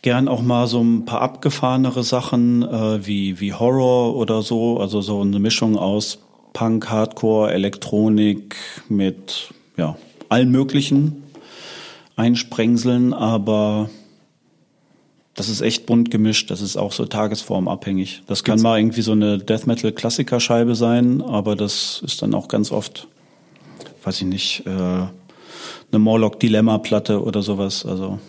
gern auch mal so ein paar abgefahrenere Sachen äh, wie wie Horror oder so, also so eine Mischung aus Punk, Hardcore, Elektronik mit ja allen möglichen Einsprengseln, aber das ist echt bunt gemischt. Das ist auch so tagesformabhängig. Das kann mal irgendwie so eine Death Metal Klassikerscheibe sein, aber das ist dann auch ganz oft, weiß ich nicht, äh, eine Morlock Dilemma Platte oder sowas. Also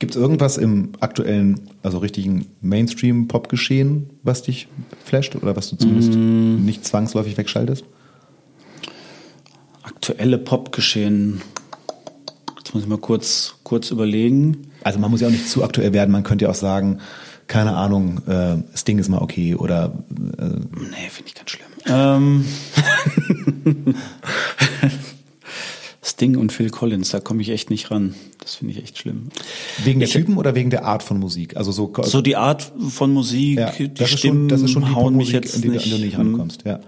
Gibt es irgendwas im aktuellen, also richtigen Mainstream-Pop-Geschehen, was dich flasht oder was du zumindest Mm. nicht zwangsläufig wegschaltest? aktuelle Popgeschehen. Jetzt muss ich mal kurz kurz überlegen. Also man muss ja auch nicht zu aktuell werden, man könnte ja auch sagen, keine Ahnung, äh, Sting ist mal okay oder äh, Nee, finde ich ganz schlimm. Ähm, (laughs) (laughs) Sting und Phil Collins, da komme ich echt nicht ran. Das finde ich echt schlimm. wegen der Ich- Typen oder wegen der Art von Musik? Also so, So die Art von Musik, ja, die das, Stimmen schon, das ist schon die hauen mich jetzt an die, du- nicht. an die du nicht rankommst. Ja.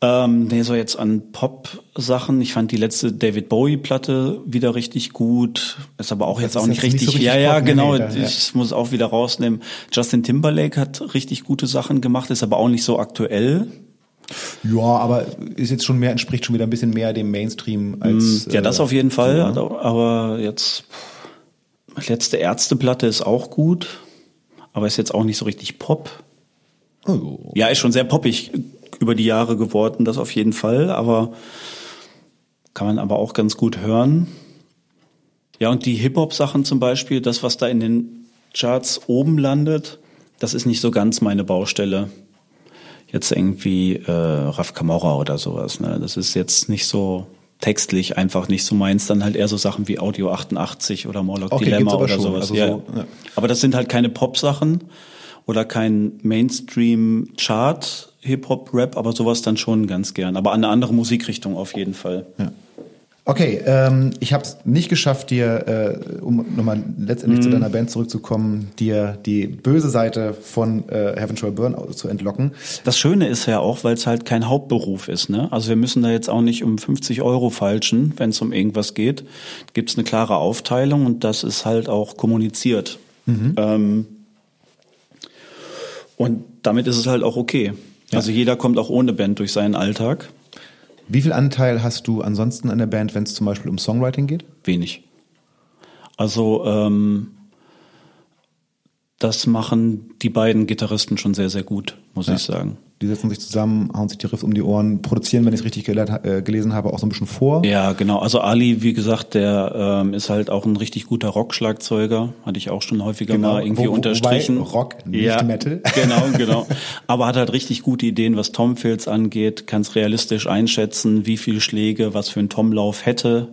Ähm, nee, so jetzt an Pop-Sachen. Ich fand die letzte David Bowie-Platte wieder richtig gut. Ist aber auch jetzt ist auch nicht jetzt nicht richtig. so richtig ja, ja, Pop, genau. nee, da- ja. Ich muss auch wieder rausnehmen. Justin Timberlake hat richtig gute Sachen gemacht, ist aber auch nicht so aktuell. Ja, aber ist jetzt schon mehr, entspricht schon wieder ein bisschen mehr dem Mainstream als. Ja, das äh, auf jeden Fall. so, ne? Aber jetzt letzte Ärzteplatte ist auch gut, aber ist jetzt auch nicht so richtig Pop. Oh, Ja, ist schon sehr poppig über die Jahre geworden, das auf jeden Fall, aber kann man aber auch ganz gut hören. Ja, und die Hip-Hop-Sachen zum Beispiel, das, was da in den Charts oben landet, das ist nicht so ganz meine Baustelle. Jetzt irgendwie äh, Raf Kamora oder sowas. Ne? Das ist jetzt nicht so textlich einfach nicht so meins. Dann halt eher so Sachen wie Audio 88 oder Morlock Okay, Dilemma oder schon. sowas. Also ja. so, ja. Aber das sind halt keine Pop-Sachen oder kein Mainstream-Chart, Hip-Hop-Rap, aber sowas dann schon ganz gern. Aber eine andere Musikrichtung auf jeden Fall. Ja. Okay, ähm, ich habe es nicht geschafft, dir, äh, um nochmal letztendlich Mhm. zu deiner Band zurückzukommen, dir die böse Seite von äh, Heaven Shall Burn zu entlocken. Das Schöne ist ja auch, weil es halt kein Hauptberuf ist. Ne? Also wir müssen da jetzt auch nicht um 50 Euro falschen, wenn es um irgendwas geht. Gibt es eine klare Aufteilung und das ist halt auch kommuniziert. Ähm, und damit ist es halt auch okay. Also jeder kommt auch ohne Band durch seinen Alltag. Wie viel Anteil hast du ansonsten an der Band, wenn es zum Beispiel um Songwriting geht? Wenig. Also ähm, das machen die beiden Gitarristen schon sehr, sehr gut, muss ich sagen. Die setzen sich zusammen, hauen sich die Riffs um die Ohren, produzieren, wenn ich es richtig gele- äh, gelesen habe, auch so ein bisschen vor. Ja, genau. Also Ali, wie gesagt, der ähm, ist halt auch ein richtig guter Rockschlagzeuger. Hatte ich auch schon häufiger Genau, mal irgendwie wo- wo- unterstrichen. Rock, nicht ja, Metal. (laughs) Genau, genau. Aber hat halt richtig gute Ideen, was Tomfills angeht, kann es realistisch einschätzen, wie viel Schläge, was für ein Tomlauf hätte.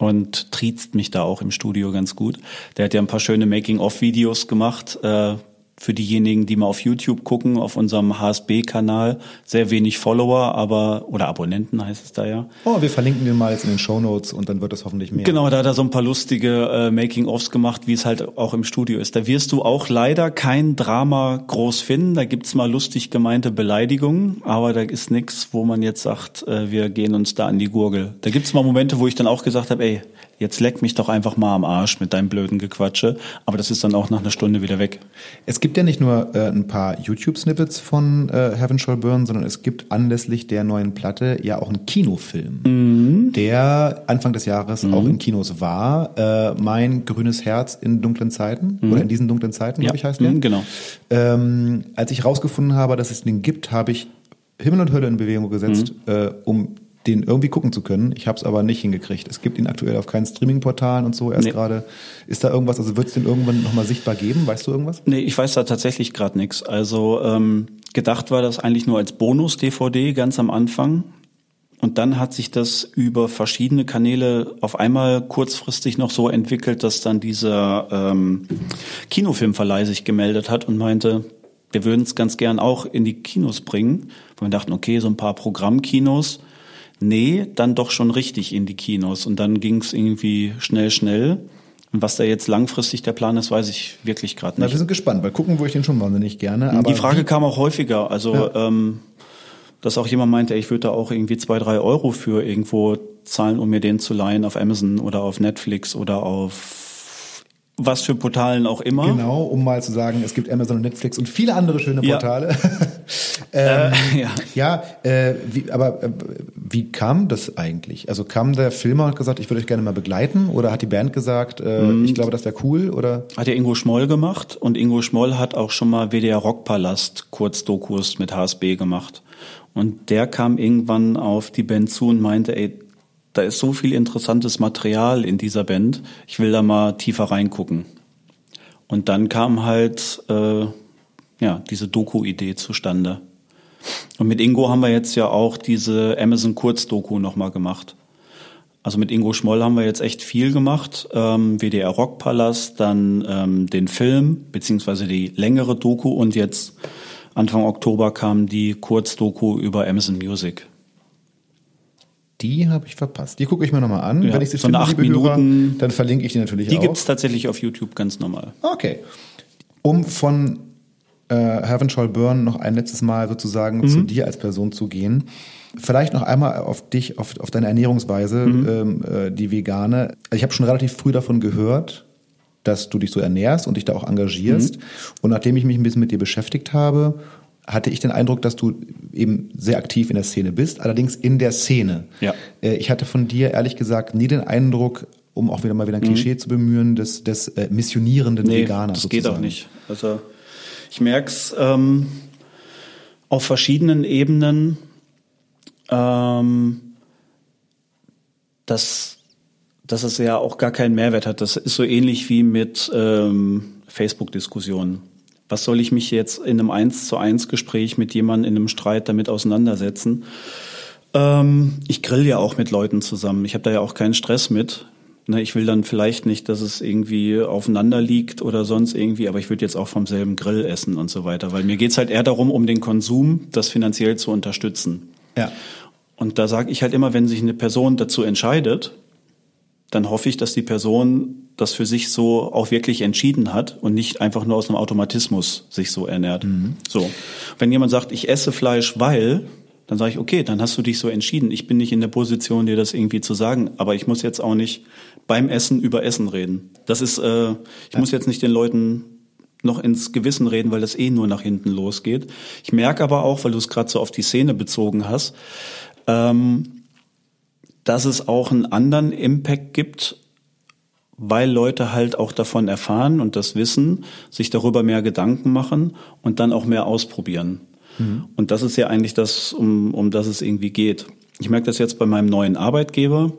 Und triezt mich da auch im Studio ganz gut. Der hat ja ein paar schöne Making-of-Videos gemacht. Äh, für diejenigen, die mal auf YouTube gucken, auf unserem HSB-Kanal. Sehr wenig Follower, aber, oder Abonnenten heißt es da ja. Oh, wir verlinken den mal jetzt in den Shownotes und dann wird es hoffentlich mehr. Genau, da hat er so ein paar lustige äh, Making-ofs gemacht, wie es halt auch im Studio ist. Da wirst du auch leider kein Drama groß finden. Da gibt's mal lustig gemeinte Beleidigungen, aber da ist nix, wo man jetzt sagt, äh, wir gehen uns da an die Gurgel. Da gibt's mal Momente, wo ich dann auch gesagt habe, ey, jetzt leck mich doch einfach mal am Arsch mit deinem blöden Gequatsche. Aber das ist dann auch nach einer Stunde wieder weg. Es gibt ja nicht nur äh, ein paar YouTube-Snippets von äh, Heaven Shall Burn, sondern es gibt anlässlich der neuen Platte ja auch einen Kinofilm, Mhm. der Anfang des Jahres auch in Kinos war. Äh, mein grünes Herz in dunklen Zeiten oder in diesen dunklen Zeiten, glaube ich, heißt der. mhm, genau. Ähm, als ich rausgefunden habe, dass es den gibt, habe ich Himmel und Hölle in Bewegung gesetzt, Mhm. äh, um den irgendwie gucken zu können. Ich habe es aber nicht hingekriegt. Es gibt ihn aktuell auf keinen Streaming-Portalen und so erst Nee. gerade. Ist da irgendwas, also wird es den irgendwann nochmal sichtbar geben? Weißt du irgendwas? Nee, ich weiß da tatsächlich gerade nichts. Also ähm, gedacht war das eigentlich nur als Bonus-DVD ganz am Anfang. Und dann hat sich das über verschiedene Kanäle auf einmal kurzfristig noch so entwickelt, dass dann dieser ähm, Kinofilmverleih sich gemeldet hat und meinte, wir würden es ganz gern auch in die Kinos bringen. Wo wir dachten, okay, so ein paar Programmkinos. Nee, dann doch schon richtig in die Kinos. Und dann ging es irgendwie schnell, schnell. Und was da jetzt langfristig der Plan ist, weiß ich wirklich gerade Na, nicht. wir sind gespannt, weil gucken würde ich den schon wahnsinnig gerne. Aber Die Frage kam auch häufiger. Also, Ja. ähm, dass auch jemand meinte, ich würde da auch irgendwie zwei, drei Euro für irgendwo zahlen, um mir den zu leihen auf Amazon oder auf Netflix oder auf was für Portalen auch immer. Genau, um mal zu sagen, es gibt Amazon und Netflix und viele andere schöne Ja. (laughs) Ähm, Äh, (laughs) ja. ja, äh, wie, aber äh, wie kam das eigentlich? Also kam der Filmer und hat gesagt, ich würde euch gerne mal begleiten? Oder hat die Band gesagt, äh, Mhm. ich glaube, das wäre cool? Oder Hat ja Ingo Schmoll gemacht und Ingo Schmoll hat auch schon mal WDR Rockpalast Kurzdokus mit HSB gemacht. Und der kam irgendwann auf die Band zu und meinte, ey, da ist so viel interessantes Material in dieser Band, ich will da mal tiefer reingucken. Und dann kam halt äh, ja diese Doku-Idee zustande. Und mit Ingo haben wir jetzt ja auch diese Amazon Kurzdoku nochmal gemacht. Also mit Ingo Schmoll haben wir jetzt echt viel gemacht. Ähm, WDR Rockpalast, dann ähm, den Film, beziehungsweise die längere Doku und jetzt Anfang Oktober kam die Kurzdoku über Amazon Music. Die habe ich verpasst. Die gucke ich mir nochmal an. Ja, Wenn ich sie so finde, acht liebe Hörer, Minuten- dann verlinke ich die natürlich Die auch. gibt's tatsächlich auf YouTube ganz normal. Okay. Um von äh, Heavenshall Burn noch ein letztes Mal sozusagen Mhm. zu dir als Person zu gehen. Vielleicht noch einmal auf dich, auf, auf deine Ernährungsweise, Mhm. ähm, äh, die vegane. Also ich habe schon relativ früh davon gehört, dass du dich so ernährst und dich da auch engagierst. Mhm. Und nachdem ich mich ein bisschen mit dir beschäftigt habe, hatte ich den Eindruck, dass du eben sehr aktiv in der Szene bist, allerdings in der Szene. Ja. Äh, Ich hatte von dir ehrlich gesagt nie den Eindruck, um auch wieder mal wieder ein Klischee zu bemühen, des, des äh, missionierenden Mhm. Nee, Veganers. das geht auch sozusagen. nicht. Also ich merk's ähm, auf verschiedenen Ebenen, ähm, dass, dass es ja auch gar keinen Mehrwert hat. Das ist so ähnlich wie mit ähm, Facebook-Diskussionen. Was soll ich mich jetzt in einem Eins zu eins Gespräch mit jemandem in einem Streit damit auseinandersetzen? Ähm, ich grill ja auch mit Leuten zusammen. Ich habe da ja auch keinen Stress mit. Ne, ich will dann vielleicht nicht, dass es irgendwie aufeinander liegt oder sonst irgendwie, aber ich würde jetzt auch vom selben Grill essen und so weiter, weil mir geht's halt eher darum, um den Konsum, das finanziell zu unterstützen. Ja. Und da sage ich halt immer, wenn sich eine Person dazu entscheidet, dann hoffe ich, dass die Person das für sich so auch wirklich entschieden hat und nicht einfach nur aus einem Automatismus sich so ernährt. So. Wenn jemand sagt, ich esse Fleisch, weil, dann sage ich, okay, dann hast du dich so entschieden. Ich bin nicht in der Position, dir das irgendwie zu sagen, aber ich muss jetzt auch nicht beim Essen über Essen reden. Das ist, äh, ich muss jetzt nicht den Leuten noch ins Gewissen reden, weil das eh nur nach hinten losgeht. Ich merke aber auch, weil du es gerade so auf die Szene bezogen hast, ähm, dass es auch einen anderen Impact gibt, weil Leute halt auch davon erfahren und das wissen, sich darüber mehr Gedanken machen und dann auch mehr ausprobieren. Und das ist ja eigentlich das, um, um das es irgendwie geht. Ich merke das jetzt bei meinem neuen Arbeitgeber.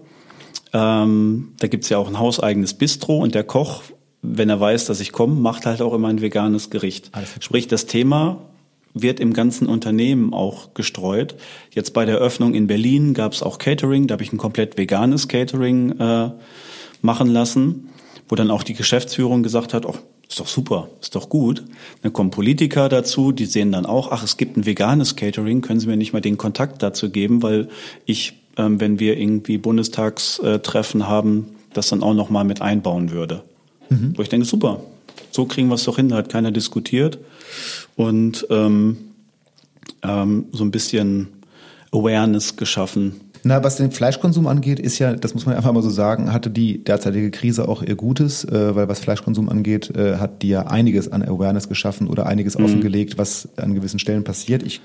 Ähm, da gibt's ja auch ein hauseigenes Bistro und der Koch, wenn er weiß, dass ich komme, macht halt auch immer ein veganes Gericht. Klar. Sprich, das Thema wird im ganzen Unternehmen auch gestreut. Jetzt bei der Öffnung in Berlin gab's auch Catering, da habe ich ein komplett veganes Catering äh, machen lassen, wo dann auch die Geschäftsführung gesagt hat, oh, ist doch super, ist doch gut. Dann kommen Politiker dazu, die sehen dann auch, ach, es gibt ein veganes Catering, können Sie mir nicht mal den Kontakt dazu geben, weil ich, wenn wir irgendwie Bundestagstreffen haben, das dann auch noch mal mit einbauen würde. Wo ich denke, super, so kriegen wir es doch hin, da hat keiner diskutiert. Und ähm, ähm, so ein bisschen Awareness geschaffen. Na, was den Fleischkonsum angeht, ist ja, das muss man einfach mal so sagen, hatte die derzeitige Krise auch ihr Gutes, äh, weil was Fleischkonsum angeht, äh, hat die ja einiges an Awareness geschaffen oder einiges offengelegt, was an gewissen Stellen passiert. Ich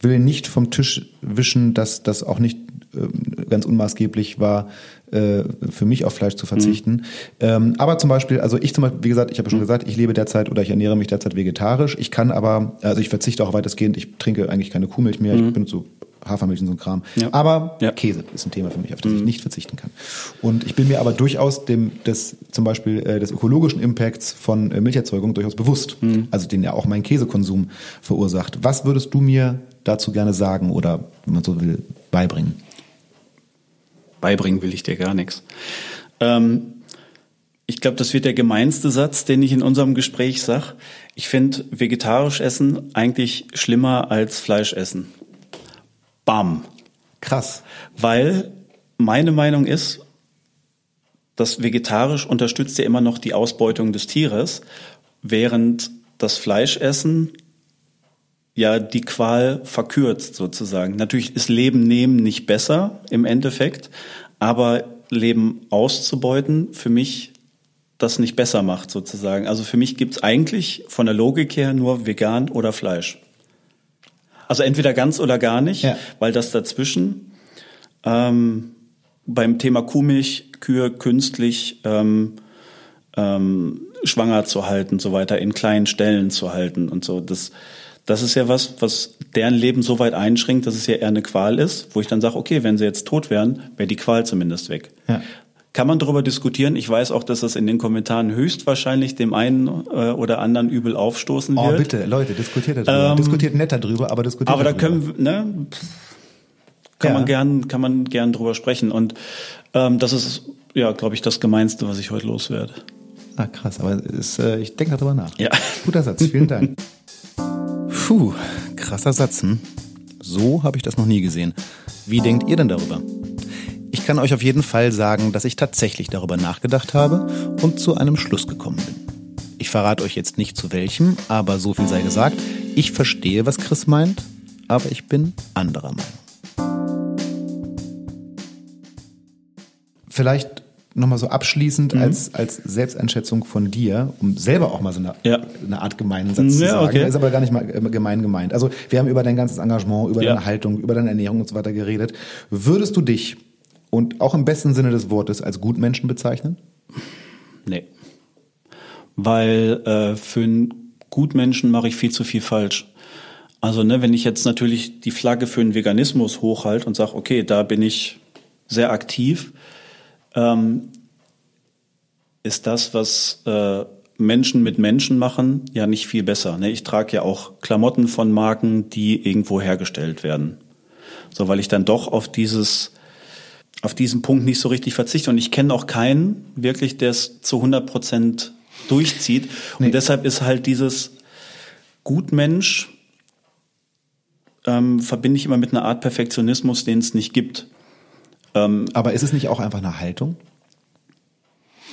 will nicht vom Tisch wischen, dass das auch nicht äh, ganz unmaßgeblich war, äh, für mich auf Fleisch zu verzichten. Ähm, aber zum Beispiel, also ich zum Beispiel, wie gesagt, ich habe ja schon gesagt, ich lebe derzeit oder ich ernähre mich derzeit vegetarisch. Ich kann aber, also ich verzichte auch weitestgehend, ich trinke eigentlich keine Kuhmilch mehr, ich benutze so Hafermilch und so ein Kram. Ja. Aber Ja. Käse ist ein Thema für mich, auf das ich nicht verzichten kann. Und ich bin mir aber durchaus dem des zum Beispiel äh, des ökologischen Impacts von äh, Milcherzeugung durchaus bewusst. Also den ja auch mein Käsekonsum verursacht. Was würdest du mir dazu gerne sagen oder, wenn man so will, beibringen? Beibringen will ich dir gar nichts. Ähm, ich glaube, das wird der gemeinste Satz, den ich in unserem Gespräch sag. Ich finde vegetarisch essen eigentlich schlimmer als Fleisch essen. Bam. Krass. Weil meine Meinung ist, das vegetarisch unterstützt ja immer noch die Ausbeutung des Tieres, während das Fleischessen ja die Qual verkürzt sozusagen. Natürlich ist Leben nehmen nicht besser im Endeffekt, aber Leben auszubeuten für mich das nicht besser macht sozusagen. Also für mich gibt's eigentlich von der Logik her nur vegan oder Fleisch. Also entweder ganz oder gar nicht, Ja. weil das dazwischen ähm, beim Thema Kuhmilch, Kühe künstlich ähm, ähm, schwanger zu halten, so weiter, in kleinen Stellen zu halten und so. Das, das ist ja was, was deren Leben so weit einschränkt, dass es ja eher eine Qual ist, wo ich dann sage, okay, wenn sie jetzt tot wären, wäre die Qual zumindest weg. Ja. Kann man darüber diskutieren? Ich weiß auch, dass das in den Kommentaren höchstwahrscheinlich dem einen äh, oder anderen übel aufstoßen Oh, wird. bitte, Leute, diskutiert darüber. Ähm, diskutiert nett darüber, aber diskutiert Aber da darüber. können wir, ne, kann Ja. man gern, kann man gern drüber sprechen. Und ähm, das ist, ja, glaube ich, das Gemeinste, was ich heute loswerde. Ah, krass, aber ist, äh, ich denke darüber nach. Ja. Guter Satz, vielen Dank. (laughs) Puh, krasser Satz. Hm? So habe ich das noch nie gesehen. Wie denkt ihr denn darüber? Ich kann euch auf jeden Fall sagen, dass ich tatsächlich darüber nachgedacht habe und zu einem Schluss gekommen bin. Ich verrate euch jetzt nicht zu welchem, aber so viel sei gesagt. Ich verstehe, was Chris meint, aber ich bin anderer Meinung. Vielleicht nochmal so abschließend als, als Selbsteinschätzung von dir, um selber auch mal so eine, Ja. eine Art gemeinen Satz zu Ja, sagen. okay. Ist aber gar nicht mal äh, gemein gemeint. Also wir haben über dein ganzes Engagement, über Ja. deine Haltung, über deine Ernährung und so weiter geredet. Würdest du dich und auch im besten Sinne des Wortes als Gutmenschen bezeichnen? Nee. Weil äh, für einen Gutmenschen mache ich viel zu viel falsch. Also, ne, wenn ich jetzt natürlich die Flagge für den Veganismus hochhalte und sage, okay, da bin ich sehr aktiv, ähm, ist das, was äh, Menschen mit Menschen machen, ja nicht viel besser. Ne? Ich trage ja auch Klamotten von Marken, die irgendwo hergestellt werden. So, weil ich dann doch auf dieses auf diesen Punkt nicht so richtig verzichte. Und ich kenne auch keinen wirklich, der es zu 100 Prozent durchzieht. Und Nee. deshalb ist halt dieses Gutmensch, ähm, verbinde ich immer mit einer Art Perfektionismus, den es nicht gibt. Aber ist es nicht auch einfach eine Haltung?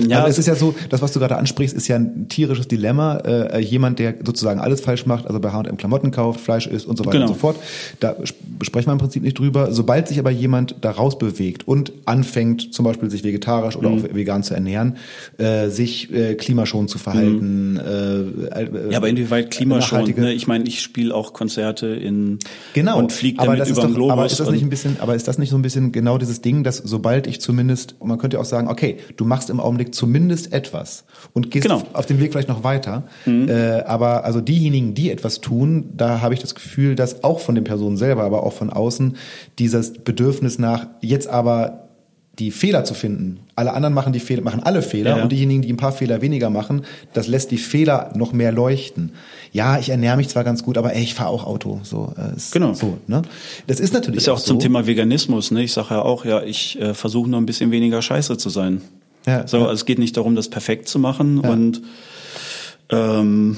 Ja, also es ist ja so, das, was du gerade ansprichst, ist ja ein tierisches Dilemma. Äh, jemand, der sozusagen alles falsch macht, also bei H&M Klamotten kauft, Fleisch isst und so weiter Genau. und so fort. Da sp- sprechen wir im Prinzip nicht drüber. Sobald sich aber jemand da rausbewegt und anfängt, zum Beispiel sich vegetarisch oder Mhm. auch vegan zu ernähren, äh, sich äh, klimaschonend zu verhalten. Äh, äh, ja, aber inwieweit klimaschonend? nachhaltige- Ne? Ich meine, ich spiele auch Konzerte in Genau. und fliege damit über den Globus. Aber ist das nicht ein bisschen, aber ist das nicht so ein bisschen genau dieses Ding, dass sobald ich zumindest, und man könnte ja auch sagen, okay, du machst im Augenblick zumindest etwas und gehst Genau. Mhm. auf dem Weg vielleicht noch weiter. Äh, aber also diejenigen, die etwas tun, da habe ich das Gefühl, dass auch von den Personen selber, aber auch von außen dieses Bedürfnis nach jetzt aber die Fehler zu finden. Alle anderen machen die Fehler, machen alle Fehler Ja, und diejenigen, die ein paar Fehler weniger machen, das lässt die Fehler noch mehr leuchten. Ja, ich ernähre mich zwar ganz gut, aber ey, ich fahre auch Auto. So, äh, Genau. So, ne? Das ist natürlich ist ja auch so. zum Thema Veganismus. Ne? Ich sage ja auch, ja, ich äh, versuche nur ein bisschen weniger scheiße zu sein. Ja, so, ja. also es geht nicht darum, das perfekt zu machen und ähm,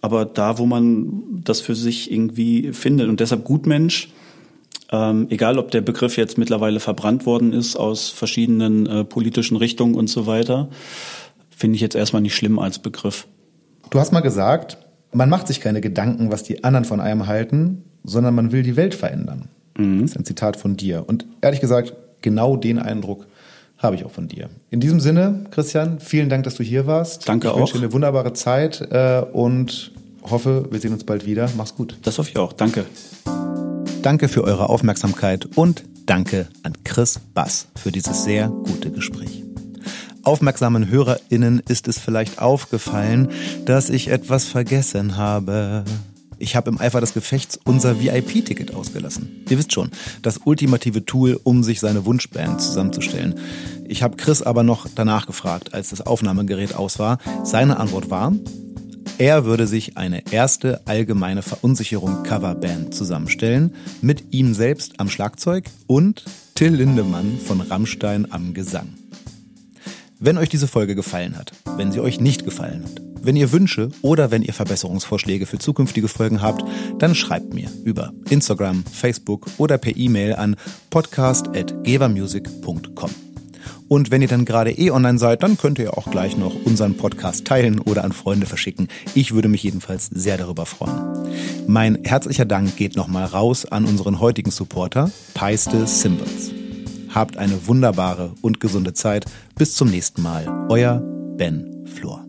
aber da, wo man das für sich irgendwie findet und deshalb Gutmensch, ähm, egal ob der Begriff jetzt mittlerweile verbrannt worden ist aus verschiedenen äh, politischen Richtungen und so weiter, finde ich jetzt erstmal nicht schlimm als Begriff. Du hast mal gesagt, man macht sich keine Gedanken, was die anderen von einem halten, sondern man will die Welt verändern. Mhm. Das ist ein Zitat von dir. Und ehrlich gesagt, genau den Eindruck habe ich auch von dir. In diesem Sinne, Christian, vielen Dank, dass du hier warst. Danke ich wünsche auch. dir eine wunderbare Zeit äh, und hoffe, wir sehen uns bald wieder. Mach's gut. Das hoffe ich auch. Danke. Danke für eure Aufmerksamkeit und danke an Chris Bass für dieses sehr gute Gespräch. Aufmerksamen HörerInnen ist es vielleicht aufgefallen, dass ich etwas vergessen habe. Ich habe im Eifer des Gefechts unser VIP-Ticket ausgelassen. Ihr wisst schon, das ultimative Tool, um sich seine Wunschband zusammenzustellen. Ich habe Chris aber noch danach gefragt, als das Aufnahmegerät aus war. Seine Antwort war, er würde sich eine erste allgemeine Verunsicherung Coverband zusammenstellen, mit ihm selbst am Schlagzeug und Till Lindemann von Rammstein am Gesang. Wenn euch diese Folge gefallen hat, wenn sie euch nicht gefallen hat, wenn ihr Wünsche oder wenn ihr Verbesserungsvorschläge für zukünftige Folgen habt, dann schreibt mir über Instagram, Facebook oder per E-Mail an podcast.gevermusic.com. Und wenn ihr dann gerade eh online seid, dann könnt ihr auch gleich noch unseren Podcast teilen oder an Freunde verschicken. Ich würde mich jedenfalls sehr darüber freuen. Mein herzlicher Dank geht nochmal raus an unseren heutigen Supporter, Peiste Symbols. Habt eine wunderbare und gesunde Zeit. Bis zum nächsten Mal. Euer Ben Flor.